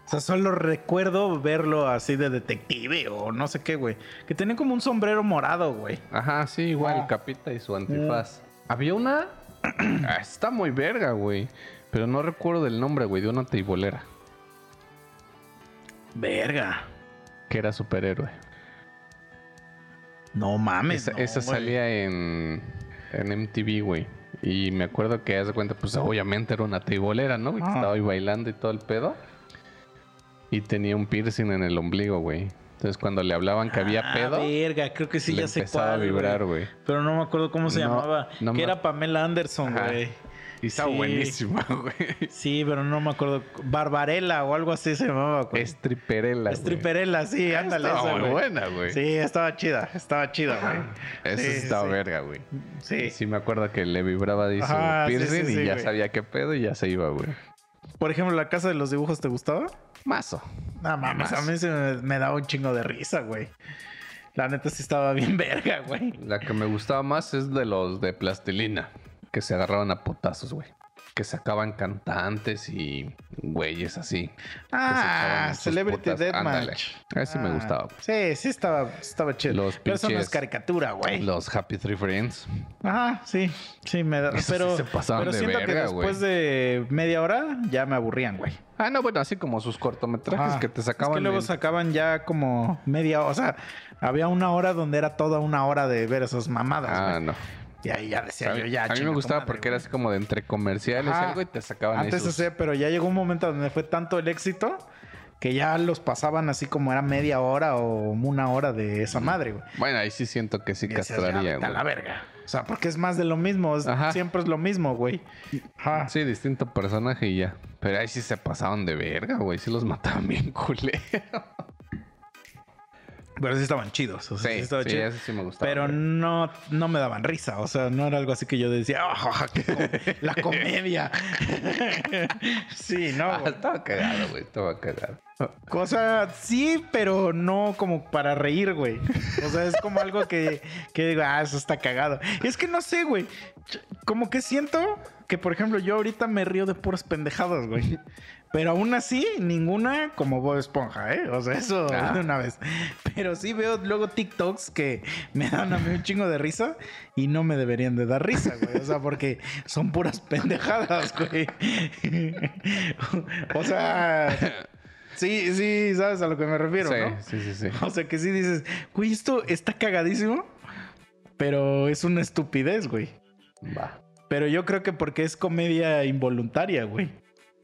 O sea, solo recuerdo verlo así de detective o no sé qué, güey. Que tenía como un sombrero morado, güey. Ajá, sí, igual, Ah. Capita y su antifaz. Había una. Ah, Está muy verga, güey. Pero no recuerdo del nombre, güey, de una teibolera. Verga. Que era superhéroe. No mames. Esa, no, esa salía en, en MTV, güey. Y me acuerdo que, haz de cuenta, pues obviamente era una teibolera, ¿no? Que estaba ahí bailando y todo el pedo. Y tenía un piercing en el ombligo, güey. Entonces cuando le hablaban que había Ah, pedo, verga, creo que sí le ya sé empezaba cuál. a vibrar, güey. Pero no me acuerdo cómo se No, llamaba. no que me- era Pamela Anderson, güey. Y estaba Sí. buenísima, güey. Sí, pero no me acuerdo. Barbarella o algo así se llamaba, güey. Estriperela, güey. Estriperella, sí, ándale. Estaba esa, muy güey. buena, güey. Sí, estaba chida, estaba chida, güey. Eso Sí, estaba sí. verga, güey. Sí. Sí, me acuerdo que le vibraba sí, piercing y ya sabía qué pedo y ya se iba, güey. Por ejemplo, la casa de los dibujos, ¿te gustaba? Mazo. No mames, a mí se me, me daba un chingo de risa, güey. La neta sí estaba bien verga, güey. La que me gustaba más es de los de plastilina, que se agarraban a potazos, güey. Que sacaban cantantes y güeyes así. que Ah, Celebrity. Deathmatch. Ese me Ah, gustaba. Sí, sí estaba, estaba chido. Los Pero eso no es caricatura, güey. Los Happy Three Friends. Ajá, sí, sí, me da. Esos Pero, sí se pero de siento que verga, después güey. de media hora ya me aburrían, güey. Ah, no, bueno, así como sus cortometrajes Ajá. que te Es sacaban. que luego en- sacaban ya como media hora. O sea, había una hora donde era toda una hora de ver esas mamadas, Ah, güey. no. Y ahí ya decía A yo, ya. a mí me gustaba madre, porque era güey. así como de entre comerciales y algo y te sacaban Antes esos. hacía, pero ya llegó un momento donde fue tanto el éxito que ya los pasaban así como era media hora o una hora de esa madre, güey. Bueno, ahí sí siento que sí Y castraría, vete a güey. la verga. O sea, porque es más de lo mismo. es- siempre es lo mismo, güey. Ajá. Sí, distinto personaje y ya. Pero ahí sí se pasaban de verga, güey. Sí los mataban bien culero. Pero sí estaban chidos. O sea, sí, Sí, estaba sí, chido. ese sí me gustaba. Pero no, no me daban risa. O sea, no era algo así que yo decía, "Ah, qué la comedia. sí, no. Ah, estaba cagado, güey. Estaba cagado. O sea, sí, pero no como para reír, güey. O sea, es como algo que, que digo, ah, eso está cagado. Es que no sé, güey. Como que siento que, por ejemplo, yo ahorita me río de puras pendejadas, güey. Pero aún así, ninguna como Bob Esponja, ¿eh? O sea, eso Ah. de una vez. Pero sí veo luego TikToks que me dan a mí un chingo de risa y no me deberían de dar risa, güey. O sea, porque son puras pendejadas, güey. o sea, sí, sí, sabes a lo que me refiero, sí, ¿no? sí, sí, sí. O sea, que sí dices, güey, esto está cagadísimo, pero es una estupidez, güey. Va. Pero yo creo que porque es comedia involuntaria, güey.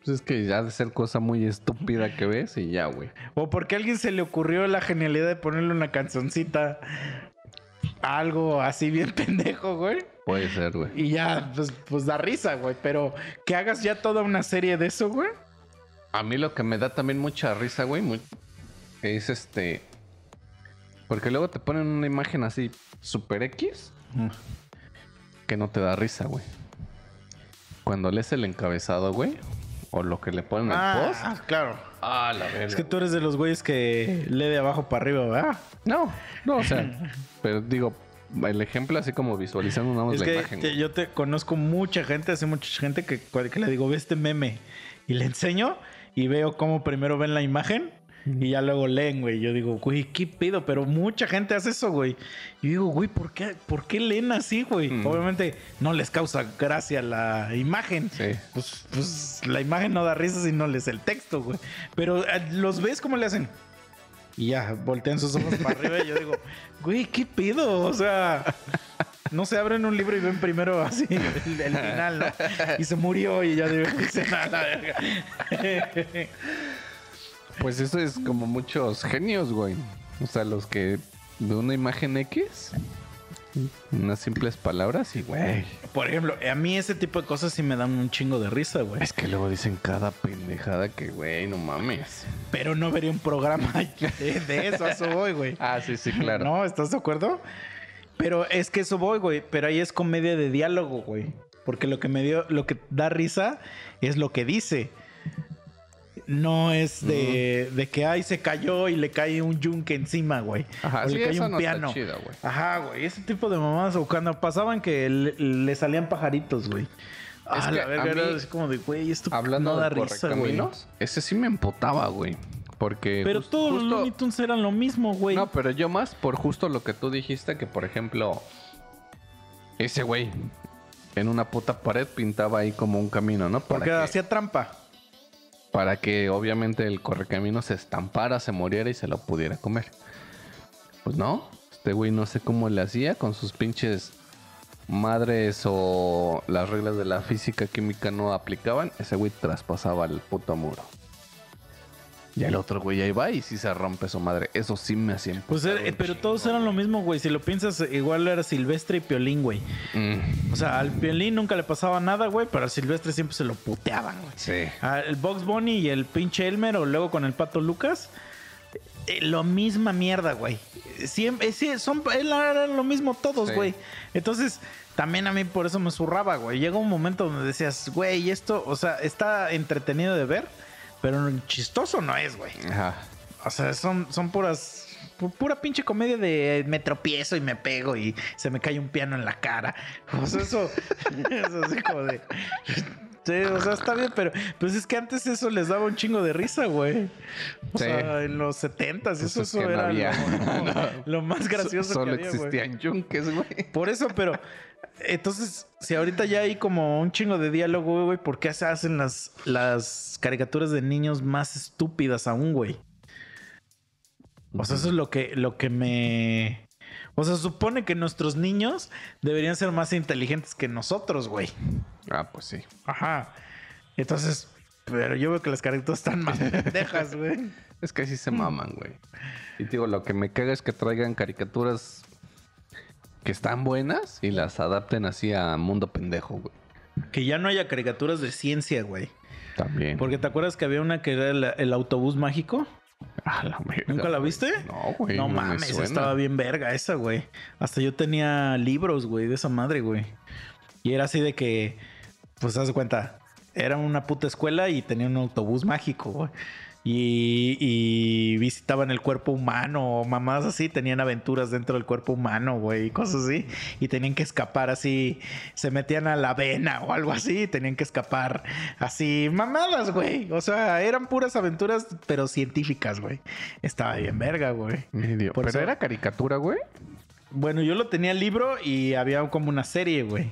Pues es que ya ha de ser cosa muy estúpida que ves y ya, güey. O porque a alguien se le ocurrió la genialidad de ponerle una cancioncita algo así bien pendejo, güey. Puede ser, güey. Y ya, pues, pues da risa, güey. Pero que hagas ya toda una serie de eso, güey. A mí lo que me da también mucha risa, güey, muy- es este. Porque luego te ponen una imagen así super X que no te da risa, güey. Cuando lees el encabezado, güey, o lo que le ponen al post. Ah, claro. Ah, la verga. Es que tú eres de los güeyes que lee de abajo para arriba, ¿verdad? No, no, o sea, pero digo, el ejemplo así como visualizando nada más Es la que imagen. te- yo te conozco mucha gente, hace mucha gente que, que le digo, ve este meme y le enseño y veo cómo primero ven la imagen y ya luego leen, güey. Yo digo, güey, ¿qué pido? Pero mucha gente hace eso, güey. Y digo, güey, ¿por qué, ¿por qué leen así, güey? Mm. Obviamente no les causa gracia la imagen. Sí. Pues, pues la imagen no da risa si no lees el texto, güey. Pero eh, los ves cómo le hacen. Y ya, voltean sus ojos para arriba y yo digo, güey, ¿qué pido? O sea, no se abren un libro y ven primero así el, el final, ¿no? Y se murió y ya digo, se a la verga. Pues eso es como muchos genios, güey. O sea, los que de una imagen X, unas simples palabras y, güey. Por ejemplo, a mí ese tipo de cosas sí me dan un chingo de risa, güey. Es que luego dicen cada pendejada que, güey, no mames. Pero no vería un programa de, de eso, a eso voy, güey. Ah, sí, sí, claro. ¿No? ¿Estás de acuerdo? Pero es que eso voy, güey. Pero ahí es comedia de diálogo, güey. Porque lo que me dio, lo que da risa es lo que dice. No es de, de que ay se cayó y le cae un yunque encima, güey. Ajá, o sí, le cae eso un no está piano. chido, güey. Ajá, güey. Ese tipo de mamadas. O cuando pasaban que le, le salían pajaritos, güey. Es Ah, que la a verga, mí, era así como de, güey, esto Hablando no da de risa, güey. ese sí me empotaba, güey. Porque. Pero todos los Looney Tunes eran lo mismo, güey. No, pero yo más por justo lo que tú dijiste, que por ejemplo, ese güey en una puta pared pintaba ahí como un camino, ¿no? Para, porque que, hacía trampa. Para que obviamente el correcamino se estampara, se muriera y se lo pudiera comer. Pues no, este güey no sé cómo le hacía con sus pinches madres o las reglas de la física química no aplicaban. Ese güey traspasaba el puto muro. Y el otro güey ahí va y sí se rompe su madre. Eso sí me hacía Pues, eh, pero chingo, todos eran lo mismo, güey. Si lo piensas, igual era Silvestre y Piolín, güey. Mm, O sea, al Piolín nunca le pasaba nada, güey, pero al Silvestre siempre se lo puteaban, güey. sí. El Box Bunny y el pinche Elmer, o luego con el Pato Lucas, eh, lo misma mierda, güey. Siempre, sí, son, eran lo mismo todos, Sí. güey. Entonces, también a mí por eso me zurraba, güey. Llega un momento donde decías, güey, esto, o sea, está entretenido de ver, pero chistoso no es, güey. Ajá. O sea, son, son puras. pu- Pura pinche comedia de me tropiezo y me pego y se me cae un piano en la cara. O sea, eso. eso así como de. Sí, o sea, está bien, pero pues es que antes eso les daba un chingo de risa, güey. O Sí. sea, en los 70s, Pues eso, es eso no era había. lo, lo más gracioso Solo que había, güey. existían yunques, güey. Por eso, pero entonces, si ahorita ya hay como un chingo de diálogo, güey, ¿por qué se hacen las, las caricaturas de niños más estúpidas aún, güey? O sea, eso es lo que, lo que me. O sea, supone que nuestros niños deberían ser más inteligentes que nosotros, güey. Ah, pues sí. Ajá. Entonces, pero yo veo que las caricaturas están más pendejas, güey. Es que así Mm. se maman, güey. Y digo, lo que me caga es que traigan caricaturas que están buenas y las adapten así a mundo pendejo, güey. Que ya no haya caricaturas de ciencia, güey. También. Porque te acuerdas que había una que era el, el autobús mágico. Ah, la verga, ¿Nunca la viste? No, güey. no me mames, estaba bien verga esa, güey. Hasta yo tenía libros, güey, de esa madre, güey. Y era así de que, pues, haz de cuenta, era una puta escuela y tenía un autobús mágico, güey. Y, y visitaban el cuerpo humano, o mamadas así, tenían aventuras dentro del cuerpo humano, güey, y cosas así. Y tenían que escapar así, se metían a la avena o algo así, tenían que escapar así, mamadas, güey. O sea, eran puras aventuras, pero científicas, güey. Estaba bien verga, güey. Pero eso- era caricatura, güey. Bueno, yo lo tenía el libro y había como una serie, güey.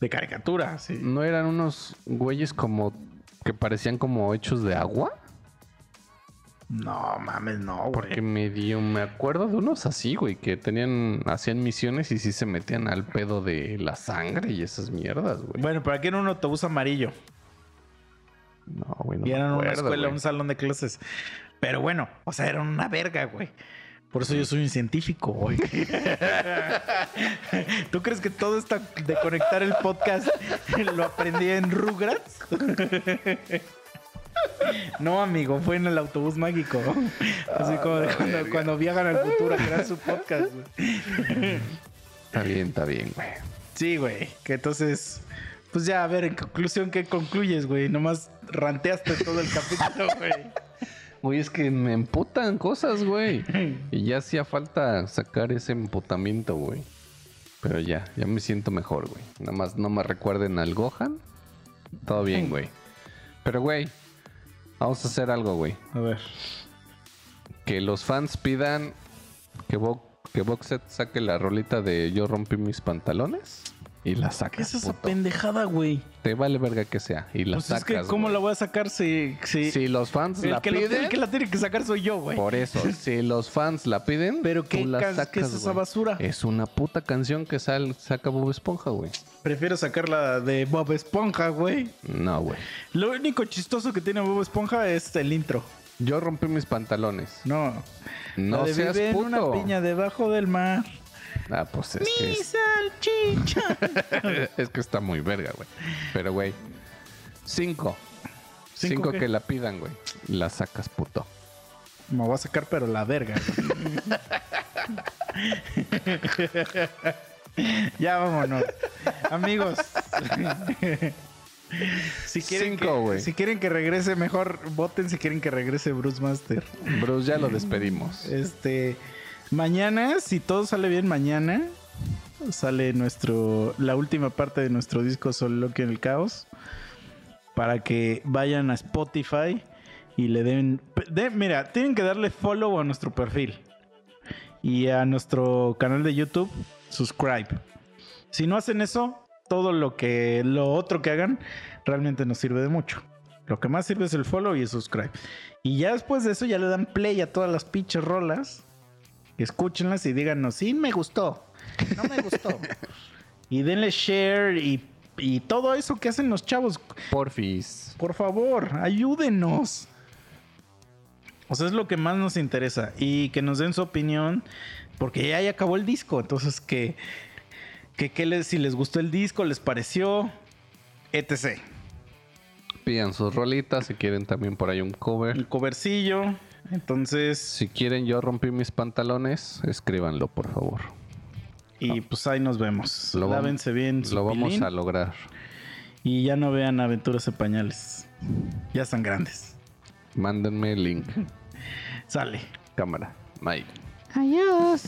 De caricatura, sí. ¿No eran unos güeyes como que parecían como hechos de agua? No mames, no, güey. Porque medio me acuerdo de unos así, güey, que tenían, hacían misiones y sí se metían al pedo de la sangre y esas mierdas, güey. Bueno, pero aquí era un autobús amarillo. No, güey, no y me eran una escuela, güey. un salón de clases. Pero bueno, o sea, eran una verga, güey. Por eso yo soy un científico, güey. ¿Tú crees que todo esto de conectar el podcast lo aprendí en Rugrats? No, amigo, fue en el autobús mágico. Así como de cuando, cuando viajan al futuro a crear su podcast. güey. Está bien, está bien, güey. Sí, güey. Que entonces, pues ya, a ver, en conclusión, ¿qué concluyes, güey? Nomás ranteaste todo el capítulo, güey. Güey, es que me emputan cosas, güey. Y ya hacía falta sacar ese emputamiento, güey. Pero ya, ya me siento mejor, güey. Nada más no me recuerden al Gohan. Todo bien, güey. Pero, güey, vamos a hacer algo, güey. A ver. Que los fans pidan que, Bo que Boxet saque la rolita de Yo rompí mis pantalones. Y la ¿Qué sacas, es esa puto. pendejada, güey? Te vale verga que sea. Y la Pues sacas, es que, ¿cómo güey. la voy a sacar si... si Si los fans el, la que lo- piden... el que la tiene que sacar soy yo, güey. Por eso, si los fans la piden, Pero tú ¿qué, la sacas, qué es esa güey. basura? Es una puta canción que sal, saca Bob Esponja, güey. Prefiero sacarla de Bob Esponja, güey. No, güey. Lo único chistoso que tiene Bob Esponja es el intro. Yo rompí mis pantalones. No. No La de seas vive en puto. una piña debajo del mar. Ah, pues es que, Mi es, salchicha. es que está muy verga, güey. Pero, güey. Cinco. ¿Cinco Cinco que la pidan, güey. La sacas, puto. Me voy a sacar, pero la verga. ya vámonos. Amigos. si quieren Cinco, que, güey. Si quieren que regrese, mejor voten si quieren que regrese Bruce Master. Bruce, ya lo despedimos. Este. Mañana, si todo sale bien, mañana sale nuestro. la última parte de nuestro disco Soliloquio en el Caos. Para que vayan a Spotify y le den. de- mira, tienen que darle follow a nuestro perfil. Y a nuestro canal de YouTube, subscribe. Si no hacen eso, todo lo que. lo otro que hagan realmente nos sirve de mucho. Lo que más sirve es el follow y el subscribe. Y ya después de eso ya le dan play a todas las pinches rolas. Escúchenlas y díganos, sí me gustó, no me gustó. y denle share y, y todo eso que hacen los chavos. Porfis. Por favor, ayúdenos. O sea, es lo que más nos interesa. Y que nos den su opinión. Porque ya, ya acabó el disco. Entonces, que, que, que les, si les gustó el disco, les pareció, etc. Pidan sus rolitas. Si quieren también por ahí un cover. El covercillo. Entonces, Si quieren yo rompí mis pantalones, escríbanlo, por favor. y pues ahí nos vemos. Lo Lávense bien su Lo vamos pilín a lograr. y ya no vean aventuras en pañales. Ya están grandes. Mándenme el link. Sale. Cámara. Mike. Adiós.